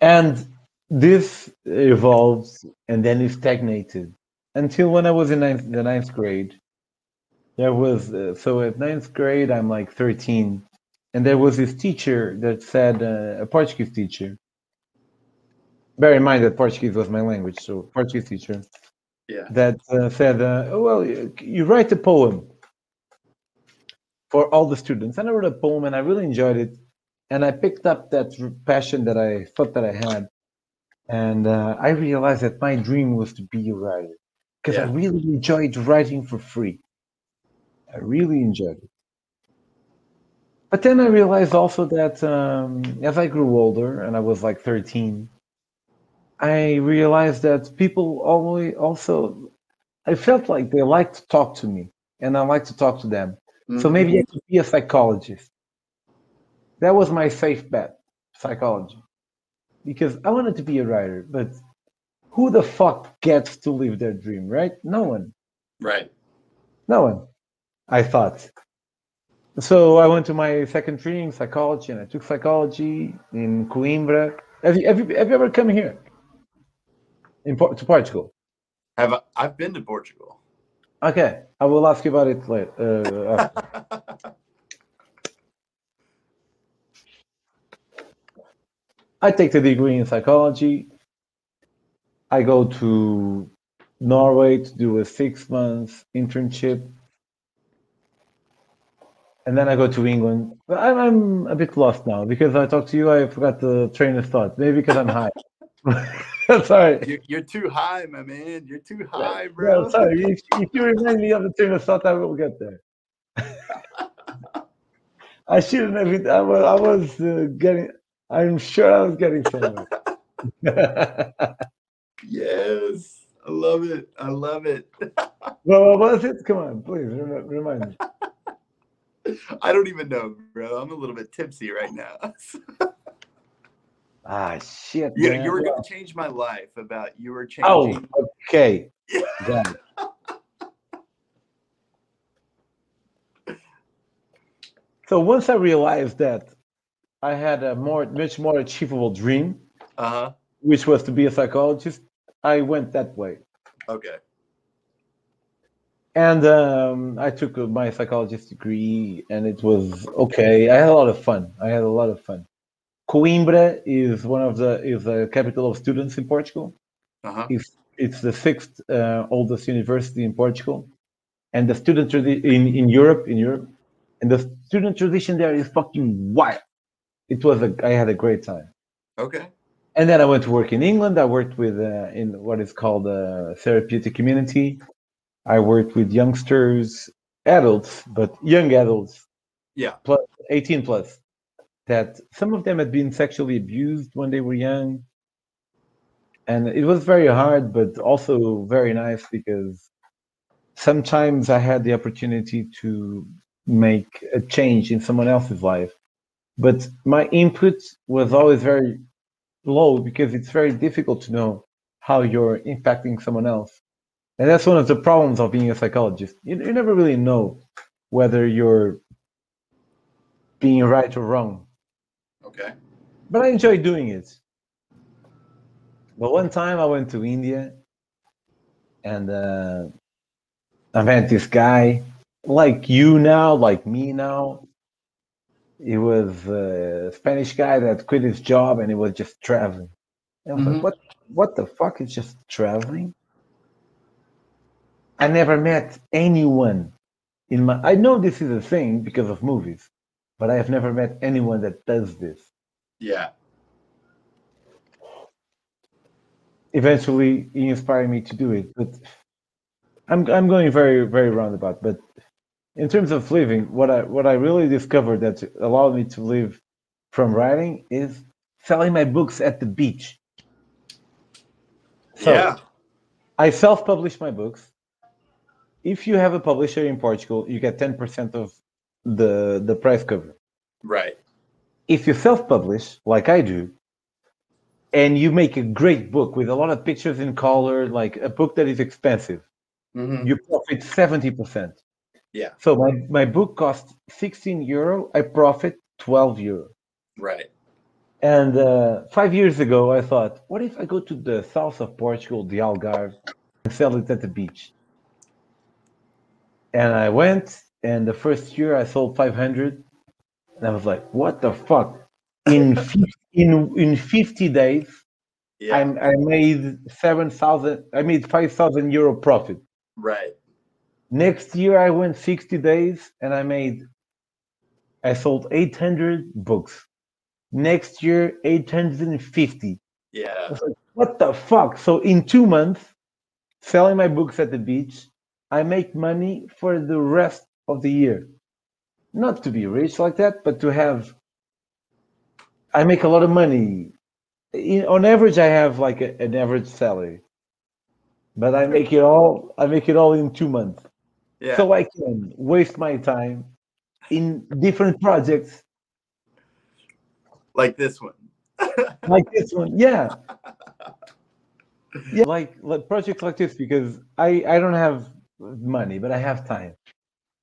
And this evolved and then it stagnated until when I was in ninth, the ninth grade. There was uh, so at ninth grade I'm like 13, and there was this teacher that said uh, a Portuguese teacher. Bear in mind that Portuguese was my language, so Portuguese teacher Yeah. that uh, said, uh, oh, "Well, you, you write a poem for all the students." And I wrote a poem, and I really enjoyed it. And I picked up that passion that I thought that I had, and uh, I realized that my dream was to be a writer because I really enjoyed writing for free. I really enjoyed it. But then I realized also that um, as I grew older, and I was like 13, I realized that people always also, I felt like they like to talk to me, and I like to talk to them. So Mhm. maybe I could be a psychologist. That was my safe bet, psychology, because I wanted to be a writer. But who the fuck gets to live their dream, right? No one. Right. No one. I thought. So I went to my second training, in psychology, and I took psychology in Coimbra. Have you, have you, have you ever come here? In, to Portugal? Have I, I've been to Portugal. Okay, I will ask you about it later. Uh. I take the degree in psychology. I go to Norway to do a six month internship. And then I go to England. But I'm, I'm a bit lost now because I talked to you. I forgot the train of thought. Maybe because I'm high. sorry. you're, you're too high, my man. You're too high, bro. sorry. If, if you remind me of the train of thought, I will get there. I shouldn't have. I was, I was uh, getting. I'm sure I was getting somewhere. Yes. I love it. I love it. well, what was it? Come on, please remind me. I don't even know, bro. I'm a little bit tipsy right now. Ah, shit. you, man. you were going to change my life about you were changing. Oh, okay. It. So once I realized that I had a more, much more achievable dream, Uh huh. which was to be a psychologist, I went that way. Okay. And um, I took my psychologist degree, and it was okay. I had a lot of fun. I had a lot of fun. Coimbra is one of the is the capital of students in Portugal. Uh huh. It's it's the sixth uh, oldest university in Portugal, and the student tradi- in in Europe in Europe, and the student tradition there is fucking wild. It was a I had a great time. Okay. And then I went to work in England. I worked with uh, in what is called a therapeutic community. I worked with youngsters, adults, but young adults, Yeah. 18 plus, that some of them had been sexually abused when they were young. And it was very hard, but also very nice because sometimes I had the opportunity to make a change in someone else's life. But my input was always very low because it's very difficult to know how you're impacting someone else. And that's one of the problems of being a psychologist. You, you never really know whether you're being right or wrong. Okay. But I enjoy doing it. But one time I went to India and uh, I met this guy, like you now, like me now. He was a Spanish guy that quit his job and he was just traveling. And I was Mhm. like, what, what the fuck is just traveling? I never met anyone in my. I know this is a thing because of movies, but I have never met anyone that does this. Yeah. eventually he inspired me to do it but i'm i'm going very very roundabout but in terms of living what i what i really discovered that allowed me to live from writing is selling my books at the beach so yeah. i self-publish my books if you have a publisher in portugal you get 10% of the the price cover Right. if you self-publish like i do and you make a great book with a lot of pictures in color like a book that is expensive hmm you profit 70% Yeah. So my, my book cost 16 euro. I profit 12 euro. Right. And uh, five years ago, I thought, what if I go to the south of Portugal, the Algarve, and sell it at the beach? And I went, and the first year I sold 500. And I was like, what the fuck? In 50, in, in 50 days, Yeah. I'm, I made 7,000, I made 5,000 euro profit. right. Next year, I went 60 days and I made, I sold 800 books. Next year, 850. Yeah. What the fuck? So in two months, selling my books at the beach, I make money for the rest of the year. Not to be rich like that, but to have. I make a lot of money. In, on average, I have like a, an average salary, but I make it all. I make it all in two months, Yeah. so I can waste my time in different projects like this one. like this one yeah yeah like, like projects like this because i i don't have money but i have time.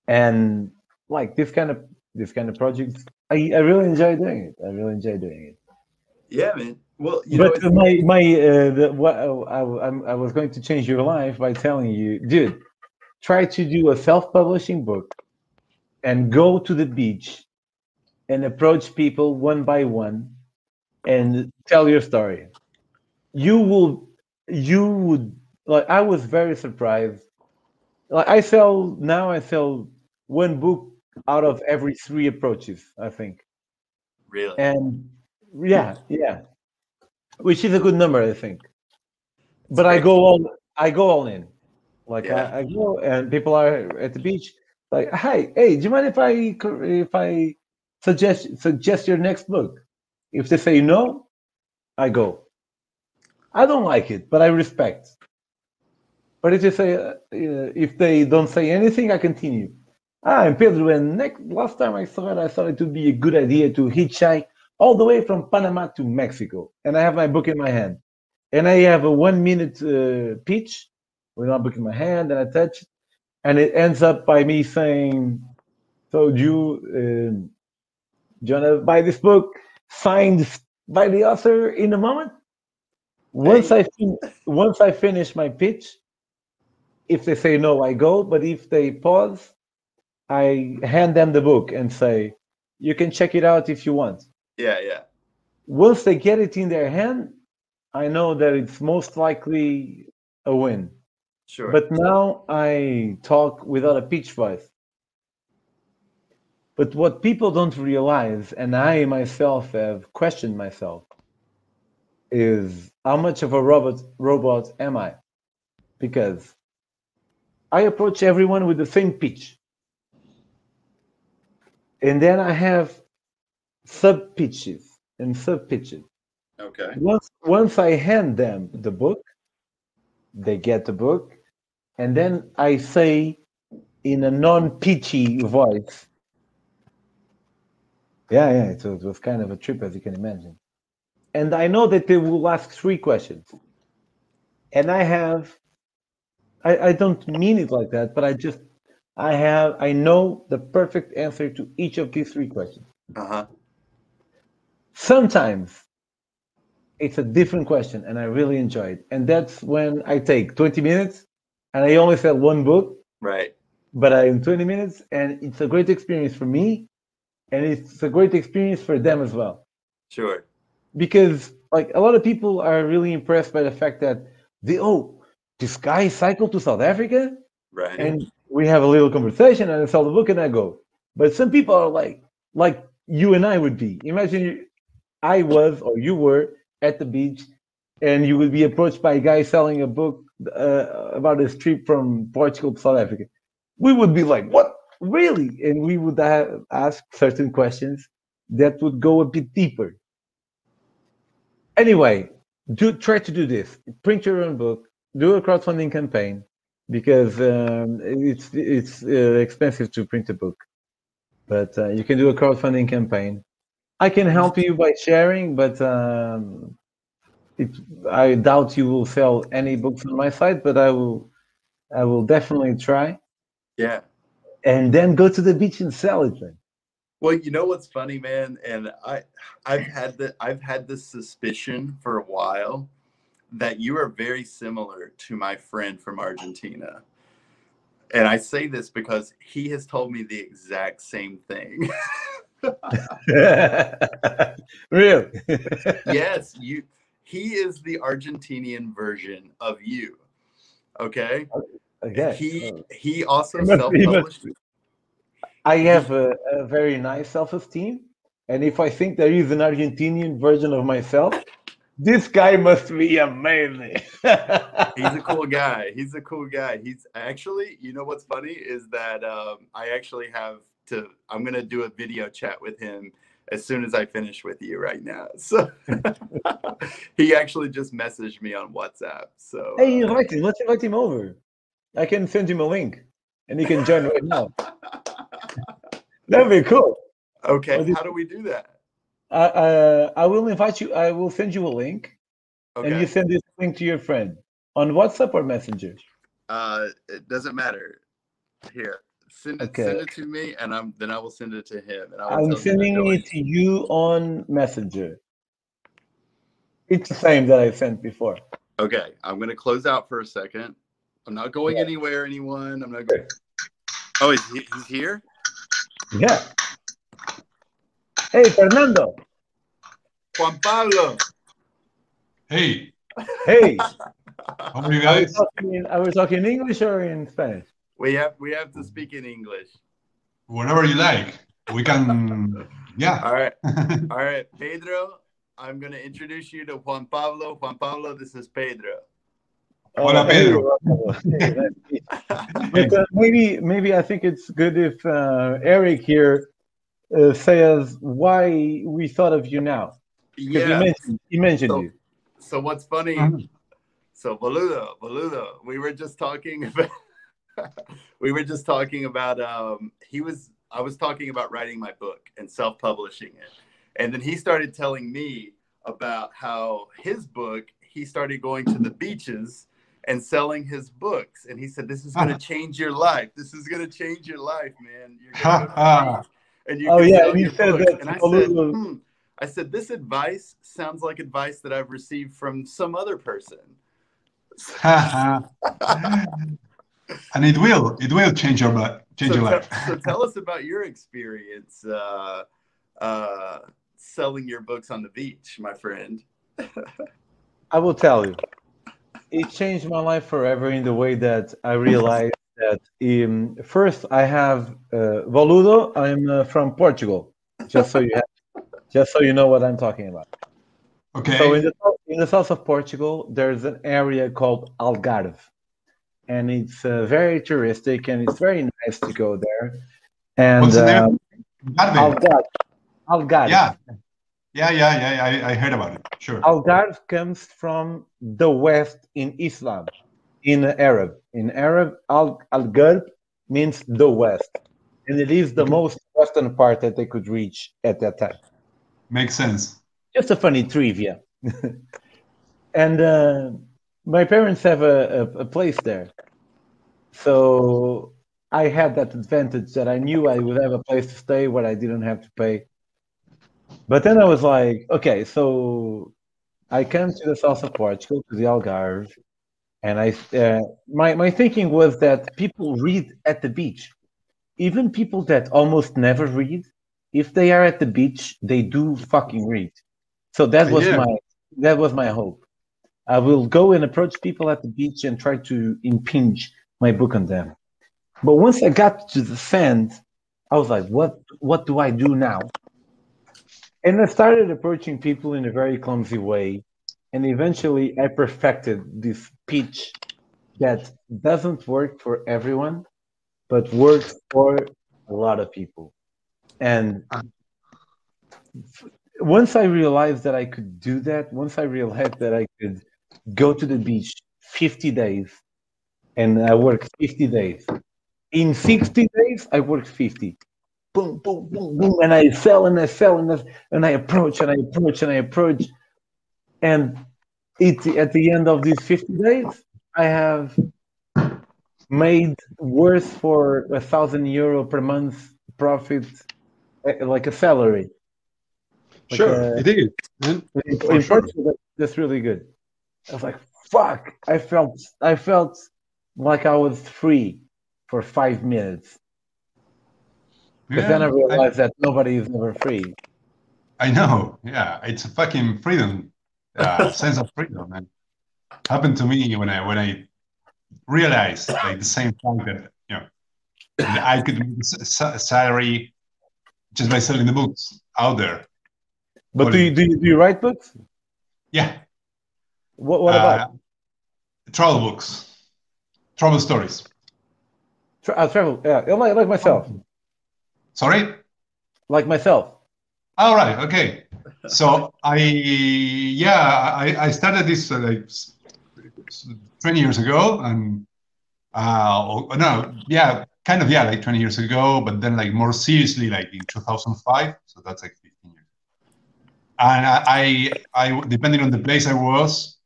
And like this kind of this kind of projects i i really enjoy doing it. I really enjoy doing it. Yeah, man. Well, you but it's- my my uh, the, what I, I'm- I was going to change your life by telling you dude try to do a self-publishing book and go to the beach and approach people one by one and tell your story. You will you would like i was very surprised i sell now i sell one book out of every three approaches i think. Really. and yeah yeah. Which is a good number i think. But i go all i go all in. Like Yeah. I, I go and people are at the beach like hi hey do you mind if i if i suggest suggest your next book? If they say no i go. I don't like it but i respect but if they say uh, uh, if they don't say anything i continue. Ah and pedro and next last time i saw it i thought it would be a good idea to hitchhike all the way from panama to mexico. And i have my book in my hand. And i have a one minute uh, pitch with my book in my hand and i touch it. And it ends up by me saying so do you um, do you want to buy this book signed by the author in a moment? Once i fin- once i finish my pitch if they say no i go but if they pause i hand them the book and say you can check it out if you want yeah, yeah. once they get it in their hand i know that it's most likely a win Sure. but now I talk without a pitch voice. But what people don't realize, and I myself have questioned myself, is how much of a robot robot am I? Because I approach everyone with the same pitch. And then I have sub pitches and sub pitches. okay. Once once I hand them the book, they get the book, and then I say in a non-pitchy voice. Yeah, yeah, it was, it was kind of a trip, as you can imagine. And I know that they will ask three questions. And I have, I, I don't mean it like that, but I just, I have, I know the perfect answer to each of these three questions. Uh huh. Sometimes it's a different question and I really enjoy it. And that's when I take 20 minutes and I only sell one book, Right. but I in 20 minutes and it's a great experience for me and it's a great experience for them as well. Sure. Because like a lot of people are really impressed by the fact that they oh this guy cycled to South Africa Right. and we have a little conversation and I sell the book and I go. But some people are like like you and I would be. Imagine you, I was or you were at the beach and you would be approached by a guy selling a book uh, about his trip from Portugal to South Africa. We would be like, "What? Really?" And we would ha- ask certain questions that would go a bit deeper. Anyway, do try to do this. Print your own book. Do a crowdfunding campaign because um, it's it's uh, expensive to print a book. But uh, you can do a crowdfunding campaign. I can help you by sharing, but um, it, I doubt you will sell any books on my site. But I will, I will definitely try. yeah. and then go to the beach and sell it. Man. Well, you know what's funny, man, and I, I've had the I've had this suspicion for a while that you are very similar to my friend from Argentina. And I say this because he has told me the exact same thing. really? yes, you he is the Argentinian version of you. Okay? Okay. He he also He must be- he must self-published. I have a, a very nice self-esteem, and if I think there is an Argentinian version of myself, this guy must be amazing. He's a cool guy. He's a cool guy. He's actually, you know what's funny is that um, I actually have to. I'm gonna do a video chat with him as soon as I finish with you right now. So he actually just messaged me on WhatsApp. So hey, uh, invite him. Let's invite him over. I can send him a link, and he can join right now. That'd be cool. okay, how do we do that? I, uh, I will invite you. I will send you a link, and you send this link to your friend on WhatsApp or Messenger. uh, it doesn't matter. Here, send it. Okay. Send it to me, and I'm then I will send it to him. And I will I'm tell him to sending it to you on Messenger. It's the same that I sent before. Okay, I'm gonna close out for a second. I'm not going Yeah. anywhere, anyone. I'm not going. Oh, he's, he's here. Yeah. Hey, Fernando. Juan Pablo. Hey, Hey, how are you are we guys? talking, are we talking English or in Spanish? We have we have to speak in English. Whatever you like. We can, yeah. All right, all right, Pedro. I'm gonna introduce you to Juan Pablo. Juan Pablo, this is Pedro. Hola, Pedro. Hey, but, uh, maybe, maybe I think it's good if uh, Eric here uh, says why we thought of you now. 'Cause He Yeah. mentioned, he mentioned So- you. So what's funny? Mhm. So Boludo, Boludo, we were just talking about. we were just talking about. Um, he was. I was talking about writing my book and self-publishing it, and then he started telling me about how his book. He started going to the beaches and selling his books, and he said, "This is going to change your life. This is going to change your life, man. You're going to go to the beach, and you Oh, yeah, and you said books." that And I said, hmm. I said, this advice sounds like advice that I've received from some other person. and it will, it will change your life. Change so, your life. so tell us about your experience uh, uh, selling your books on the beach, my friend. I will tell you. It changed my life forever in the way that I realized that um, first I have uh, Boludo. I'm uh, from Portugal, just so you have, just so you know what I'm talking about. Okay. So in the in the south of Portugal, there's an area called Algarve, and it's uh, very touristic and it's very nice to go there. And What's the name? um. Algarve, Algarve. Yeah. Yeah, yeah, yeah, I, I heard about it. Sure. Algarve comes from the west in Islam, in Arab. In Arab, Al Algarve means the west, and it is the most western part that they could reach at that time. Makes sense. Just a funny trivia. and uh, my parents have a, a, a place there, so I had that advantage that I knew I would have a place to stay where I didn't have to pay. But then I was like, okay, so I came to the south of Portugal, to the Algarve, and I uh, my my thinking was that people read at the beach, even people that almost never read. If they are at the beach, they do fucking read. So that was Yeah. my that was my hope. I will go and approach people at the beach and try to impinge my book on them. But once I got to the sand, I was like, what what do I do now? And I started approaching people in a very clumsy way. And eventually I perfected this pitch that doesn't work for everyone, but works for a lot of people. And once I realized that I could do that, once I realized that I could go to the beach 50 days and I worked 50 days. In 60 days, I worked 50. Boom, boom, boom, boom. And I sell and I sell and I, and I approach and I approach and I approach. And it, at the end of these 50 days, I have made worse for a thousand euro per month profit, eh, like a salary. Like sure, a- it is. In, in sure. Portugal, that's really good. I was like, "Fuck!" I felt, I felt like I was free for five minutes. But then I Yeah, realized that nobody is ever free. I know. Yeah, it's a fucking freedom, uh, sense of freedom, man. Happened to me when I when I realized like the same fact that you know that I could make a salary just by selling the books out there. But do you, do you do you write books? Yeah, What what uh, about travel books, travel stories. Tra- uh, travel? Yeah, like like myself, Sorry. like myself. All right. Okay. So I yeah I, I started this uh, like s- s- 20 years ago and uh no yeah kind of yeah like 20 years ago but then like more seriously like in 2005 so that's like 15 years and I I, I depending on the place I was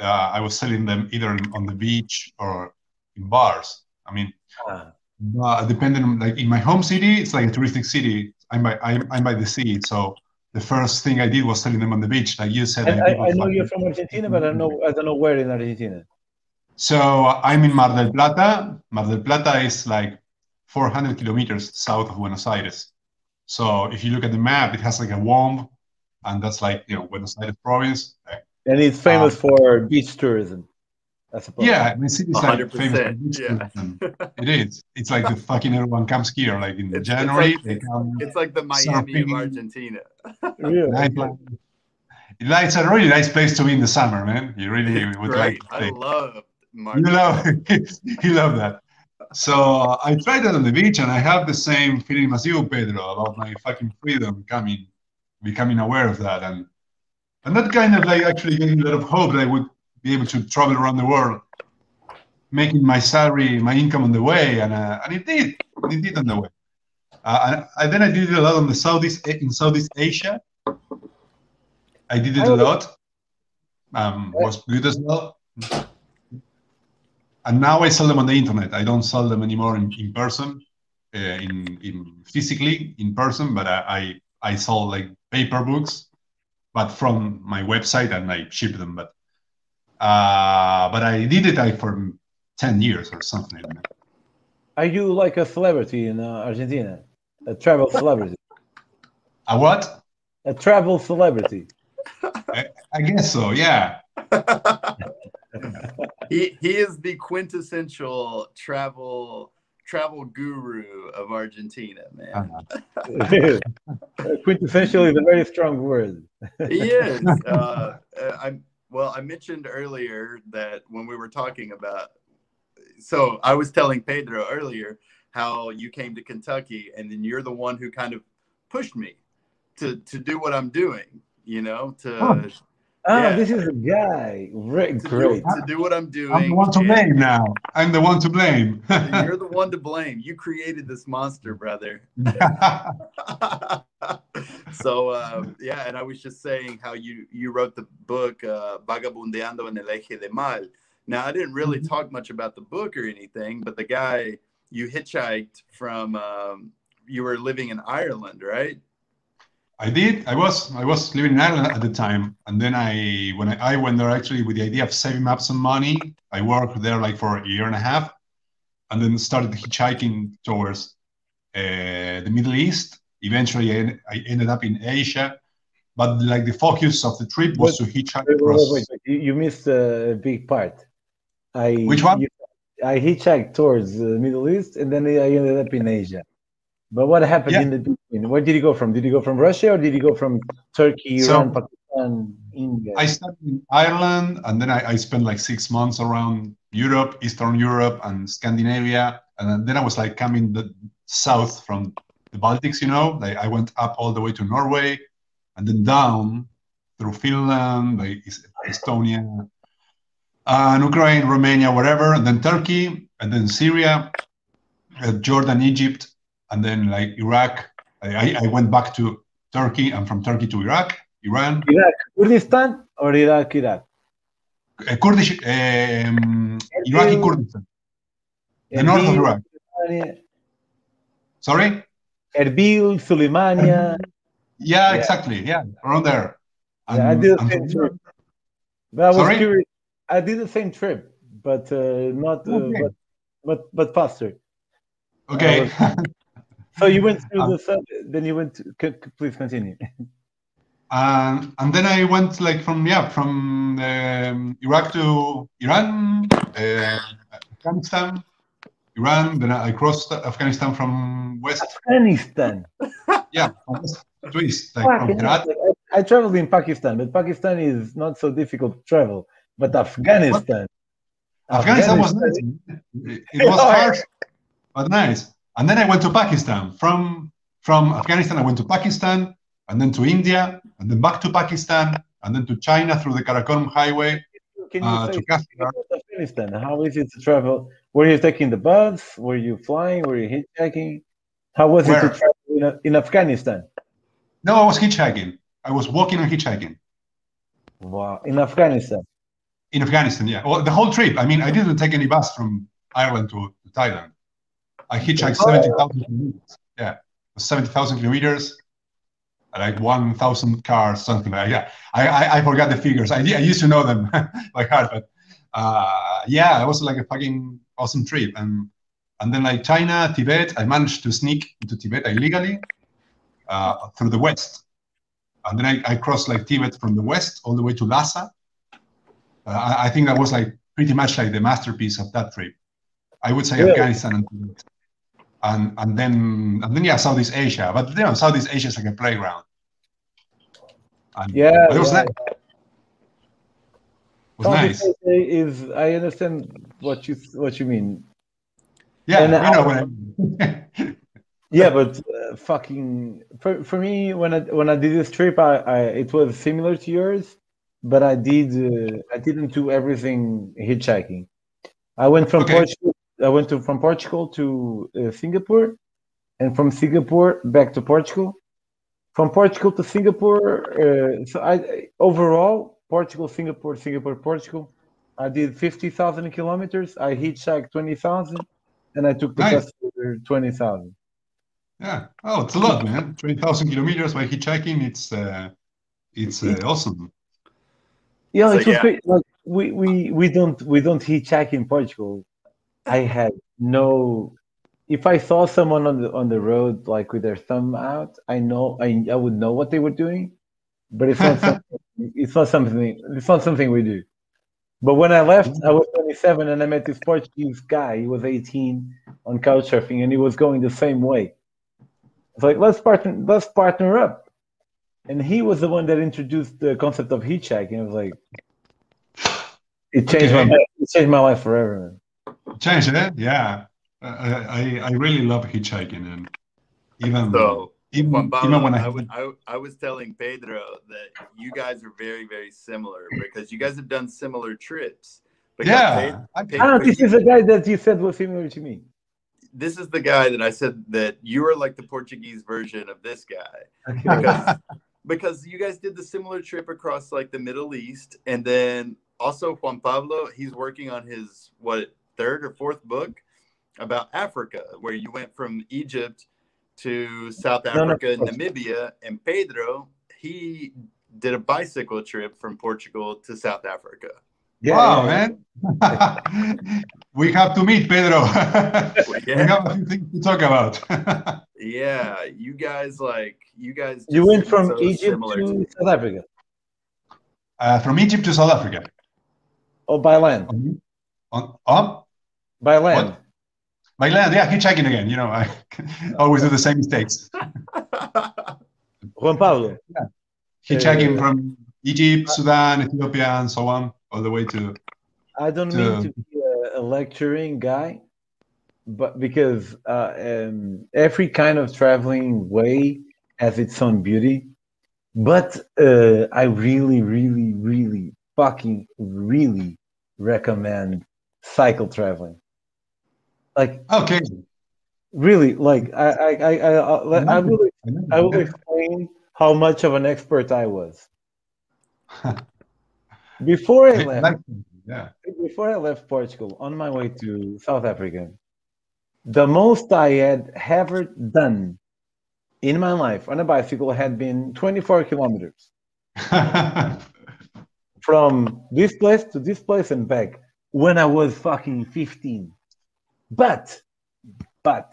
uh, I was selling them either on the beach or in bars. I mean Ah. uh, depending on like in my home city, it's like a touristic city. I'm by I'm, I'm by the sea, so the first thing I did was telling them on the beach, like you said. Like, I, I know you're from Argentina, but I don't know I don't know where in Argentina. So I'm in Mar del Plata. Mar del Plata is like 400 kilometers south of Buenos Aires. So if you look at the map, it has like a womb, and that's like you know Buenos Aires province. And it's famous uh, for beach tourism. I suppose. Yeah, I mean, city's like 100%, famous for beach yeah. It is. It's like the fucking everyone comes here. Like in It's- it's January, like- they come. It's like the Miami of Argentina. Really? Nice place. It's a really nice place to be in the summer, man. You really It's would great. like. I to love You Martin. love, you love that. So I tried that on the beach, and I have the same feeling as you, Pedro, about my fucking freedom coming, becoming aware of that, and and that kind of like actually gave me a lot of hope that I would be able to travel around the world, making my salary, my income on the way, and uh, and it did, it did on the way. Uh, and, and then I did it a lot on the Southeast in Southeast Asia. I did it a lot. Um, was good as well. And now I sell them on the internet. I don't sell them anymore in, in person, uh, in, in physically in person, but I, I I sell like paper books, but from my website and I ship them. But uh, but I did it like for ten years or something. Are you like a celebrity in uh, Argentina? A travel celebrity? A what? A travel celebrity? I guess so. Yeah. he he is the quintessential travel travel guru of Argentina, man. Uh-huh. Quintessentially, is a very strong word. he is. Uh, uh, I well, I mentioned earlier that when we were talking about, so I was telling Pedro earlier how you came to Kentucky, and then you're the one who kind of pushed me to to do what I'm doing. You know, to Ah, Yeah. this is a guy. Re- to, Great. do, to do what I'm doing. I'm the one to blame now. I'm the one to blame. You're the one to blame. You created this monster, brother. so uh, yeah, and I was just saying how you you wrote the book uh, "Vagabundeando en el Eje del Mal." Now I didn't really Mhm. talk much about the book or anything, but the guy you hitchhiked from. Um, you were living in Ireland, right? I did. I was I was living in Ireland at the time, and then I when I, I went there actually with the idea of saving up some money. I worked there like for a year and a half, and then started hitchhiking towards uh, the Middle East. Eventually, I, I ended up in Asia, but like the focus of the trip was to hitchhike Wait, across. wait, wait. You, you missed a big part. I Which one? you- I hitchhiked towards the Middle East, and then I ended up in Asia. But what happened Yeah. in the between? Where did you go from? Did you go from Russia or did you go from Turkey, So- Iran, Pakistan, India? I started in Ireland, and then I, I spent like six months around Europe, Eastern Europe, and Scandinavia, and then- then I was like coming the south from the Baltics. You know, like I went up all the way to Norway, and then down through Finland, like Estonia, and Ukraine, Romania, whatever, and then Turkey, and then Syria, uh, Jordan, Egypt, and then like Iraq. I, I- went back to Turkey, and from Turkey to Iraq, Iran. Iraq, Kurdistan or Iraq, Iraq? Uh, Kurdish, um, Iraqi Kurdistan. the north of Iraq. Suleimania- Sorry? Erbil, Suleimania. Yeah, Yeah. exactly. Yeah, around there. Yeah, I did the same trip. But I was Sorry? curious. I did the same trip, but uh, not uh, Okay. but, but but faster. Okay. So you went through Um, the south, then you went. To, c- c- please continue. Um, and then I went like from yeah from um, Iraq to Iran, uh, Afghanistan, Iran. Then I crossed Afghanistan from west, Afghanistan. yeah, from west to east, like from Herat. I, I traveled in Pakistan, but Pakistan is not so difficult to travel. But Afghanistan. Afghanistan was nice. It, it was Oh, harsh, but nice. And then I went to Pakistan. From from Afghanistan, I went to Pakistan, and then to India, and then back to Pakistan, and then to China through the Karakoram Highway Can you uh, say to something Kashmir. about Afghanistan? How is it to travel? Were you taking the bus? Were you flying? Were you hitchhiking? How was it to travel in, in Afghanistan? No, I was hitchhiking. I was walking and hitchhiking. Wow, in Afghanistan. In Afghanistan, yeah. Well, the whole trip. I mean, I didn't take any bus from Ireland to, to Thailand. I hitchhiked Oh. 70,000 kilometers. Yeah, 70,000 kilometers, like 1,000 cars, something like that. I, I, I forgot the figures. I, I used to know them by heart, but uh, yeah, it was like a fucking awesome trip. And and then like China, Tibet, I managed to sneak into Tibet illegally uh, through the west. And then I, I crossed like Tibet from the west all the way to Lhasa. Uh, I, I think that was like pretty much like the masterpiece of that trip. I would say Really? Afghanistan and Tibet. And and then and then yeah, Southeast Asia. But you know, Southeast Asia is like a playground. And, Yeah, it was yeah. nice. Was nice. Is I understand what you what you mean. Yeah, and you know I- when I, Yeah, but uh, fucking for, for me when I when I did this trip, I, I it was similar to yours, but I did uh, I didn't do everything hitchhiking. I went from Okay. Portugal. I went to from Portugal to uh, Singapore, and from Singapore back to Portugal. From Portugal to Singapore, uh, so I overall Portugal, Singapore, Singapore, Portugal. I did fifty thousand kilometers. I hitchhiked twenty thousand, and I took the Nice. bus for twenty thousand. yeah. Oh, it's a lot, man. Twenty thousand kilometers by hitchhiking. It's uh, it's uh, awesome. Yeah, So, it was yeah. great. Like we, we we don't we don't hitchhike in Portugal. I had no. If I saw someone on the on the road like with their thumb out, I know I I would know what they were doing, but it's not something, it's not something it's not something we do. But when I left, I was 27 and I met this Portuguese guy. He was 18 on couch surfing and he was going the same way. It's like let's partner let's partner up. And he was the one that introduced the concept of hitchhiking. I was like, it changed my Okay. life. It changed my life forever, man. Change it, yeah. Uh, I I really love hitchhiking, and even So, even, Juan even when I, I, would- I, I was telling Pedro that you guys are very, very similar because you guys have done similar trips. Because yeah, I, Pe- Ah, Pe- this is a guy that you said was similar to me. this is the guy that I said that you are like the Portuguese version of this guy. Because because you guys did the similar trip across like the Middle East, and then also Juan Pablo, he's working on his what third or fourth book about Africa, where you went from Egypt to South No, no, Africa and. Namibia, and Pedro, he did a bicycle trip from Portugal to South Africa. Yeah, wow, man. we have to meet, Pedro. we Yeah. have a few things to talk about. Yeah, you guys like you guys. You went from so Egypt similar to South Africa, uh, from Egypt to South Africa. Oh, by land? On, on, on By land. What? by land, yeah, hitchhiking again. You know, I always do the same mistakes. Juan Pablo. Hitchhiking Uh, from Egypt, Sudan, Ethiopia, and so on, all the way to. I don't To- mean to be a, a lecturing guy, but because uh, um, every kind of traveling way has its own beauty. But uh, I really, really, really, fucking, really recommend cycle traveling. Like Okay. really, like I, I, I, I, I, I will, I will explain how much of an expert I was before I left. Yeah. before I left Portugal, on my way to South Africa, the most I had ever done in my life on a bicycle had been 24 kilometers from this place to this place and back when I was fucking 15. But, but,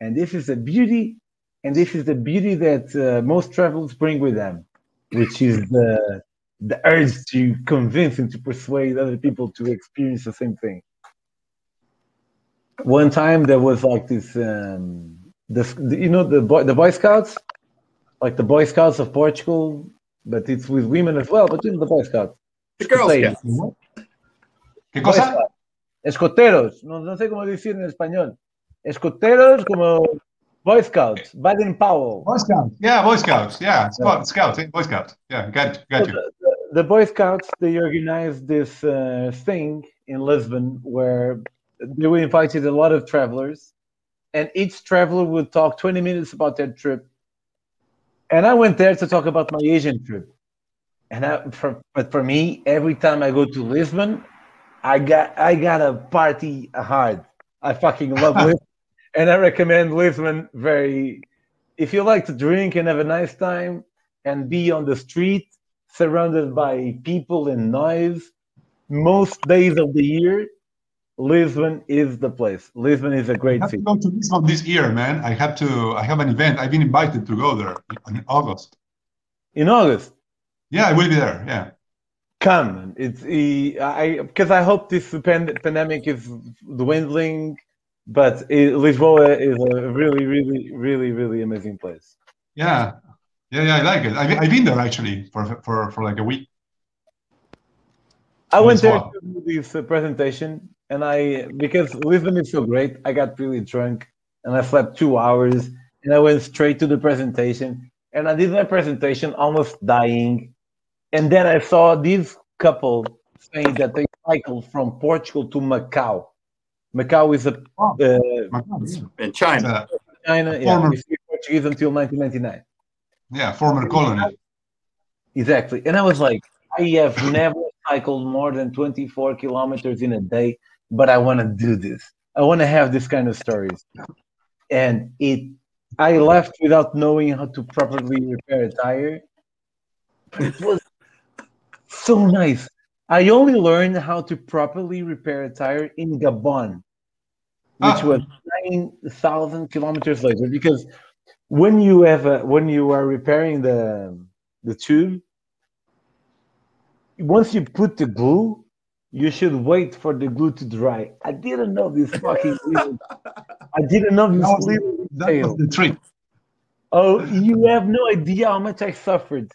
and this is the beauty, and this is the beauty that uh, most travelers bring with them, which is the the urge to convince and to persuade other people to experience the same thing. One time there was like this, um, this you know the boy, the Boy Scouts, like the Boy Scouts of Portugal, but it's with women as well. But it's the Boy Scouts. The Girl Say- Scouts. ¿Qué cosa? Scouts. Escoteros, no, no sé cómo decir en español. Escoteros como Boy Scouts, Baden Powell. Boy Scouts. Yeah, Boy Scouts. Yeah, Scout, Scouts. eh, Boy Scouts. Yeah, got, got you. the, the- the Boy Scouts they organized this uh, thing in Lisbon where they were invited a lot of travelers, and each traveler would talk 20 minutes about their trip. And I went there to talk about my Asian trip. And I, for, but for me, every time I go to Lisbon, I got I got a party hard. I fucking love Lisbon, and I recommend Lisbon very. If you like to drink and have a nice time and be on the street surrounded by people and noise most days of the year lisbon is the place lisbon is a great city. have to go to Lisbon this year, man. I have to. I have an event. I've been invited to go there in August. in august Yeah, I will be there. Yeah. Come it's I because i hope this pand- pandemic is dwindling but it, lisboa is a really really really really amazing place Yeah. Yeah, yeah, I like it. I've, I've been there actually for, for, for like a week. i went there to do this uh, presentation and i because lisbon is so great i got really drunk and i slept two hours and i went straight to the presentation and i did my presentation almost dying and then i saw this couple saying that they cycled from portugal to macau macau is a Oh, uh, my God. In China. China yeah Former- we portuguese until 1999 yeah, former colony. Exactly. And I was like, I have never cycled more than 24 kilometers in a day, but I want to do this. I want to have this kind of stories. And it, I left without knowing how to properly repair a tire. It was so nice. I only learned how to properly repair a tire in Gabon, which Ah. was 9,000 kilometers later. Because when you have a, when you are repairing the the tube, once you put the glue, you should wait for the glue to dry. I didn't know this fucking. I didn't know this That was, little that was the trick. Oh, you have no idea how much I suffered.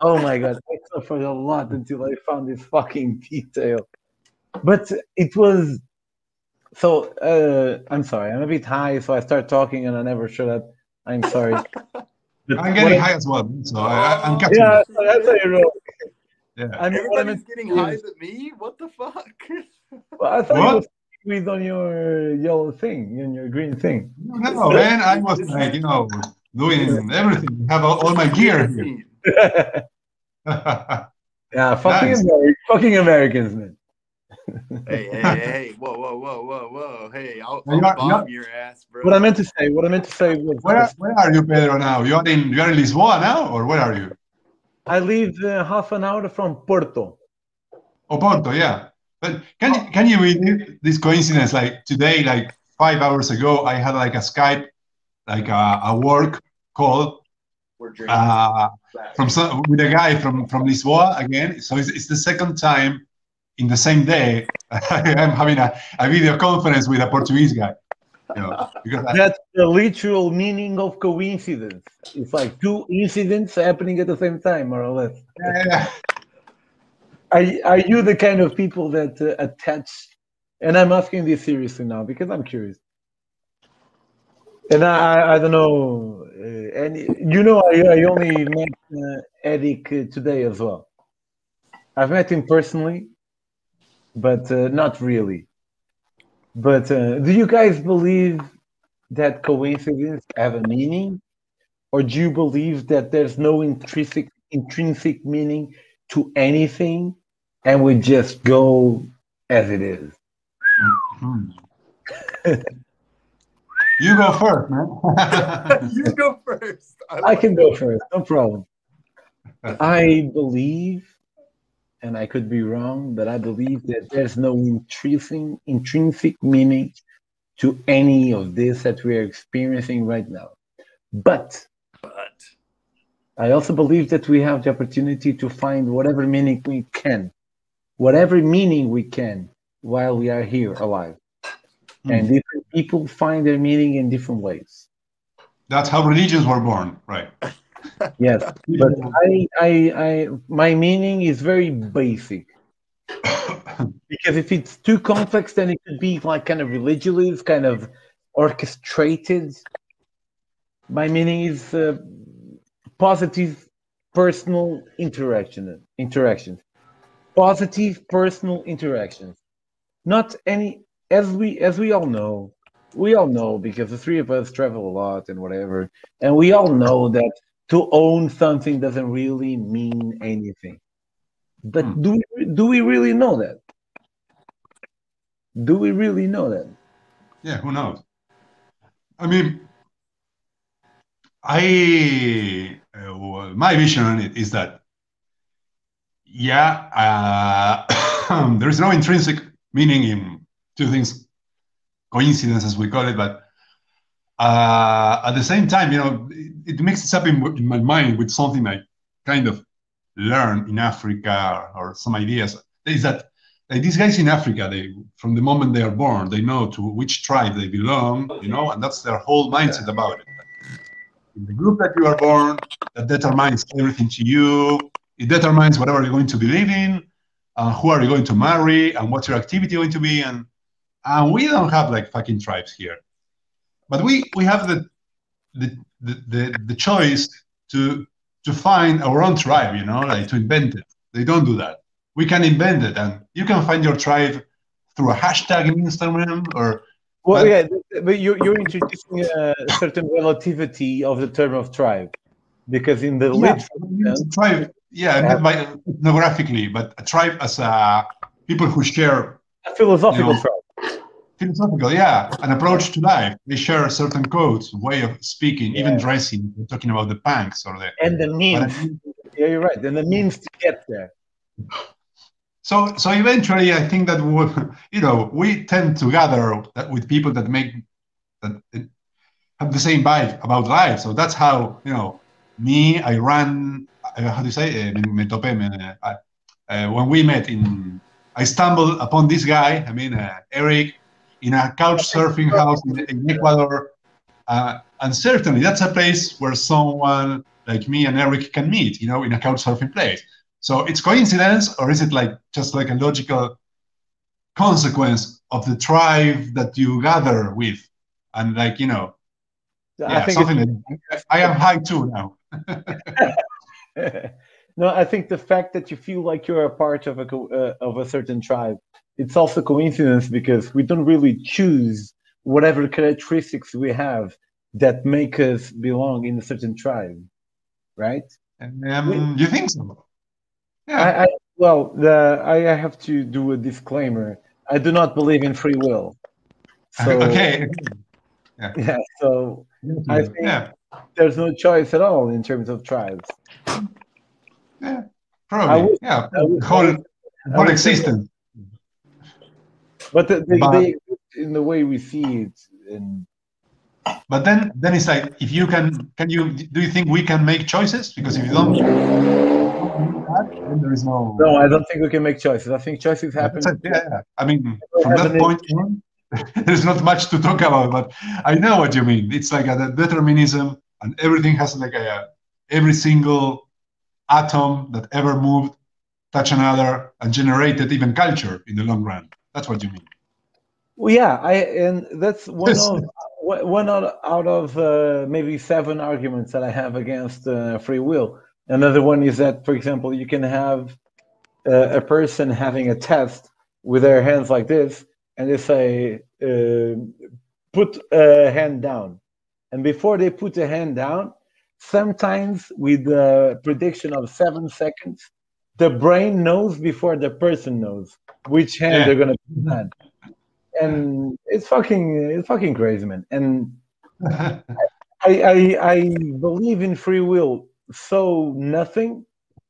Oh my god, I suffered a lot until I found this fucking detail. But it was so. Uh, I'm sorry, I'm a bit high, so I start talking and I never shut up. I'm sorry. But I'm what getting I- high as well, so I, I'm catching Yeah, so that's how you roll. Yeah. I mean, what I Everybody's getting is- highs at me? What the fuck? Well, I thought What? you was on your yellow thing, on your green thing. No, man, I was like, you know, doing everything. Have all, all my gear here. Yeah, fucking, Nice. Ameri- fucking Americans, man. hey, hey, hey, hey, whoa, whoa, whoa, whoa, whoa. Hey, I'll, I'll are- you are- bomb your ass, bro. What I meant to say, what I meant to say was, where, where are you, Pedro, now? You are in you are in Lisboa now, or where are you? I live uh, half an hour from Porto. Oporto, yeah. But can can you believe this coincidence? Like today, like five hours ago, I had like a Skype, like a, a work call We're drinking. uh, from some, with a guy from from Lisboa again. So it's, it's the second time in the same day I'm having a, a video conference with a Portuguese guy. You know, because I, That's the literal meaning of coincidence. It's like two incidents happening at the same time, more or less. yeah, Are, are you the kind of people that uh, attach? And I'm asking this seriously now because I'm curious. And I, I don't know. Uh, and you know, I, I only met uh, Eric uh, today as well. I've met him personally, but uh, not really. But uh, do you guys believe that coincidence have a meaning, or do you believe that there's no intrinsic intrinsic meaning to anything, and we just go as it is? You go first, man. you go first. I, I can go first. No problem. I believe, and I could be wrong, but I believe that there's no intrinsic intrinsic meaning to any of this that we are experiencing right now. But, but I also believe that we have the opportunity to find whatever meaning we can, whatever meaning we can while we are here alive. Mm. And different people find their meaning in different ways. That's how religions were born, right? yes, but I, I, I, my meaning is very basic. because if it's too complex, then it could be like kind of religious, kind of orchestrated. My meaning is uh, positive personal interaction interactions positive personal interactions not any as we as we all know we all know because the three of us travel a lot and whatever and we all know that to own something doesn't really mean anything. But hmm. do we, do we really know that? Do we really know that? Yeah who knows? I mean i uh, my vision on it is that yeah uh, there is no intrinsic meaning in two things coincidence as we call it but uh, at the same time you know it, it mixes up in, in, my mind with something i kind of learned in africa or, or some ideas is that like these guys in africa they from the moment they are born they know to which tribe they belong you know and that's their whole mindset about it. In the group that you are born that determines everything to you it determines whatever you're going to believe in uh, who are you going to marry and what's your activity going to be and and we don't have like fucking tribes here. But we we have the the the, the, choice to to find our own tribe you know like to invent it. They don't do that. We can invent it and you can find your tribe through a hashtag in instagram or well, but, yeah, but you're, you're introducing a certain relativity of the term of tribe, because in the yeah, literal tribe, yeah, by ethnographically, but a tribe as a people who share a philosophical you know, tribe. Philosophical, yeah, an approach to life. They share certain codes, way of speaking, yeah. even dressing. We're talking about the punks or the and the means. yeah, you're right. And the means to get there. So, so eventually, I think that we, you know we tend to gather with people that make that have the same vibe about life. So that's how you know me. I ran. Uh, how do you say? Me topé. Me, uh, when we met in, I stumbled upon this guy. I mean, uh, Eric, in a couch surfing house in, Ecuador, uh, and certainly that's a place where someone like me and Eric can meet. You know, in a couch surfing place. So it's coincidence, or is it like just like a logical consequence of the tribe that you gather with, and like you know, yeah, I something that I am high too now. no, I think the fact that you feel like you're a part of a uh, of a certain tribe, it's also coincidence because we don't really choose whatever characteristics we have that make us belong in a certain tribe, right? Um, we, you think so? Yeah. I, I, well, the, I have to do a disclaimer. I do not believe in free will. So, okay. Yeah. yeah so I think yeah. there's no choice at all in terms of tribes. Yeah, probably. Would, yeah, would, whole, whole existence. But the, the, but, they, in the way we see it, and but then then it's like if you can can you do you think we can make choices? Because if you don't there is no no i don't think we can make choices. I think choices happen. yeah, yeah. i mean from that point on there's not much to talk about but i know what you mean. It's like a determinism and everything has like a every single atom that ever moved touch another and generated even culture in the long run that's what you mean well yeah i and that's one of one out, out of uh, maybe seven arguments that I have against uh, free will. Another one is that, for example, you can have uh, a person having a test with their hands like this, and they say, uh, put a hand down. And before they put a hand down, sometimes with the prediction of seven seconds, the brain knows before the person knows which hand yeah. they're going to put on and it's fucking it's fucking crazy, man. And I, I I believe in free will so nothing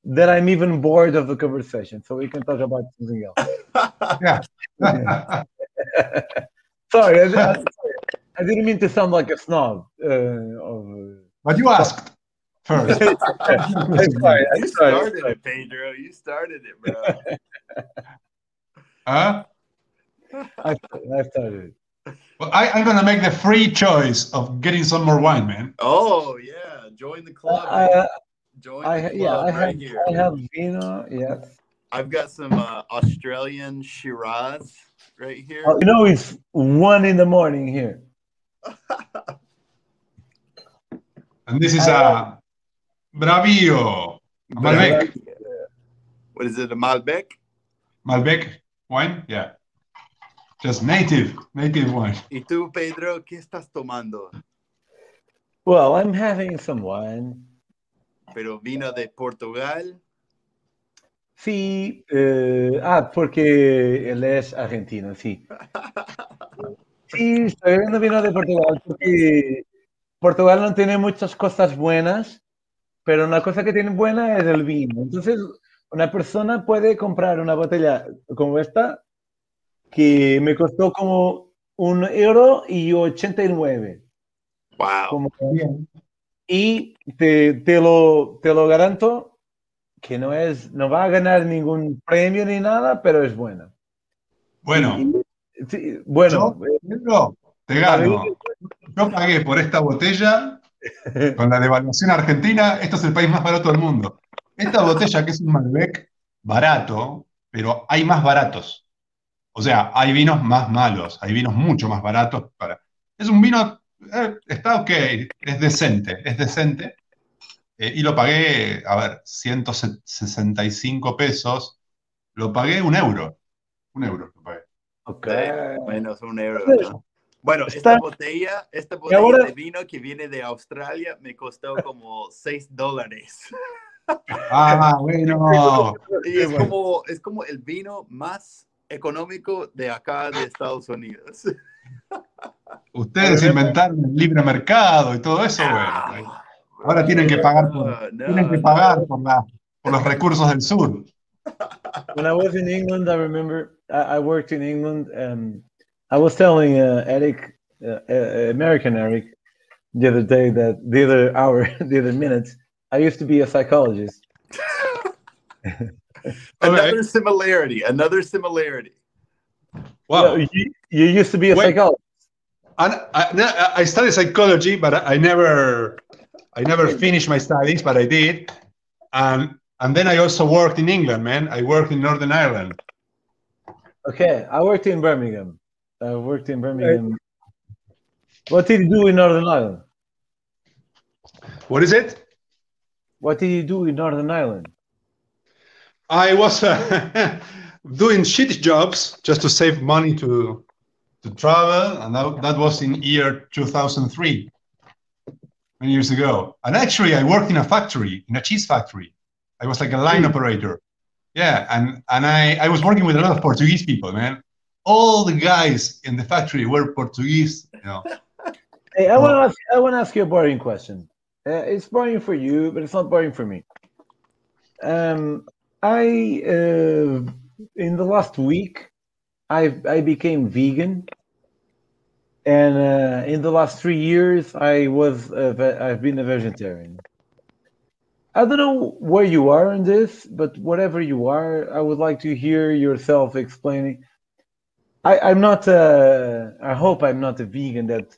that I'm even bored of the conversation. So we can talk about something else. yeah. sorry, I, I, I, didn't mean to sound like a snob. Uh, of, but you asked first. I'm sorry, you started it, Pedro. You started it, bro. Huh? I, I started it. Well, I, I'm gonna make the free choice of getting some more wine, man. Oh yeah, join the club. Uh, join I, the club yeah, I right have here. I have vino. Yes. I've got some uh, Australian Shiraz right here. Oh, you know, it's one in the morning here. And this is a Bravio Malbec. What is it? A Malbec? Malbec wine, yeah. Just native, native wine. ¿Y tú, Pedro, qué estás tomando? Well, I'm having some wine. Pero vino de Portugal. Sí, eh, ah, porque él es argentino, sí. Sí, estoy bebiendo vino de Portugal porque Portugal no tiene muchas cosas buenas, pero una cosa que tiene buena es el vino. Entonces, una persona puede comprar una botella como esta que me costó como un euro y 89. Wow. Como- y te, te lo, te lo garanto que no es, no va a ganar ningún premio ni nada, pero es buena. Bueno, Y- sí, bueno, te gano. Yo pagué por esta botella con la devaluación argentina. Esto es el país más barato del mundo. Esta botella que es un Malbec barato, pero hay más baratos. O sea, hay vinos más malos, hay vinos mucho más baratos. Para... Es un vino, eh, está ok, es decente, es decente. Eh, y lo pagué, a ver, 165 pesos. Lo pagué un euro. Un euro lo pagué. ok. Menos un euro. Bueno, esta botella, esta botella ahora- de vino que viene de Australia me costó como 6 dólares. Ah, bueno. Y es como, es como el vino más económico de acá de Estados Unidos. Ustedes inventaron el libre mercado y todo eso, bueno. Ahora tienen que pagar por, Ah, No, tienen que no. pagar por, la, por los recursos del sur. when I was in England, I remember I, I worked in England. and I was telling uh, Eric, uh, uh, American Eric, the other day that the other hour, the other minute, I used to be a psychologist. Another similarity, another similarity. Wow. You, you used to be a Wait. psychologist. And I, I studied psychology, but I never, I never finished my studies, but I did. And and then I also worked in England, man. I worked in Northern Ireland. Okay, I worked in Birmingham. I worked in Birmingham. What did you do in Northern Ireland? What is it? What did you do in Northern Ireland? I was uh, doing shit jobs just to save money to to travel, and that, that was in year 2003, many years ago. And actually, I worked in a factory, in a cheese factory. I was like a line operator. Yeah, and and I I was working with a lot of Portuguese people, man. All the guys in the factory were Portuguese. You know. Hey, I want to ask. I want to ask you a boring question. Uh, it's boring for you, but it's not boring for me. Um, I uh, in the last week, I I became vegan, and uh, in the last three years, I was a ve- I've been a vegetarian. I don't know where you are in this, but whatever you are, I would like to hear yourself explaining. I, I'm not. Uh, I hope I'm not a vegan that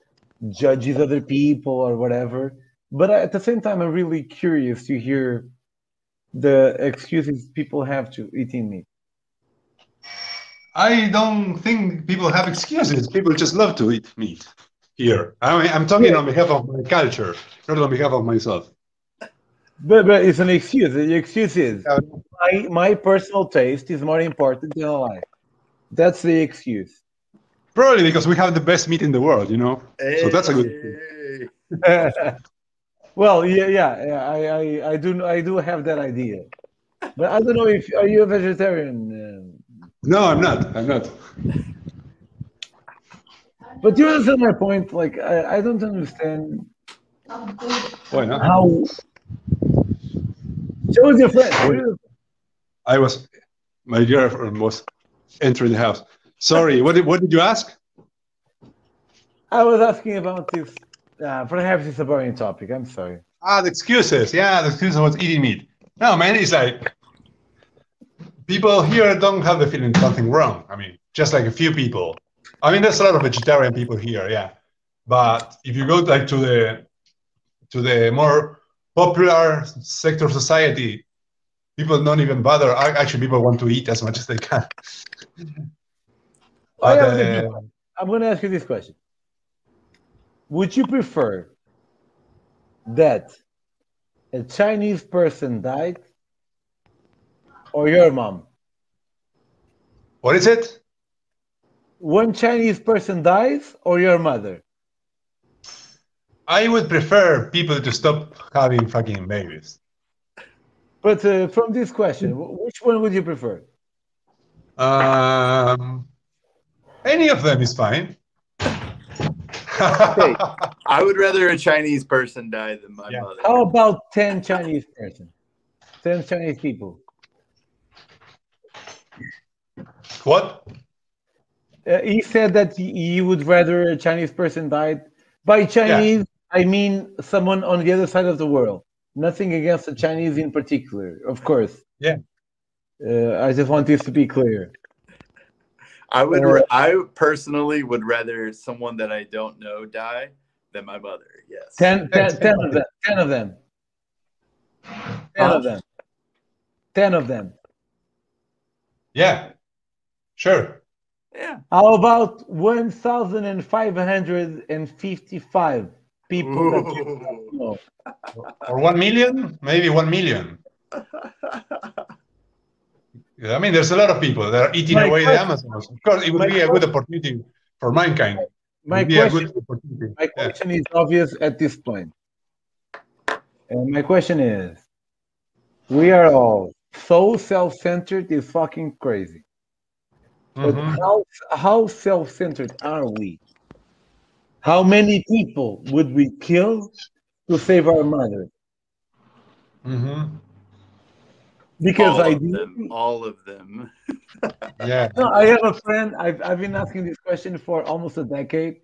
judges other people or whatever. But at the same time, I'm really curious to hear the excuses people have to eating meat. I don't think people have excuses. People just love to eat meat here. I mean, I'm talking on behalf of my culture, not on behalf of myself. But, but it's an excuse. The excuse is Yeah. my, my personal taste is more important than life. That's the excuse. Probably because we have the best meat in the world, you know. So that's a good. Well, yeah, yeah, yeah, I, I, I do, I do have that idea. But I don't know if are you a vegetarian? Uh? No, I'm not. I'm not. But you understand my point? Like, I, I don't understand Bueno, how. Show us your friend. I was, my girlfriend was entering the house. Sorry, what did, what did you ask? I was asking about this. Uh, perhaps it's a boring topic. I'm sorry. Ah, the excuses. Yeah, the excuses was eating meat. No, man, it's like people here don't have the feeling something wrong. I mean, just like a few people. I mean, there's a lot of vegetarian people here, yeah. But if you go like to the to the more popular sector of society, people don't even bother. Actually, people want to eat as much as they can. But, uh. I'm going to ask you this question. Would you prefer that a Chinese person died or your mom? what is it? One Chinese person dies or your mother? I would prefer people to stop having fucking babies. But uh, from this question, which one would you prefer? Um, any of them is fine. I would rather a Chinese person die than my Yeah. mother. How about 10 Chinese person? 10 Chinese people. what? Uh, he said that he, he would rather a Chinese person died. By Chinese, I mean someone on the other side of the world. Nothing against the Chinese in particular, of course. Yeah. Uh, I just want this to be clear. I would. Or- I personally would rather someone that I don't know die than my mother. Yes. 10, 10, 10 of them. 10 of them. 10 of them. 10 of them. Yeah, sure. Yeah. How about 1,555 people that you Ooh. know? Or one million, maybe one million. I mean, there's a lot of people that are eating My away the question- Amazons. Of course, it would my be a good opportunity for mankind. My would be a question. My Yeah. is obvious at this point. And my question is we are all so self centered, it's fucking crazy. But Mhm. how, how self centered are we? How many people would we kill to save our mother? Mhm. Because all I of them. All of them. Yeah. No, I have a friend. I've, I've been asking this question for almost a decade.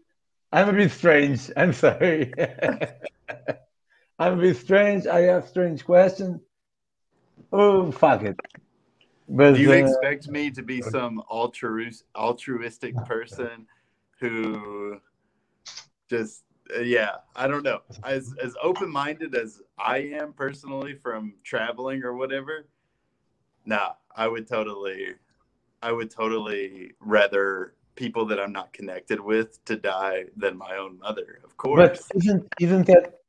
I'm a bit strange. I'm sorry. I'm a bit strange. I ask strange questions. Oh, fuck it. But Do you uh, expect me to be some altruist, altruistic person who just, uh, yeah, I don't know. As as open minded as I am personally from traveling or whatever, nah, I would totally, I would totally rather people that I'm not connected with to die than my own mother. Of course. but isn't isn't that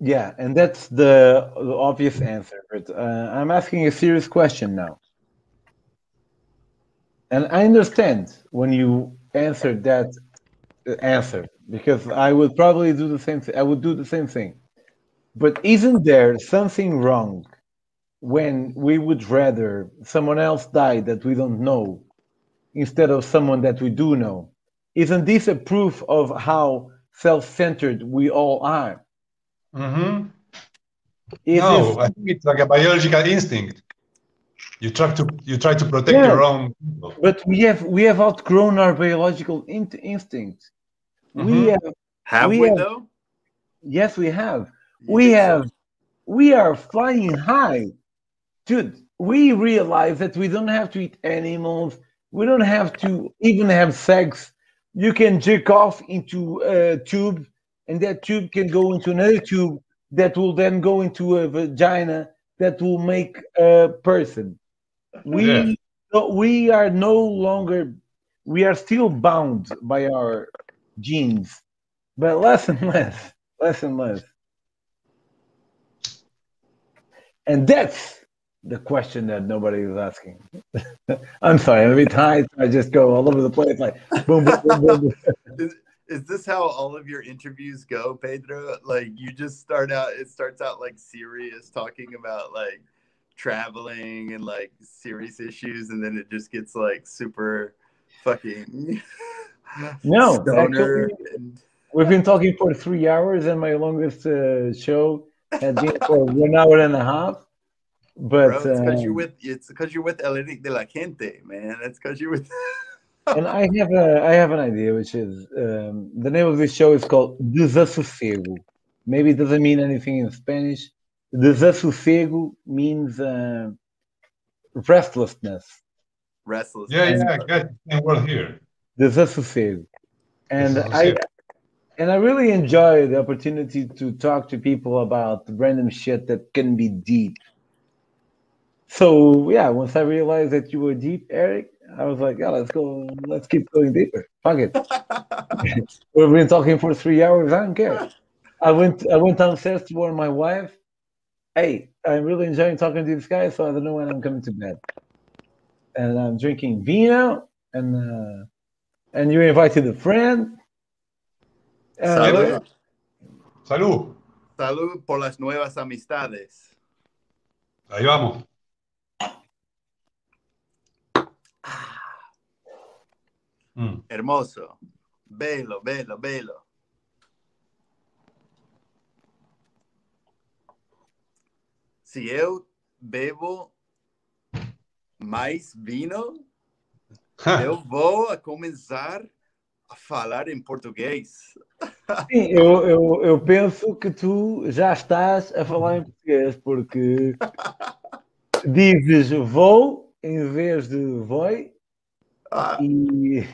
yeah? And that's the, the obvious answer. But uh, I'm asking a serious question now. And I understand when you answer that answer because I would probably do the same thing. I would do the same thing. But isn't there something wrong when we would rather someone else die that we don't know instead of someone that we do know? Isn't this a proof of how self-centered we all are? Mhm. Is No, this- I think it's like a biological instinct. You try to you try to protect Yeah. your own people. but we have we have outgrown our biological in- instincts. We Mhm. have Have we we, have- though? yes, we have. You we think so? have we are flying high dude we realize that we don't have to eat animals. We don't have to even have sex. You can jerk off into a tube and that tube can go into another tube that will then go into a vagina that will make a person. We Yeah. no, we are no longer we are still bound by our genes. But less and less less and less. And that's the question that nobody is asking. I'm sorry, I'm a bit high, so I just go all over the place like boom, boom, boom, boom. is, is this how all of your interviews go, Pedro? Like you just start out it starts out like serious talking about like traveling and like serious issues and then it just gets like super fucking No, stoner. actually, and- we've been talking for three hours, and my longest uh, show had been for one hour and a half. Bro, But it's because uh, you're with it's because you're with El Eric de la Gente, man. That's because you're with and I have a I have an idea, which is um, the name of this show is called Desassossego. Maybe it doesn't mean anything in Spanish. Desassossego means uh, restlessness. restless. Yeah, yeah, I got the word here. Desassossego. And I and I really enjoy the opportunity to talk to people about random shit that can be deep. So yeah, once I realized that you were deep, Eric, I was like, yeah, let's go, let's keep going deeper. Fuck it. We've been talking for three hours. I don't care. I went I went downstairs to warn my wife. Hey, I'm really enjoying talking to this guy, so I don't know when I'm coming to bed. And I'm drinking vino, and uh, and you invited a friend. Uh, Salud. Salud. Salud por las nuevas amistades. Ahí vamos. Mm. Hermoso. Velo, velo, velo. Se eu bebo mais vinho, eu vou a começar a falar em português. Sim, eu, eu, eu penso que tu já estás a falar em português, porque dizes vou em vez de voi, Ah, e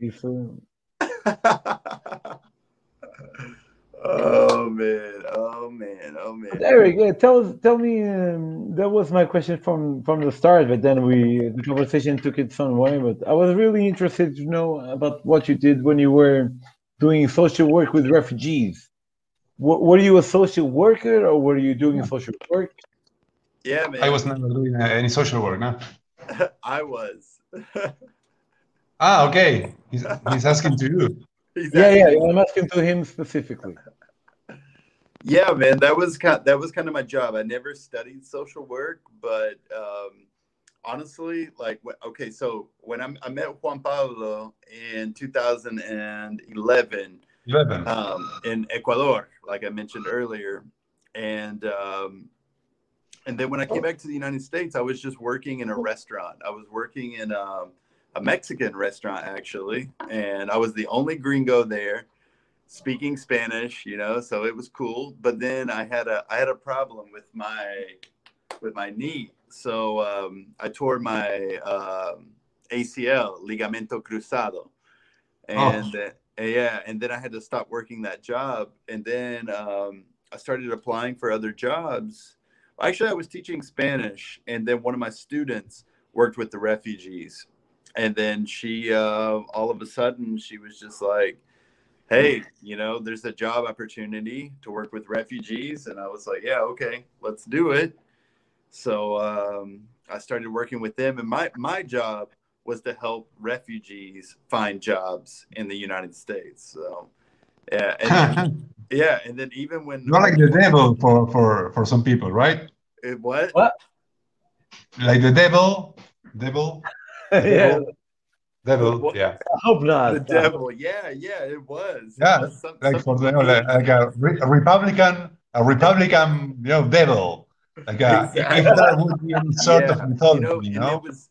isso. oh man, oh man, oh man. Eric, uh, tell tell me. Um, that was my question from from the start, but then we the conversation took its own way. But I was really interested to know about what you did when you were doing social work with refugees. W- were you a social worker, or were you doing social work? Yeah, man. I was never doing uh, any social work, no? I was. Ah, okay. He's, he's asking to you. Yeah, yeah. I'm asking to him specifically. Yeah, man, that was kind that was kind of my job. I never studied social work, but um, honestly, like, okay, so when I'm, I met Juan Pablo in 2011 11. um, in Ecuador, like I mentioned earlier, and um, and then when I came back to the United States, I was just working in a restaurant. I was working in um, a Mexican restaurant actually, and I was the only gringo there speaking Spanish, you know, so it was cool. But then I had a I had a problem with my with my knee, so um, I tore my um, ACL, ligamento cruzado, and uh, yeah, and then I had to stop working that job, and then um, I started applying for other jobs. Actually, I was teaching Spanish, and then one of my students worked with the refugees, and then she uh, all of a sudden she was just like hey, you know, there's a job opportunity to work with refugees. And I was like, yeah, okay, let's do it. So um, I started working with them. And my, my job was to help refugees find jobs in the United States. So, yeah. And, yeah. And then even when. You're like the devil for, for, for some people, right? It, what? What? Like the devil, devil, yeah, devil, What? yeah. I hope not. The devil. Yeah. Yeah. It was. It Yeah, was some- Like some for the, like, like a, re- a Republican, a Republican, you know, devil. Like a, Exactly. if that would be any sort Yeah, of mythology, you know, you know? it was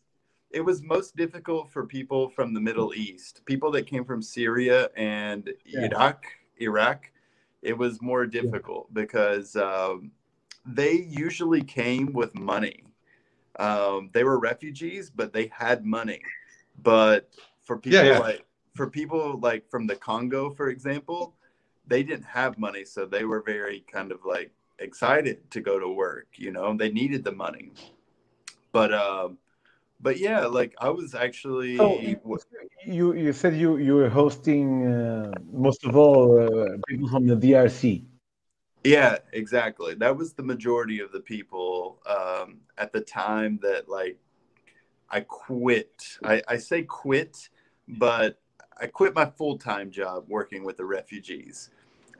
it was most difficult for people from the Middle East, people that came from Syria and Yeah. Iraq, Iraq. It was more difficult because um, they usually came with money. Um, they were refugees, but they had money. But for people Yeah, yeah. like for people like from the Congo, for example, they didn't have money, so they were very kind of like excited to go to work. You know, they needed the money. But um, but yeah, like I was actually So, you you said you you were hosting uh, most of all uh, people from the DRC. Yeah, exactly. That was the majority of the people um, at the time that like I quit. I, I say quit, but I quit my full time job working with the refugees,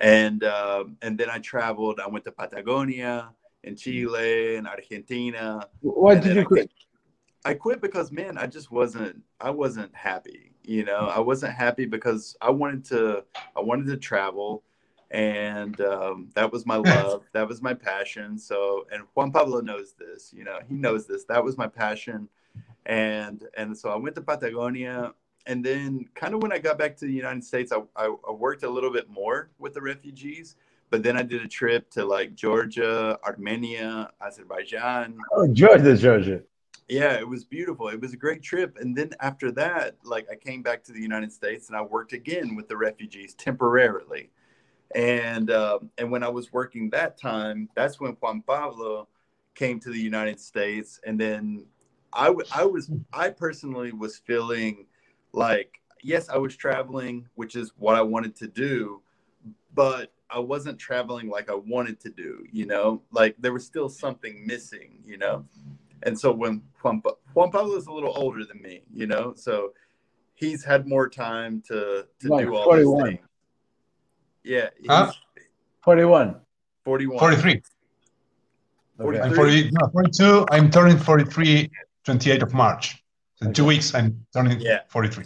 and um, and then I traveled. I went to Patagonia, in Chile, in Argentina. Why And did you I quit? I quit because man, I just wasn't. I wasn't happy. You know, I wasn't happy because I wanted to I wanted to travel and um, that was my love that was my passion. So and juan pablo knows this you know he knows this. That was my passion. And and so i went to patagonia. And then kind of when i got back to the united states I, I, I worked a little bit more with the refugees. But then i did a trip to like georgia armenia azerbaijan. Oh georgia georgia. Yeah it was beautiful. It was a great trip. And then after that like i came back to the united states and i worked again with the refugees temporarily and uh, and when I was working that time, that's when Juan Pablo came to the United States, and then I, w- I was I personally was feeling like yes, I was traveling, which is what I wanted to do, but I wasn't traveling like I wanted to do. You know, like there was still something missing. You know, and so when Juan, pa- Juan Pablo is a little older than me, you know, so he's had more time to to like do all 41. these things. Yeah. Huh? 41 41. 43. okay. I'm 40, no, 42. I'm turning 43, 28 of March. So in two weeks, I'm turning Yeah. 43.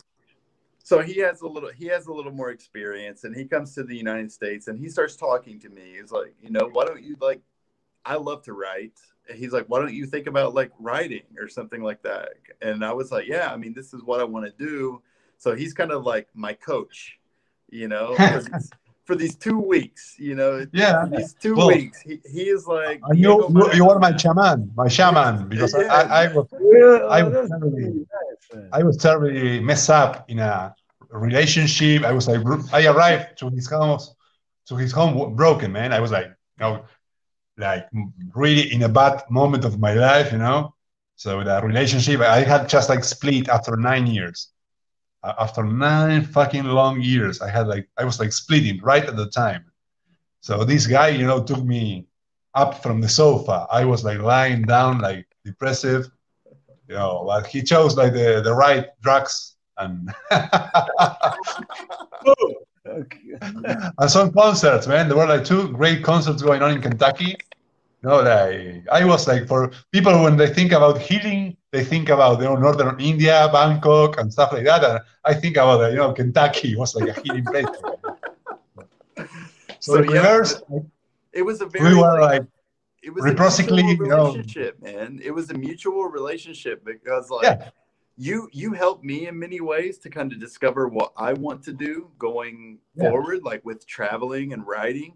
So he has a little he has a little more experience and he comes to the United States and he starts talking to me. He's like, you know, why don't you like I love to write. And he's like, why don't you think about like writing or something like that? And I was like, yeah, I mean, this is what I want to do. So he's kind of like my coach, you know, for these, two weeks, you know, Yeah. for these two Well, weeks, he, he is like, And you, Diego you, you Maradona. are my shaman, my shaman, because I, I, I was Yeah, I oh, was terribly- nice. I was terribly messed up in a relationship. I was like, I arrived to his house, to his home broken, man. I was like, you know, like really in a bad moment of my life, you know. So the relationship, I had just like split after nine years. After nine fucking long years, I had like I was like splitting right at the time. So this guy, you know, took me up from the sofa. I was like lying down, like depressive, you know, but he chose like the, the right drugs and and some concerts, man. There were like two great concerts going on in Kentucky. You know, like I was like for people when they think about healing, they think about you know northern India, Bangkok, and stuff like that. And I think about you know Kentucky was like a healing place. So, So, yeah, It was a very we were like, like, it was reciprocally, a you know- relationship, man. It was a mutual relationship because like Yeah. you you helped me in many ways to kind of discover what I want to do going Yeah. forward, like with traveling and writing.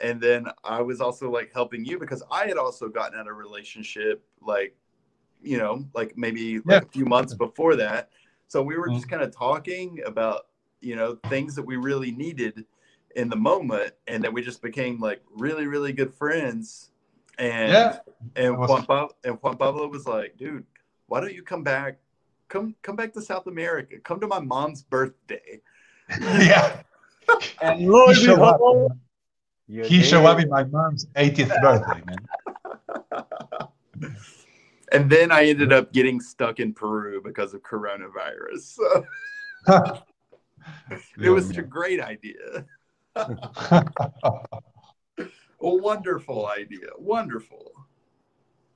And then I was also like helping you because I had also gotten out of a relationship like, you know, like maybe like Yeah. a few months before that. So we were just mm-hmm. kind of talking about, you know, things that we really needed in the moment and then we just became like really really good friends and Yeah. and Juan Pablo and Juan Pablo was like dude why don't you come back come come back to South America come to my mom's birthday yeah. And lo and He showed up. behold, He showed up in my mom's 80th birthday, man. and then I ended up getting stuck in Peru because of coronavirus so it was a great idea a wonderful idea wonderful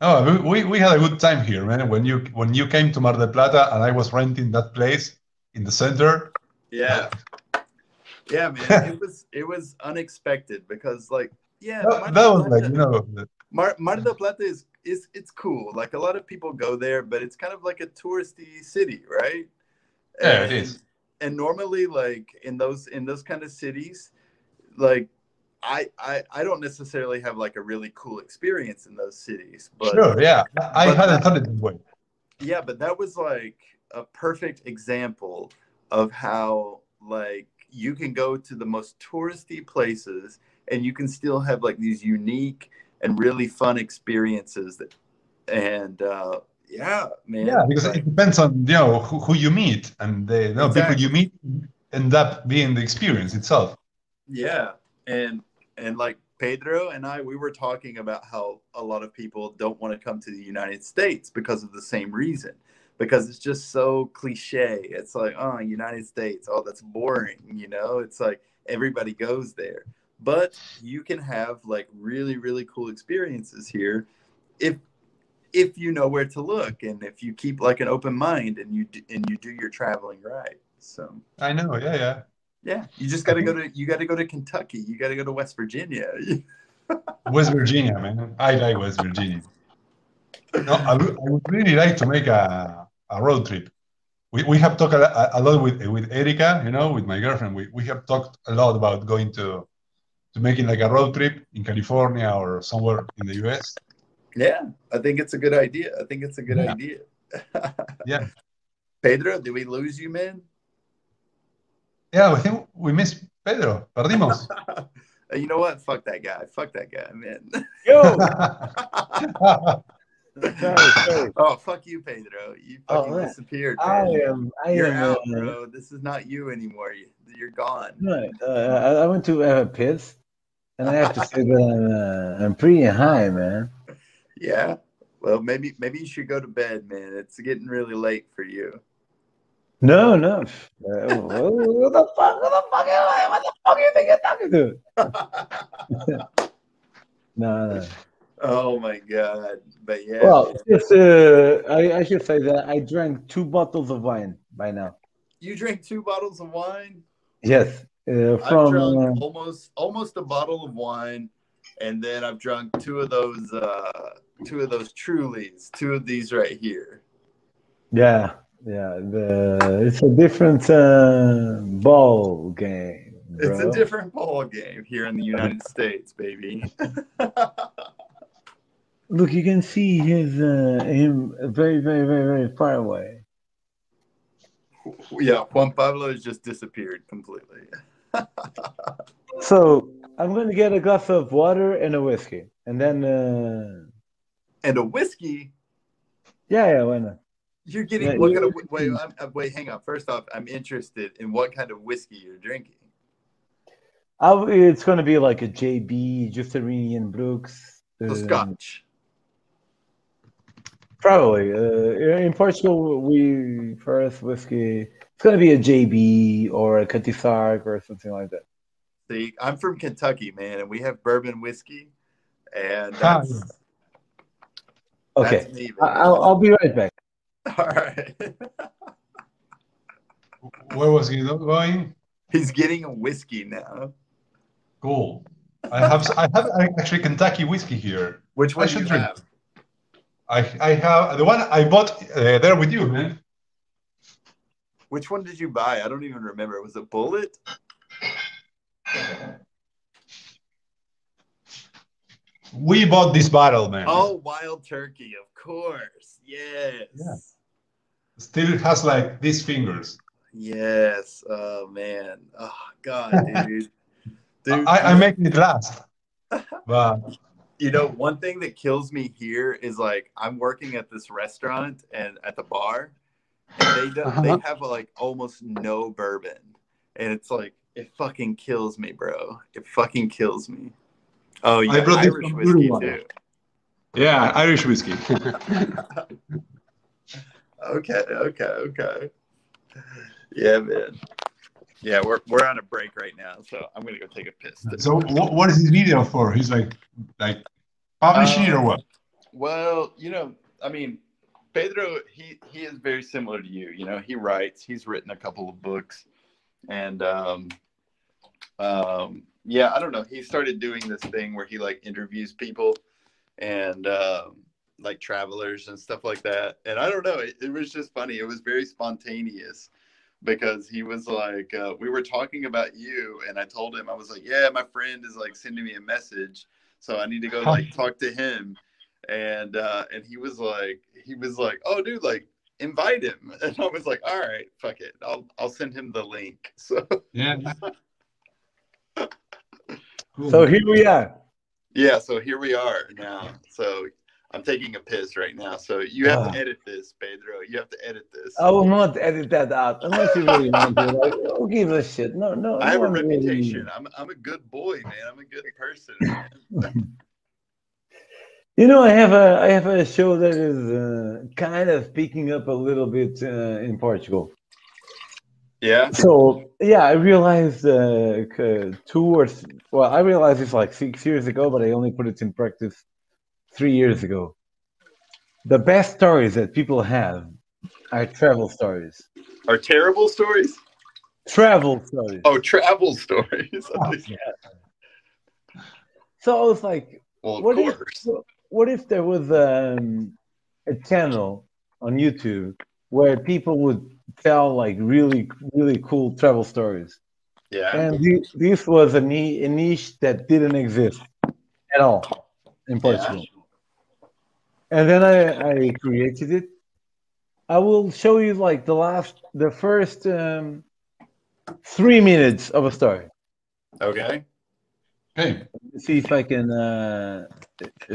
Oh, we, we, had a good time here, man. When you when you came to Mar del Plata and I was renting that place in the center. Yeah. Yeah, man. it was it was unexpected because like yeah, Mar That, that was like, you know, Mar, Mar del Plata is is it's cool. Like a lot of people go there, but it's kind of like a touristy city, right? Yeah, it And- is. And normally, like in those in those kind of cities, like I I I don't necessarily have like a really cool experience in those cities, but sure, yeah. I hadn't that- thought it that way. yeah but that was like a perfect example of how like you can go to the most touristy places and you can still have like these unique and really fun experiences that and uh yeah man Yeah, because like, it depends on you know who, who you meet and the you know, people you meet end up being the experience itself. yeah and and like pedro and i we were talking about how a lot of people don't want to come to the united states because of the same reason because it's just so cliche. It's like oh united states oh that's boring you know? It's like everybody goes there but you can have like really really cool experiences here if if you know where to look and if you keep like an open mind and you d- and you do your traveling right So I know. Yeah, yeah. yeah, you just got to go to you got to go to Kentucky. You got to go to West Virginia. West Virginia, man. I like West Virginia. No, I would, I would really like to make a, a road trip. We, we have talked a, a lot with with Erica, you know, with my girlfriend. We, we have talked a lot about going to to making like a road trip in California or somewhere in the US. yeah, I think it's a good idea. I think it's a good Yeah. idea. Yeah. Pedro, did we lose you, man? Yeah, I think we miss Pedro. Perdimos. you know what? Fuck that guy. Fuck that guy, man. Yo, sorry, sorry. oh, fuck you, Pedro. You Oh, fucking man. disappeared. I am. I You're am. out, uh, bro. This is not you anymore. You- You're gone. Right. Uh, I, I went to have a piss, and I have to say that I'm, uh, I'm pretty high, man. Yeah. Well, maybe maybe you should go to bed, man. It's getting really late for you. No, no. What the fuck? What the fuck? What the fuck you think you're talking to? No, no. oh my god. But yeah. Well, just uh, I, I should say that I drank two bottles of wine by now. you drink two bottles of wine? Yes, uh, I've from drunk uh, almost almost a bottle of wine, and then I've drunk two of those uh two of those Trulies, two of these right here. yeah, yeah. The it's a different uh, ball game. It's a different ball game here in the United States, baby. Look, you can see his uh, him very, very, very, very far away. yeah, Juan Pablo has just disappeared completely. So I'm going to get a glass of water and a whiskey, and then uh, And a whiskey. yeah, yeah, why not? You're getting Yeah, what kind of wait? I'm, uh, wait, hang on. First off, I'm interested in what kind of whiskey you're drinking. I'll, it's going to be like a JB, Justerini and Brooks. So uh, Scotch. Probably. Uh, in Portugal, we first whiskey. It's gonna be a JB or a Cutty Sark or something like that. See, I'm from Kentucky, man, and we have bourbon whiskey, and Ah, that's, Okay, that's me, I- baby. I'll, I'll be right back. All right. Where was he going? He's getting a whiskey now. Cool. I have I have actually Kentucky whiskey here. Which one I do you should drink. have? I I have the one I bought uh, there with you, man. Which one did you buy? I don't even remember. It was it Bulleit? We bought this bottle, man. Oh, Wild Turkey, of course. Yes. Yeah. Still has like these fingers. Yes. Oh man. Oh God, dude. Dude, I, I make it last. But you know, one thing that kills me here is like I'm working at this restaurant and at the bar, they do, Uh-huh. they have like almost no bourbon, and it's like it fucking kills me, bro. It fucking kills me. Oh yeah, Irish whiskey too. yeah, Irish whiskey. Okay, okay, okay. Yeah, man. Yeah, we're we're on a break right now, so I'm gonna go take a piss. so what, what is this video for? He's like like publishing it or what? Well, you know, I mean, Pedro, he he is very similar to you. You know, he writes. He's written a couple of books, and um, um, yeah, I don't know. He started doing this thing where he like interviews people, and um, like travelers and stuff like that. And I don't know. It, it was just funny. It was very spontaneous because he was like, uh, we were talking about you, and I told him I was like, yeah, my friend is like sending me a message, so I need to go like talk to him and uh and he was like he was like oh dude like invite him and i was like all right fuck it i'll i'll send him the link so Yeah. Cool. So here we are. yeah so here we are now so i'm taking a piss right now so you have Ah. to edit this pedro you have to edit this I will not edit that out unless you really want to. Like, who gives a shit? No, no. i have no a one really- reputation i'm, I'm a good boy man i'm a good person man. You know, I have a I have a show that is uh, kind of picking up a little bit uh, in Portugal. yeah So yeah, I realized uh, two or th- well, I realized it's like six years ago, but I only put it in practice three years ago. The best stories that people have are travel stories. are terrible stories travel stories. Oh, travel stories. So I was like, well, of what course. What if there was um, a channel on YouTube where people would tell like really really cool travel stories, Yeah. and thi- this was a, ni- a niche that didn't exist at all in Portugal. And then I, I created it. I will show you like the last, the first um, three minutes of a story. Okay. Okay. Let's see if I can uh,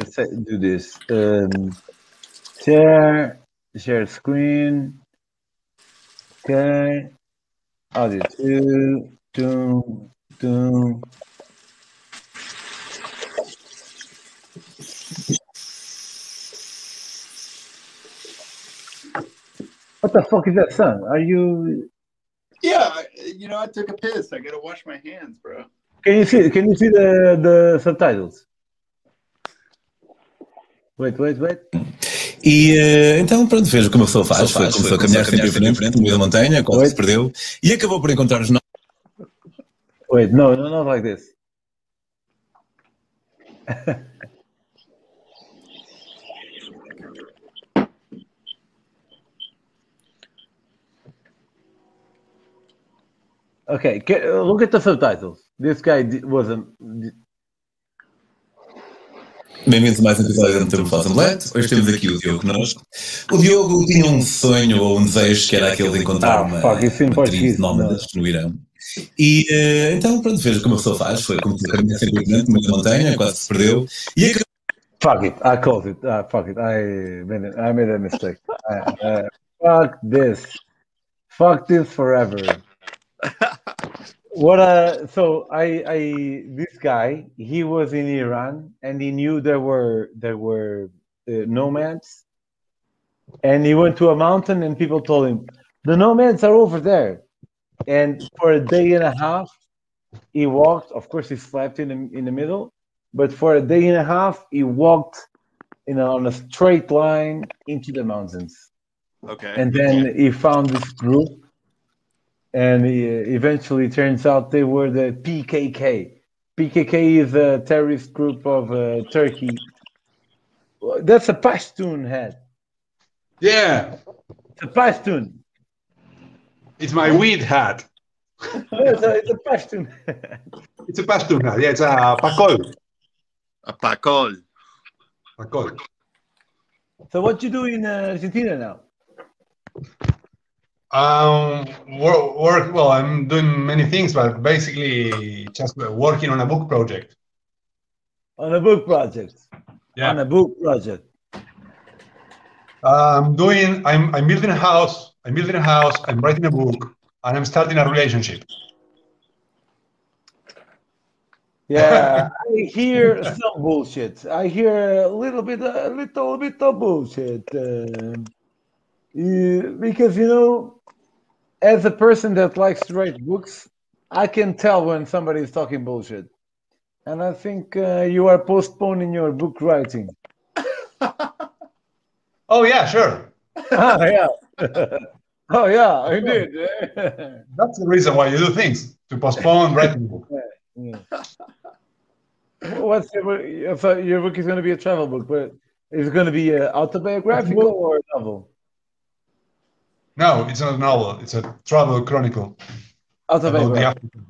se- do this. Um, share, share screen. Okay. Audio two, two, two. What the fuck is that son? Are you? Yeah. You know, I took a piss. I gotta wash my hands, bro. Can you see? Can you see the the subtitles? Wait, wait, wait. E eh, então, pronto, fez o que uma pessoa faz. Foi, começou a caminhar sempre em frente, no meio da montanha, quase se perdeu. E acabou por encontrar os novos. Wait, no, no, not like this. okay, look at the subtitles. This guy di- wasn't. Bem-vindos a mais um episódio do Tempo Faz Omelete. Hoje temos aqui o Diogo connosco. O Diogo tinha um sonho ou um desejo que era aquele de encontrar Ah, uma, em uma tribo nómadas no Irão. E eh, então, pronto, fez o que uma pessoa faz. Foi começou a caminhar sempre no meio da montanha, quase se perdeu. E acabou Fuck it, I called it. Ah, fuck it, I made it. I made a mistake. Uh, uh, fuck this. Fuck this forever. what uh so I I this guy he was in Iran and he knew there were there were uh, nomads. And he went to a mountain and people told him the nomads are over there. And for a day and a half he walked. Of course he slept in the, in the middle but for a day and a half he walked you know on a straight line into the mountains. Okay. and then he found this group and he, eventually turns out they were the pkk pkk is a terrorist group of uh, turkey that's a pashtun hat. Yeah. it's a pashtun It's my weed hat. it's, a, it's a pashtun It's a Pashtun hat. Yeah, it's a pakol. A pakol. Pacol. so what you do in uh, argentina now Um, work, work. Well, I'm doing many things, but basically just working on a book project. on a book project Yeah. on a book project I'm doing. I'm. I'm building a house. I'm building a house. I'm writing a book, and I'm starting a relationship. Yeah, I hear some bullshit. I hear a little bit, a little bit of bullshit. Um, yeah, because you know, as a person that likes to write books, I can tell when somebody is talking bullshit, and I think uh, you are postponing your book writing. Oh yeah, sure. oh yeah, oh yeah, I did. That's the reason why you do things to postpone writing a book. Yeah. What's your, book- so your book is going to be a travel book, but it's going to be uh, autobiographical or a novel? No, it's not a novel. It's a travel chronicle about the Autobiographical.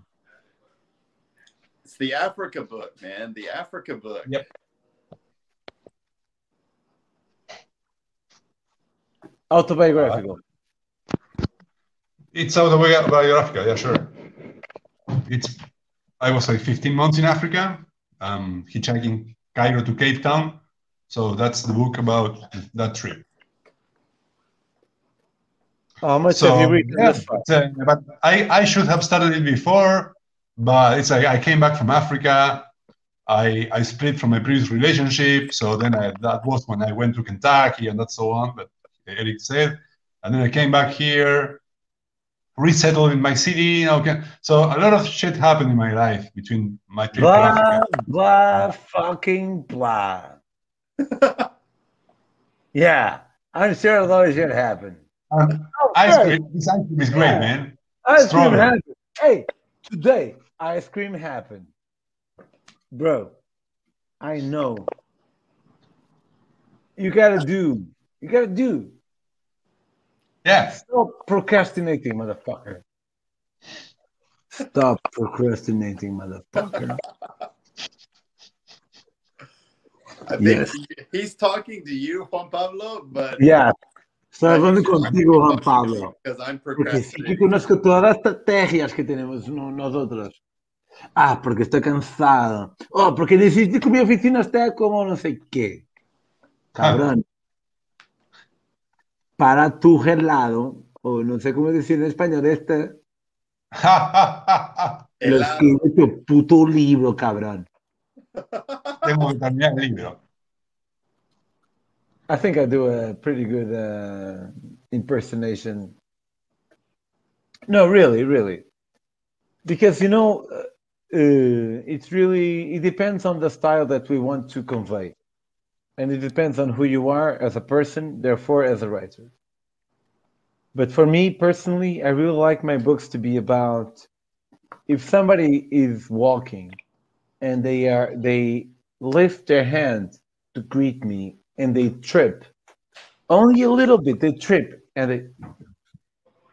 It's the Africa book, man. The Africa book. Yep. Autobiographical. It's autobiographical. Yeah, sure. It's. I was like 15 months in Africa, um, hitchhiking Cairo to Cape Town. So that's the book about that trip. How much So, have you but, uh, but I, I should have started it before, but it's like I came back from Africa. I, I split from my previous relationship. So then I, that was when I went to Kentucky and that's so on. But Eric said, and then I came back here, resettled in my city. Okay. So a lot of shit happened in my life between my trip to Blah, Africa. blah, fucking blah. yeah, I'm sure a lot of shit happen. Um, Oh, ice sure. cream, this ice cream is great, Yeah. man. Ice cream happened. Hey, today ice cream happened, bro. I know. You gotta do. You gotta do. Yeah. Stop procrastinating, motherfucker. Stop procrastinating, motherfucker. I think Yes. he's talking to you, Juan Pablo, but Yeah. Estoy hablando contigo, Juan Pablo. Porque sí que conozco todas las estrategias que tenemos no- nosotros. Ah, porque estoy cansado. Oh, porque necesito que mi oficina esté como no sé qué. Cabrón. Para tu gelado, o no sé cómo decir en español, este, lo escribe tu puto libro, cabrón. Tengo que terminar el libro. I think I do a pretty good uh, impersonation. No, really, really, because you know, uh, uh, it's really it depends on the style that we want to convey, and it depends on who you are as a person, therefore as a writer. But for me personally, I really like my books to be about if somebody is walking and they are they lift their hand to greet me and they trip. Only a little bit they trip. And they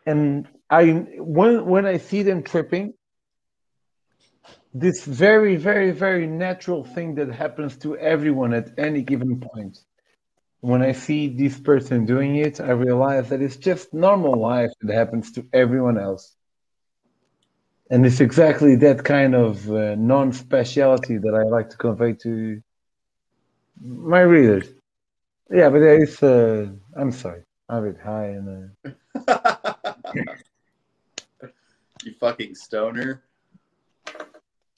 and i when when i see them tripping this very very very natural thing that happens to everyone at any given point. When i see this person doing it i realize that it's just normal life that happens to everyone else. And it's exactly that kind of uh, non-speciality that i like to convey to my readers yeah, but it's uh I'm sorry. I'm a bit high and uh, you fucking stoner.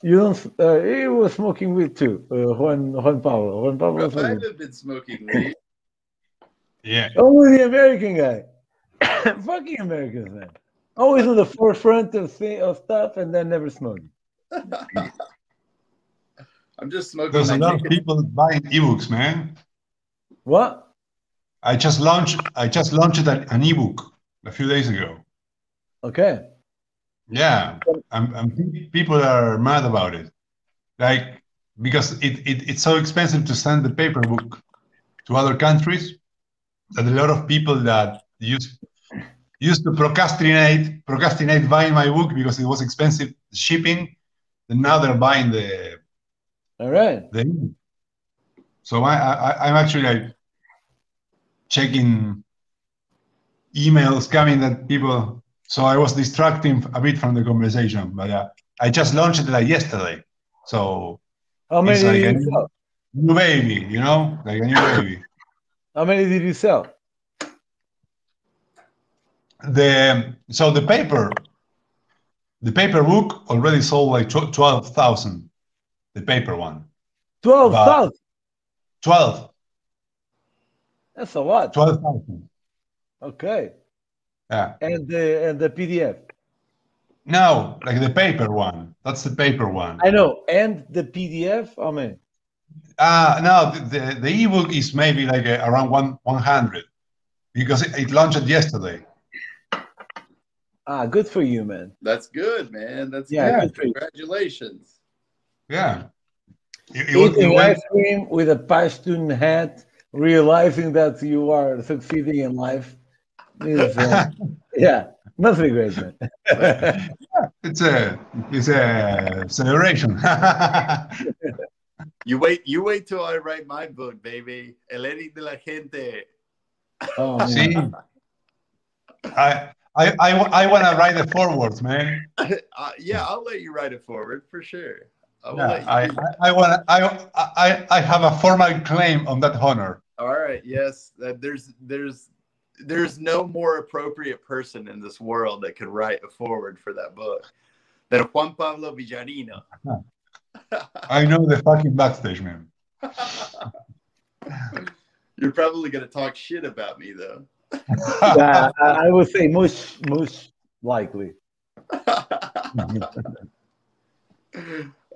you don't uh he was smoking weed too. Uh, Juan Juan Pablo. Juan Pablo was I haven't been smoking weed. Yeah. Only the American guy. Fucking Americans, man. Always on the forefront of thi- of stuff and then never smoking. I'm just smoking There's my a lot of people buying ebooks, man. What? I just launched I just launched an, an ebook a few days ago. Okay. Yeah, I'm, I'm people are mad about it, like because it, it it's so expensive to send the paper book to other countries that a lot of people that used used to procrastinate procrastinate buying my book because it was expensive shipping, and now they're buying the All right. the. So I, I I'm actually like checking emails coming that people. So I was distracting a bit from the conversation, but uh, I just launched it like yesterday. So How many It's like did a you sell? new baby, you know, like a new baby. How many did you sell? The so the paper, the paper book already sold like tw- twelve thousand. The paper one, Twelve thousand. 12, That's a lot. 12,000. Okay. Yeah. And the and the PDF. No, like the paper one. That's the paper one. I know. And the PDF. How many? Uh, no, the, the, the ebook is maybe like uh, around one, 100 because it, it launched yesterday. Ah, good for you, man. That's good, man. That's Yeah, good. good for you. Congratulations. Yeah. It, it was- it Eating went- ice cream with a Pashtun hat, realizing that you are succeeding in life. Is, uh, yeah, must be great, man. it's a it's a celebration. You wait. You wait till I write my book, baby. El Eric de la Gente. oh, man. See, I I I, I want to write the forwards, man. uh, yeah, I'll let you write it forward for sure. I will Yeah, I I, I want I, I I have a formal claim on that honor. All right. Yes. That there's there's there's no more appropriate person in this world that could write a forward for that book than Juan Pablo Villarino. I know the fucking backstage, man. You're probably gonna talk shit about me though. Yeah, I I would say most most likely.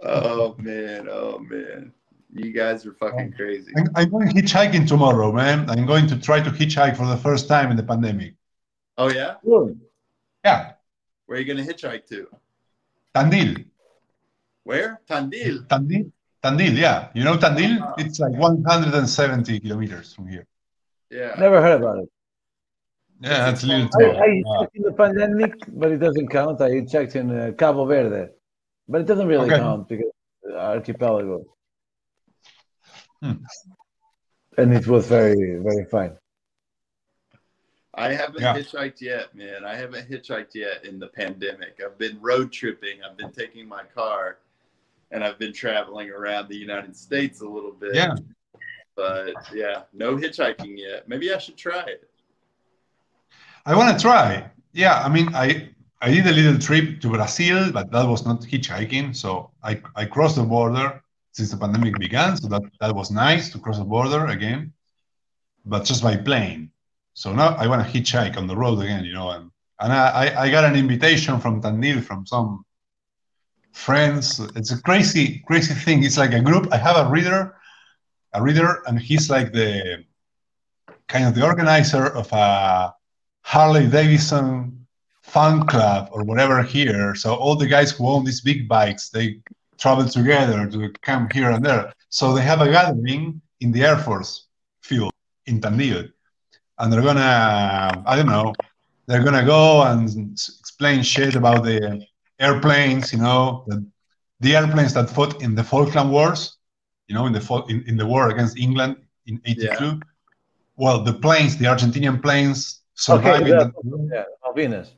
Oh man, oh man. You guys are fucking crazy. I'm, I'm going hitchhiking tomorrow, man. I'm going to try to hitchhike for the first time in the pandemic. Oh yeah? Good. Yeah, Where are you going to hitchhike to? Tandil. Where? Tandil. Tandil. Tandil, yeah. You know Tandil? Wow. It's like 170 kilometers from here. Yeah. Never heard about it. Yeah, that's a little I. I Uh, checked in the pandemic, but it doesn't count. I checked in uh, Cabo Verde, but it doesn't really Okay. count because uh, archipelago. Hmm. And it was very, very fine. I haven't Yeah. hitchhiked yet, man. I haven't hitchhiked yet in the pandemic. I've been road tripping. I've been taking my car and I've been traveling around the United States a little bit. yeah. But yeah, no hitchhiking yet. Maybe I should try it. I want to try. Yeah, I mean, I I did a little trip to Brazil, but that was not hitchhiking. So I, I crossed the border since the pandemic began. So that, that was nice to cross the border again, but just by plane. So now I want to hitchhike on the road again, you know. And, and I, I- got an invitation from Tandil from some friends. It's a crazy, crazy thing. It's like a group. I have a reader, a reader, and he's like the kind of the organizer of a Harley Davidson fan club or whatever here. So all the guys who own these big bikes, they travel together to come here and there. So they have a gathering in the Air Force field in Tandil. And they're gonna, I don't know, they're gonna go and explain shit about the airplanes, you know, the, the airplanes that fought in the Falkland Wars, you know, in the in, in the war against England in 82. Well, the planes, the Argentinian planes surviving that- the- Yeah, Malvinas.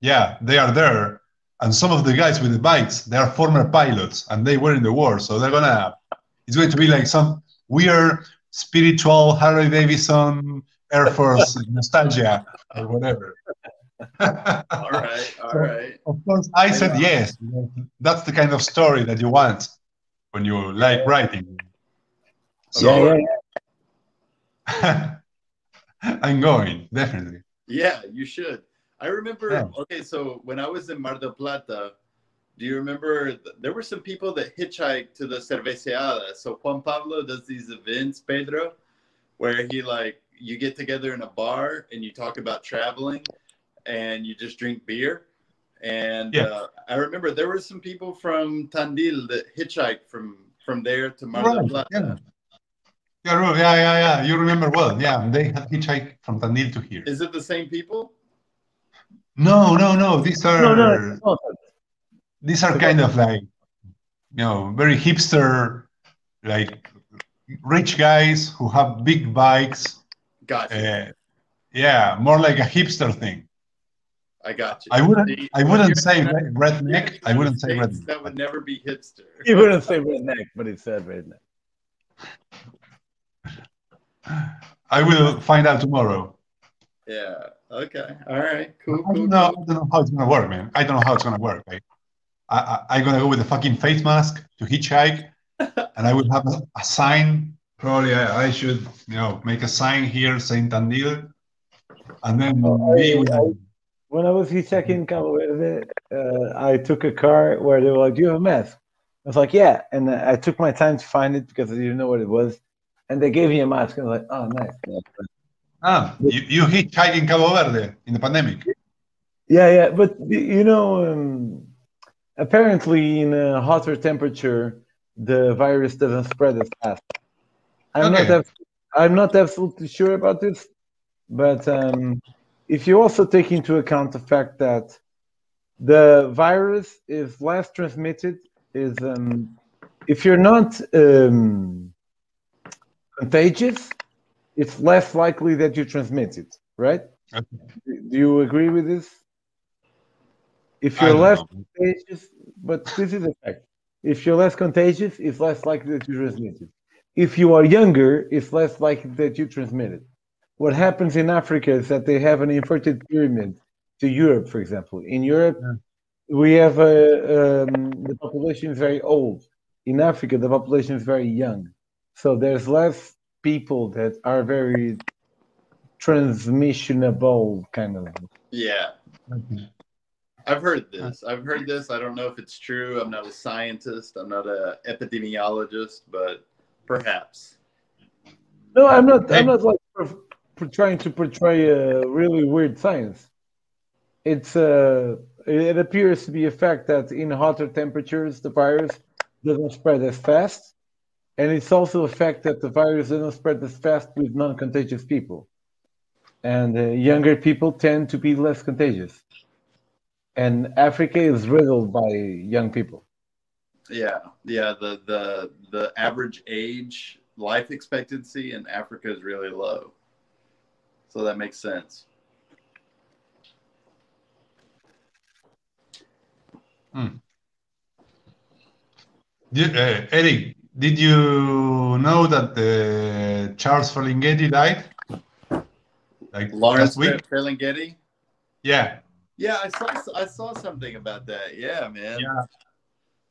Yeah, they are there. And some of the guys with the bikes, they are former pilots and they were in the war. So they're gonna, it's going to be like some weird spiritual Harley Davidson Air Force nostalgia or whatever. All right. All right. Of course, I said yes. That's the kind of story that you want when you like writing. So yeah, yeah, I'm going, definitely. Yeah, you should. I remember. Yeah. Okay, so when I was in Mar del Plata, do you remember th- there were some people that hitchhiked to the cerveceada? So Juan Pablo does these events, Pedro, where he like you get together in a bar and you talk about traveling, and you just drink beer. And Yeah. uh, I remember there were some people from Tandil that hitchhiked from from there to Mar del Plata. yeah. Yeah, yeah, yeah, yeah. You remember well. Yeah, they had hitchhiked from Tandil to here. Is it the same people? No, no, no. These are No, no, it's these are kind of like you know very hipster, like rich guys who have big bikes. Gotcha. Uh, yeah, more like a hipster thing. I got you. I wouldn't. See, I wouldn't say in redneck. I wouldn't say redneck. That would never be hipster. He wouldn't say redneck, but he said redneck. I will find out tomorrow. Yeah. Okay. All right. Cool. I don't know. cool. I don't know how it's gonna work, man. I don't know how it's gonna work. Like, I, I, I'm gonna go with a fucking face mask to hitchhike, and I will have a, a sign. Probably I, I should, you know, make a sign here saying Tandil, and then Oh, be I- I- When I was hitchhiking Cabo Verde, uh, I took a car where they were like, "Do you have a mask?" I was like, "Yeah," and I took my time to find it because I didn't know what it was, and they gave me a mask. And I was like, "Oh, nice." Ah, you, you hitchhike in Cabo Verde in the pandemic. Yeah, yeah, but you know, um, apparently in a hotter temperature, the virus doesn't spread as fast. I'm not Okay. abs- I'm not absolutely sure about this, but um, if you also take into account the fact that the virus is less transmitted, is um, if you're not um, contagious, it's less likely that you transmit it, right? Okay. Do you agree with this? If you're less know. contagious, but this is the fact. If you're less contagious, it's less likely that you transmit it. If you are younger, it's less likely that you transmit it. What happens in Africa is that they have an inverted pyramid to Europe, for example. In Europe, we have a, um, the population is very old. In Africa, the population is very young. So there's less people that are very transmissionable, kind of. Yeah. I've heard this. I've heard this. I don't know if it's true. I'm not a scientist. I'm not a epidemiologist, but perhaps. No, I'm not. I'm not like trying to portray a really weird science. It's uh, it appears to be a fact that in hotter temperatures the virus doesn't spread as fast, and it's also a fact that the virus doesn't spread as fast with non-contagious people, and uh, younger people tend to be less contagious, and Africa is riddled by young people. Yeah, yeah. The the the average age life expectancy in Africa is really low, so that makes sense. Hmm. Did, uh, Eric, did you know that uh, Charles Ferlinghetti died? Like Lawrence last week? Ferlinghetti. Yeah, Yeah, I saw I saw something about that. Yeah, man. yeah.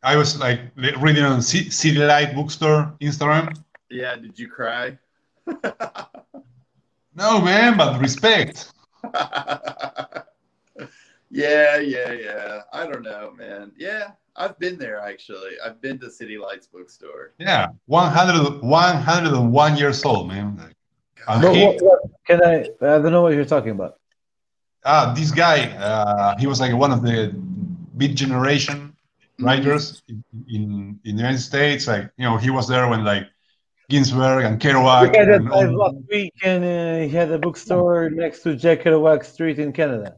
I was like reading on C- City Light Bookstore Instagram. Yeah, did you cry? No, man, but respect. yeah, yeah, yeah. I don't know, man. Yeah, I've been there actually. I've been to City Lights bookstore. Yeah, 100, 101 years old, man. Like, and But he- what, what, can I? I don't know what you're talking about. ah, this guy, uh, he was like one of the Beat Generation writers in, in in the United States. Like you know, he was there when like Ginsberg and Kerouac. guy that and died all- last week and uh, he had a bookstore next to Jack Kerouac Street in Canada.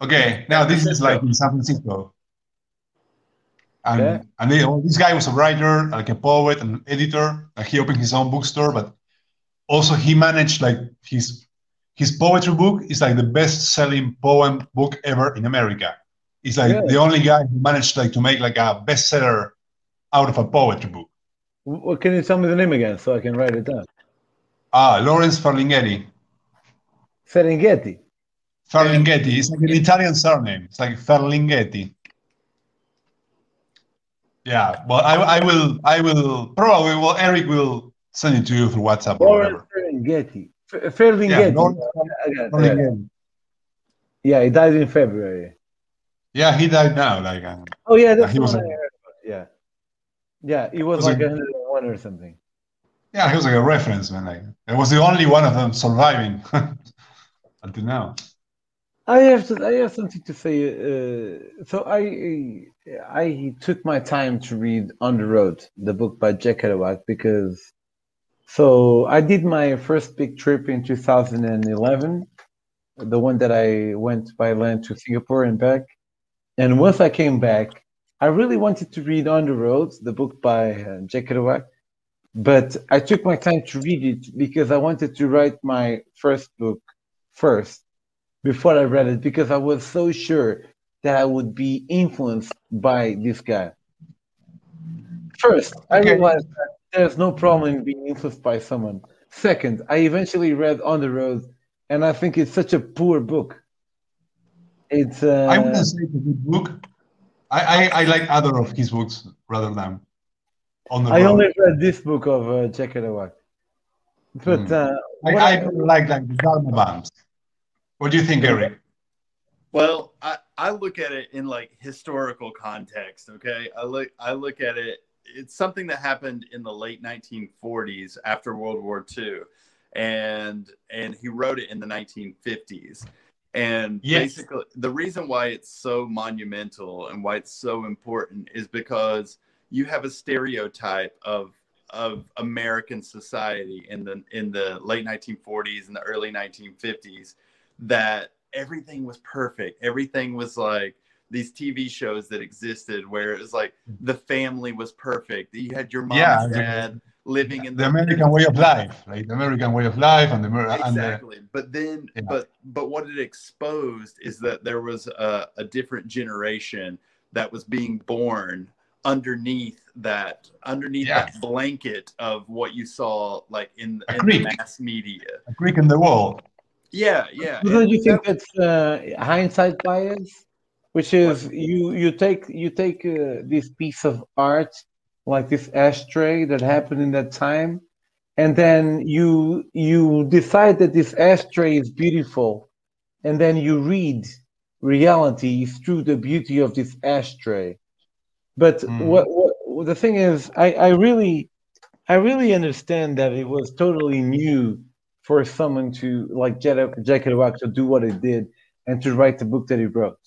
Okay, now this is like in San Francisco. And, Okay. and they, oh, this guy was a writer, like a poet and editor. Like he opened his own bookstore, but also he managed like his his poetry book is like the best-selling poem book ever in America. He's like Really? the only guy who managed like to make like a bestseller out of a poetry book. What can you tell me the name again so I can write it down? Ah, Lawrence Ferlinghetti. Ferlinghetti. Ferlinghetti. It's like an Italian surname. It's like Ferlinghetti. Yeah, well, I, I will, I will probably, well, Eric will send it to you through WhatsApp or Lawrence whatever. Serengeti. F- Yeah, Ferlinghetti. Lawrence I yeah. Yeah, he died in February. Yeah, he died now. Like, uh, Oh yeah, that's he was one heard about. Yeah, yeah, he was Was like a- 101 or something. yeah, he was like a reference man. Like, it was the only one of them surviving until now. I have to, I have something to say. Uh, so I I took my time to read On the Road, the book by Jack Kerouac, because so I did my first big trip in 2011, the one that I went by land to Singapore and back. And once I came back, I really wanted to read On the Road, the book by uh, Jack Kerouac, but I took my time to read it because I wanted to write my first book first before I read it because I was so sure that I would be influenced by this guy. First, I Okay. realized that there's no problem in being influenced by someone. Second, I eventually read On the Road, and I think it's such a poor book. It's uh, I wouldn't say it's a good book. I, I, I like other of his books rather than on the road. I road. only read this book of uh, Jack Kerouac. But Hmm. uh, I, I I- like like the Dharma Bums. What do you think, Eric? Well, I, I look at it in like historical context. Okay, I look I look at it. It's something that happened in the late 1940s after World War II, and and he wrote it in the 1950s. And Yes. basically, the reason why it's so monumental and why it's so important is because you have a stereotype of of American society in the in the late 1940s and the early 1950s that everything was perfect. Everything was like these TV shows that existed where it was like the family was perfect. You had your mom Yeah, and dad living in The American way of life, like the American way of life, and the and the, exactly but then Yeah. but but what it exposed is that there was a, a different generation that was being born underneath that underneath Yeah. that blanket of what you saw like in, in the mass media a creek in the wall. Yeah yeah don't you think that- that's uh, hindsight bias? Which is you you take you take uh, this piece of art like this ashtray that happened in that time, and then you you decide that this ashtray is beautiful, and then you read reality through the beauty of this ashtray. But Mm. what, what the thing is, I, I really I really understand that it was totally new for someone to like Jack Kerouac to do what he did and to write the book that he wrote.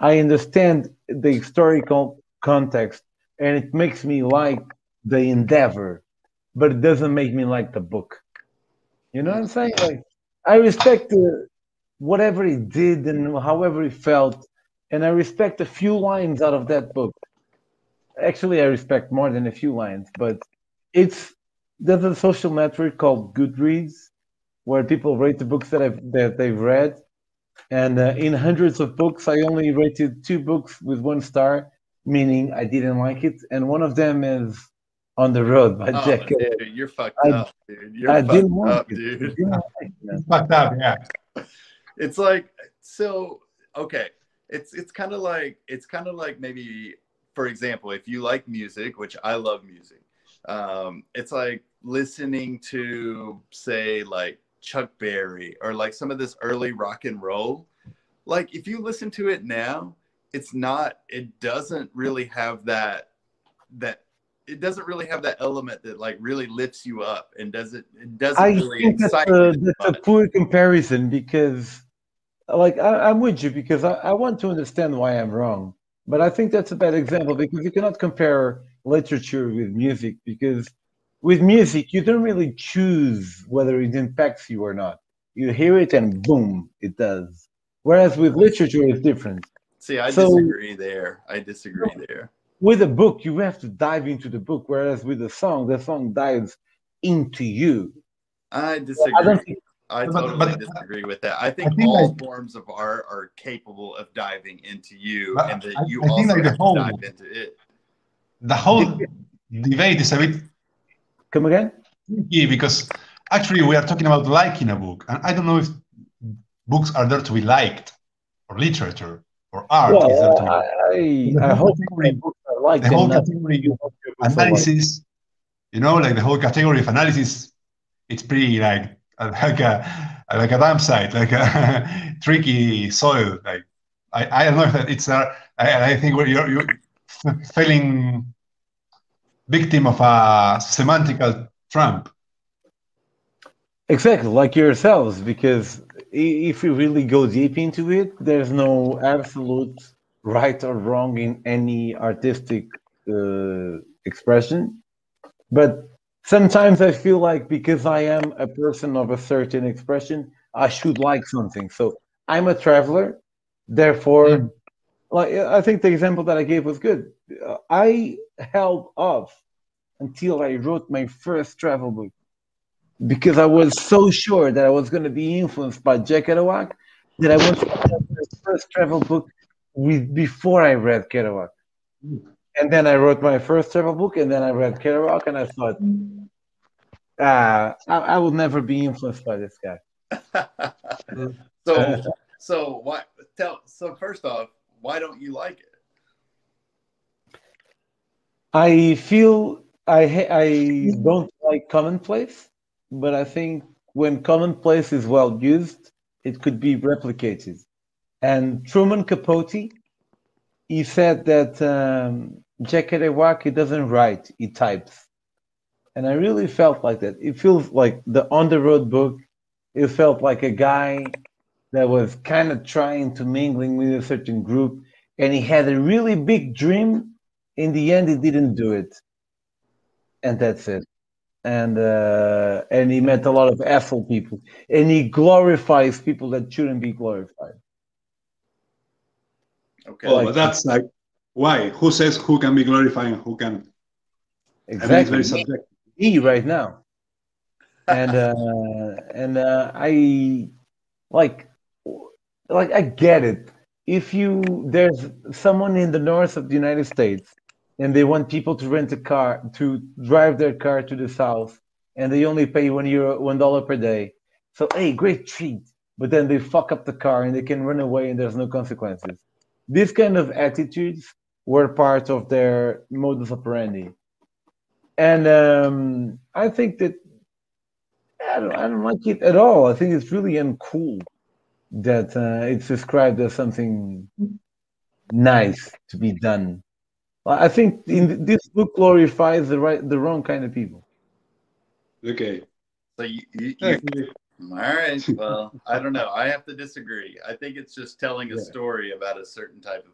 I understand the historical context, and it makes me like the endeavor, but it doesn't make me like the book. You know what I'm saying? Like, I respect the, whatever he did and however he felt, and I respect a few lines out of that book. Actually, I respect more than a few lines, but it's there's a social network called Goodreads where people rate the books that I've that they've read, and uh, in hundreds of books, I only rated two books with one star, meaning I didn't like it, and one of them is On the Road by Oh, Jack. dude, you're fucked I- up, dude. You're I fucked didn't like up, dude. I like it. Fucked up, yeah. it's like so okay it's it's kind of like it's kind of like maybe for example if you like music which i love music um it's like listening to say like chuck berry or like some of this early rock and roll like if you listen to it now it's not it doesn't really have that that it doesn't really have that element that like really lifts you up and doesn't it doesn't I really think that's excite a, you that's a poor comparison because, like, I, I'm with you because I, I want to understand why I'm wrong. But I think that's a bad example because you cannot compare literature with music because with music, you don't really choose whether it impacts you or not. You hear it and boom, it does. Whereas with literature, it's different. See, I So- disagree there. I disagree there. With a book, you have to dive into the book, whereas with a song, the song dives into you. I I disagree. don't think I totally but- disagree with that. I think think all like- forms of art are capable of diving into you, and that I- you I also like the have to dive into it. The whole debate is a bit come again. tricky because actually we are talking about liking a book, and I don't know if books are there to be liked, or literature, or art is there to be. I, I, I hope books are like The whole category you hope your books are like- analysis, you know, like the whole category of analysis, it's pretty like like a like a damn site, like a tricky soil. Like I, I don't know if that it's a. I, I think you're you're feeling victim of a semantical trump. Exactly, like yourselves, because if you really go deep into it, there's no absolute right or wrong in any artistic uh, expression. But sometimes I feel like because I am a person of a certain expression, I should like something. So I'm a traveler, therefore, Mm. Like I think the example that I gave was good. I held off until I wrote my first travel book because I was so sure that I was going to be influenced by Jack Kerouac that I wanted to first travel book with before I read Kerouac. And then I wrote my first travel book, and then I read Kerouac, and I thought, ah, I, I will never be influenced by this guy. so, so why? Tell. So first off, why don't you like it? I feel I I don't like commonplace, but I think when commonplace is well used, it could be replicated. And Truman Capote, he said that um, Jack Kerouac doesn't write, he types, and I really felt like that. It feels like the on the road book. It felt like a guy that was kind of trying to mingling with a certain group, and he had a really big dream in the end he didn't do it and that's it and uh and he met a lot of asshole people and he glorifies people that shouldn't be glorified Okay. Oh, Like- but that's like why? Who says who can be glorified and who can? Exactly, I mean, it's very subjective. me right now and uh and uh i like like i get it. If you there's someone in the north of the united states and they want people to rent a car to drive their car to the south and they only pay one euro one dollar per day. So hey great treat. But then they fuck up the car and they can run away and there's no consequences. These kind of attitudes were part of their modus operandi. And um, I think that I don't, I don't like it at all. I think it's really uncool that uh, it's described as something nice to be done. I think in this book glorifies the right, the wrong kind of people. Okay. So you, you, you All right. Well, I don't know. I have to disagree. I think it's just telling a Yeah. story about a certain type of.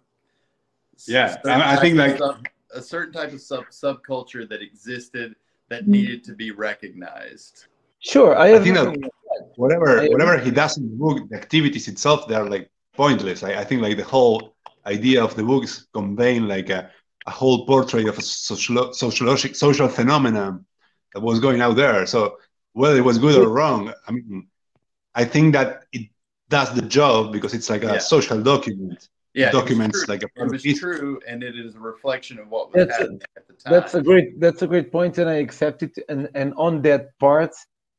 Yeah, certain I- I think, of like- sub- a certain type of sub subculture that existed that Mm-hmm. needed to be recognized. Sure, I, I have think that- nothing against that. whatever I- whatever he does in the book, the activities itself, they're like pointless. I, I think like the whole idea of the book is conveying like a, a whole portrait of a social sociologic social phenomenon that was going out there. So whether it was good or wrong, I mean, I think that it does the job because it's like a Yeah. social document. Yeah, documents true. like a it was true, and it is a reflection of what was That's a- happening at the time. That's a great that's a great point, and I accept it. And and on that part,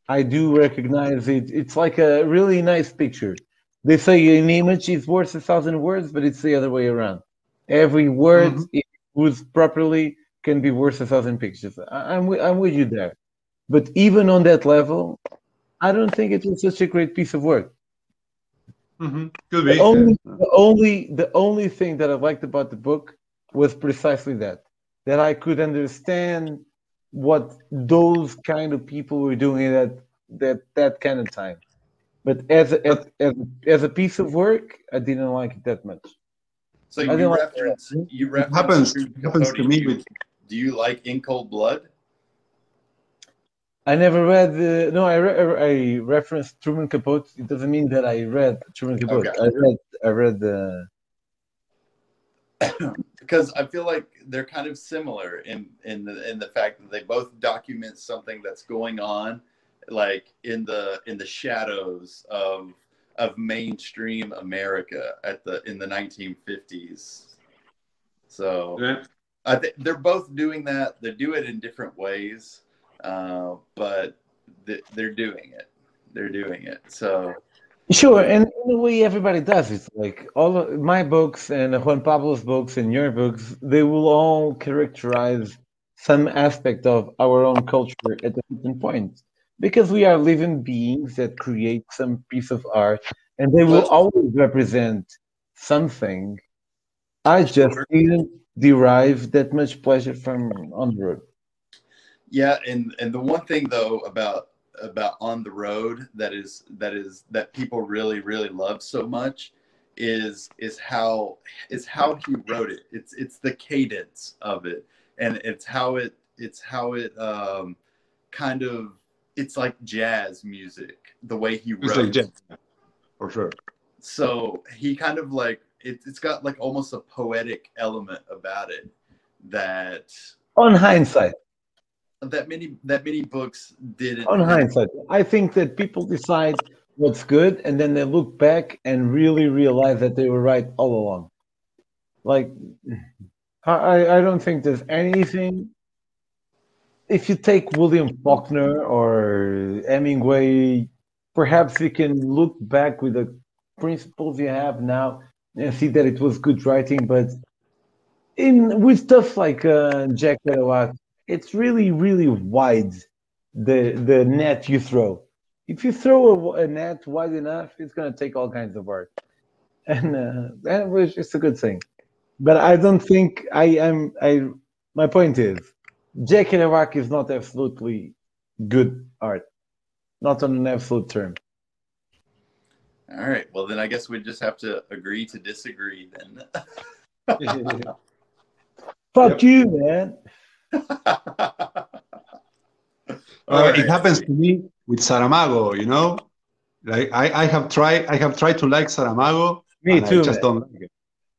I do recognize it. It's like a really nice picture. They say an image is worth a thousand words, but it's the other way around. Every word, Mhm. if used properly, can be worth a thousand pictures. I, I'm wi- I'm with you there. But even on that level, I don't think it was such a great piece of work. Mhm. Could The only, the only, the only thing that I liked about the book was precisely that, that I could understand what those kind of people were doing at that that kind of time. But as a, as, as, as a piece of work, I didn't like it that much. so you didn't like reference you reference happens- Truman it happens to me Do you- with- Do you like In Cold Blood? I never read the no. I, re, I referenced Truman Capote. It doesn't mean that I read Truman Capote. Okay. I read I read the because I feel like they're kind of similar in in the in the fact that they both document something that's going on, like in the in the shadows of of mainstream America at the in the 1950s. So Yeah. I think they're both doing that. They do it in different ways, uh, but th- they're doing it. They're doing it. So Sure, and in a way, everybody does It's Like all of my books and Juan Pablo's books and your books, they will all characterize some aspect of our own culture at a certain point, because we are living beings that create some piece of art, and they will always represent something. I just didn't derive that much pleasure from on the road. Yeah, and and the one thing though about about on the road that is that is that people really really love so much is is how is how he wrote it. It's it's the cadence of it, and it's how it it's how it um kind of it's like jazz music the way he It's wrote. like jazz, for sure. so he kind of like it, it's got like almost a poetic element about it that On hindsight, that many that many books didn't on hindsight, I think that people decide what's good and then they look back and really realize that they were right all along. Like, I, I- I don't think there's anything. If you take William Faulkner or Hemingway, perhaps you can look back with the principles you have now and see that it was good writing. But in with stuff like uh, Jack Kerouac, it's really, really wide the the net you throw. If you throw a, a net wide enough, it's going to take all kinds of art, and uh, that was it's a good thing. But I don't think I am. I my point is, Jack Kerouac is not absolutely good art, not on an absolute term. All right. Well, then I guess we just have to agree to disagree then. Fuck you, man. All right. It happens to me with Saramago, you know. Like I, I have tried, I have tried to like Saramago. Me and too, I just man. don't like it.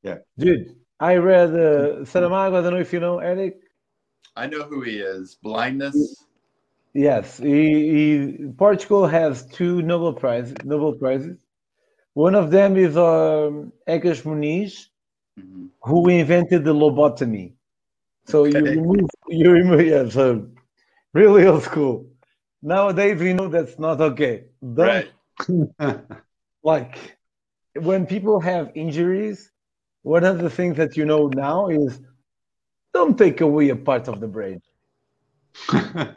Yeah, dude. I read uh, Saramago. I don't know if you know Eric. I know who he is. Blindness. Yes, he, he Portugal has two Nobel prizes. Nobel prizes. One of them is um, Egas Moniz, Mhm. who invented the lobotomy. So you remove, you yeah. So really old school. Nowadays we know that's not okay. Don't Right. like when people have injuries. One of the things that you know now is don't take away a part of the brain.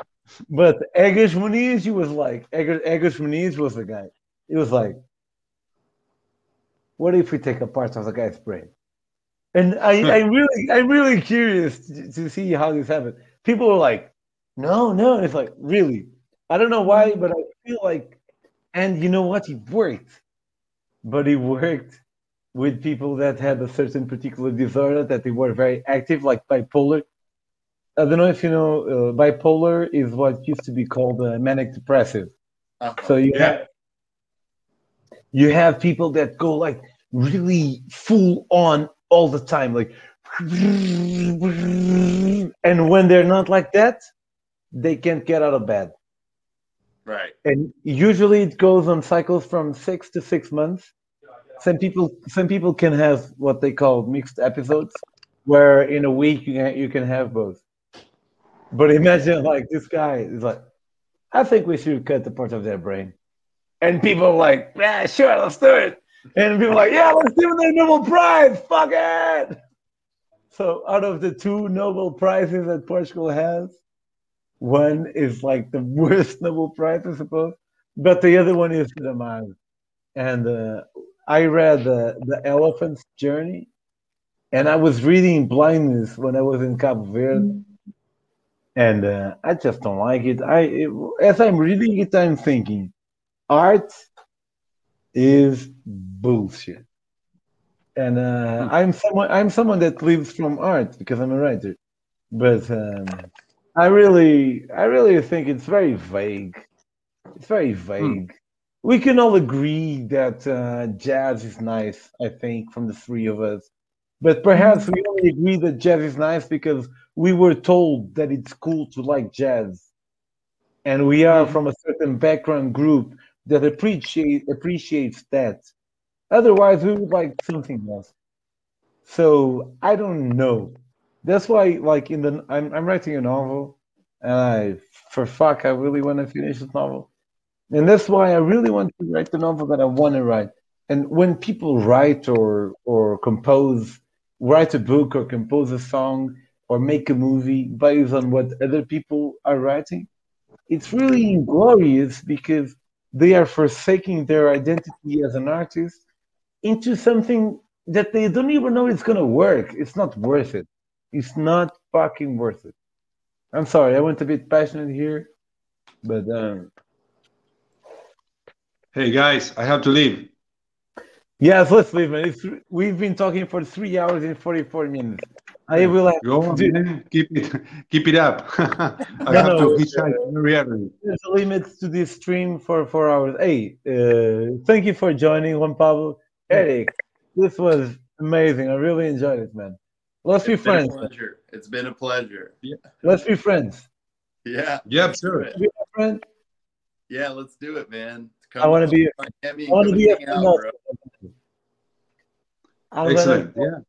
But Egas Moniz, he was like, Egas, Egas Moniz was the guy. He was like, what if we take a part of the guy's brain? And I, I'm really, I'm really curious to, to see how this happened. People were like, no, no. It's like, really? I don't know why, but I feel like And you know what? It worked. But it worked with people that had a certain particular disorder that they were very active, like bipolar. I don't know if you know, uh, bipolar is what used to be called uh, manic depressive. So you Yeah. have you have people that go like really full on all the time, like, and when they're not like that, they can't get out of bed. Right. And usually it goes on cycles from six to six months. Some people, some people can have what they call mixed episodes, where in a week you can you can have both. But imagine like this guy is like, I think we should cut the part of their brain, and people are like, yeah, sure, let's do it. And people like, yeah, let's give them the Nobel Prize. Fuck it. So out of the two Nobel prizes that Portugal has, one is like the worst Nobel Prize, I suppose, but the other one is the man. And uh, I read the the Elephant's Journey, and I was reading Blindness when I was in Cabo Verde, and uh, I just don't like it. I it, as I'm reading it, I'm thinking, art is bullshit. And uh, I'm someone I'm someone that lives from art because I'm a writer, but um, I really I really think it's very vague. It's very vague. We can all agree that uh, jazz is nice. I think from the three of us, but perhaps we only agree that jazz is nice because we were told that it's cool to like jazz, and we are from a certain background group that appreciate appreciates that. Otherwise, we would like something else. So I don't know. That's why, like in the, I'm I'm writing a novel, and I, for fuck, I really want to finish this novel, and that's why I really want to write the novel that I want to write. And when people write or or compose, write a book or compose a song or make a movie based on what other people are writing, it's really inglorious because they are forsaking their identity as an artist into something that they don't even know it's gonna work. It's not worth it. It's not fucking worth it. I'm sorry, I went a bit passionate here, but um, Hey guys, I have to leave. yes, let's leave, man. It's, we've been talking for three hours and 44 minutes. I will have Go on. Keep it, keep it up. I have to very early. there's a limit to this stream for four hours. Hey, uh, thank you for joining, Juan Pablo. Eric, this was amazing. I really enjoyed it, man. Let's be It's been a friends. pleasure. It's been a pleasure. Yeah. Let's be friends. Yeah. Yep, let's sure. Be my friend. Yeah, let's do it, man. I wanna be- Miami, I want to be a friend out, bro. Excellent. gonna, Yeah.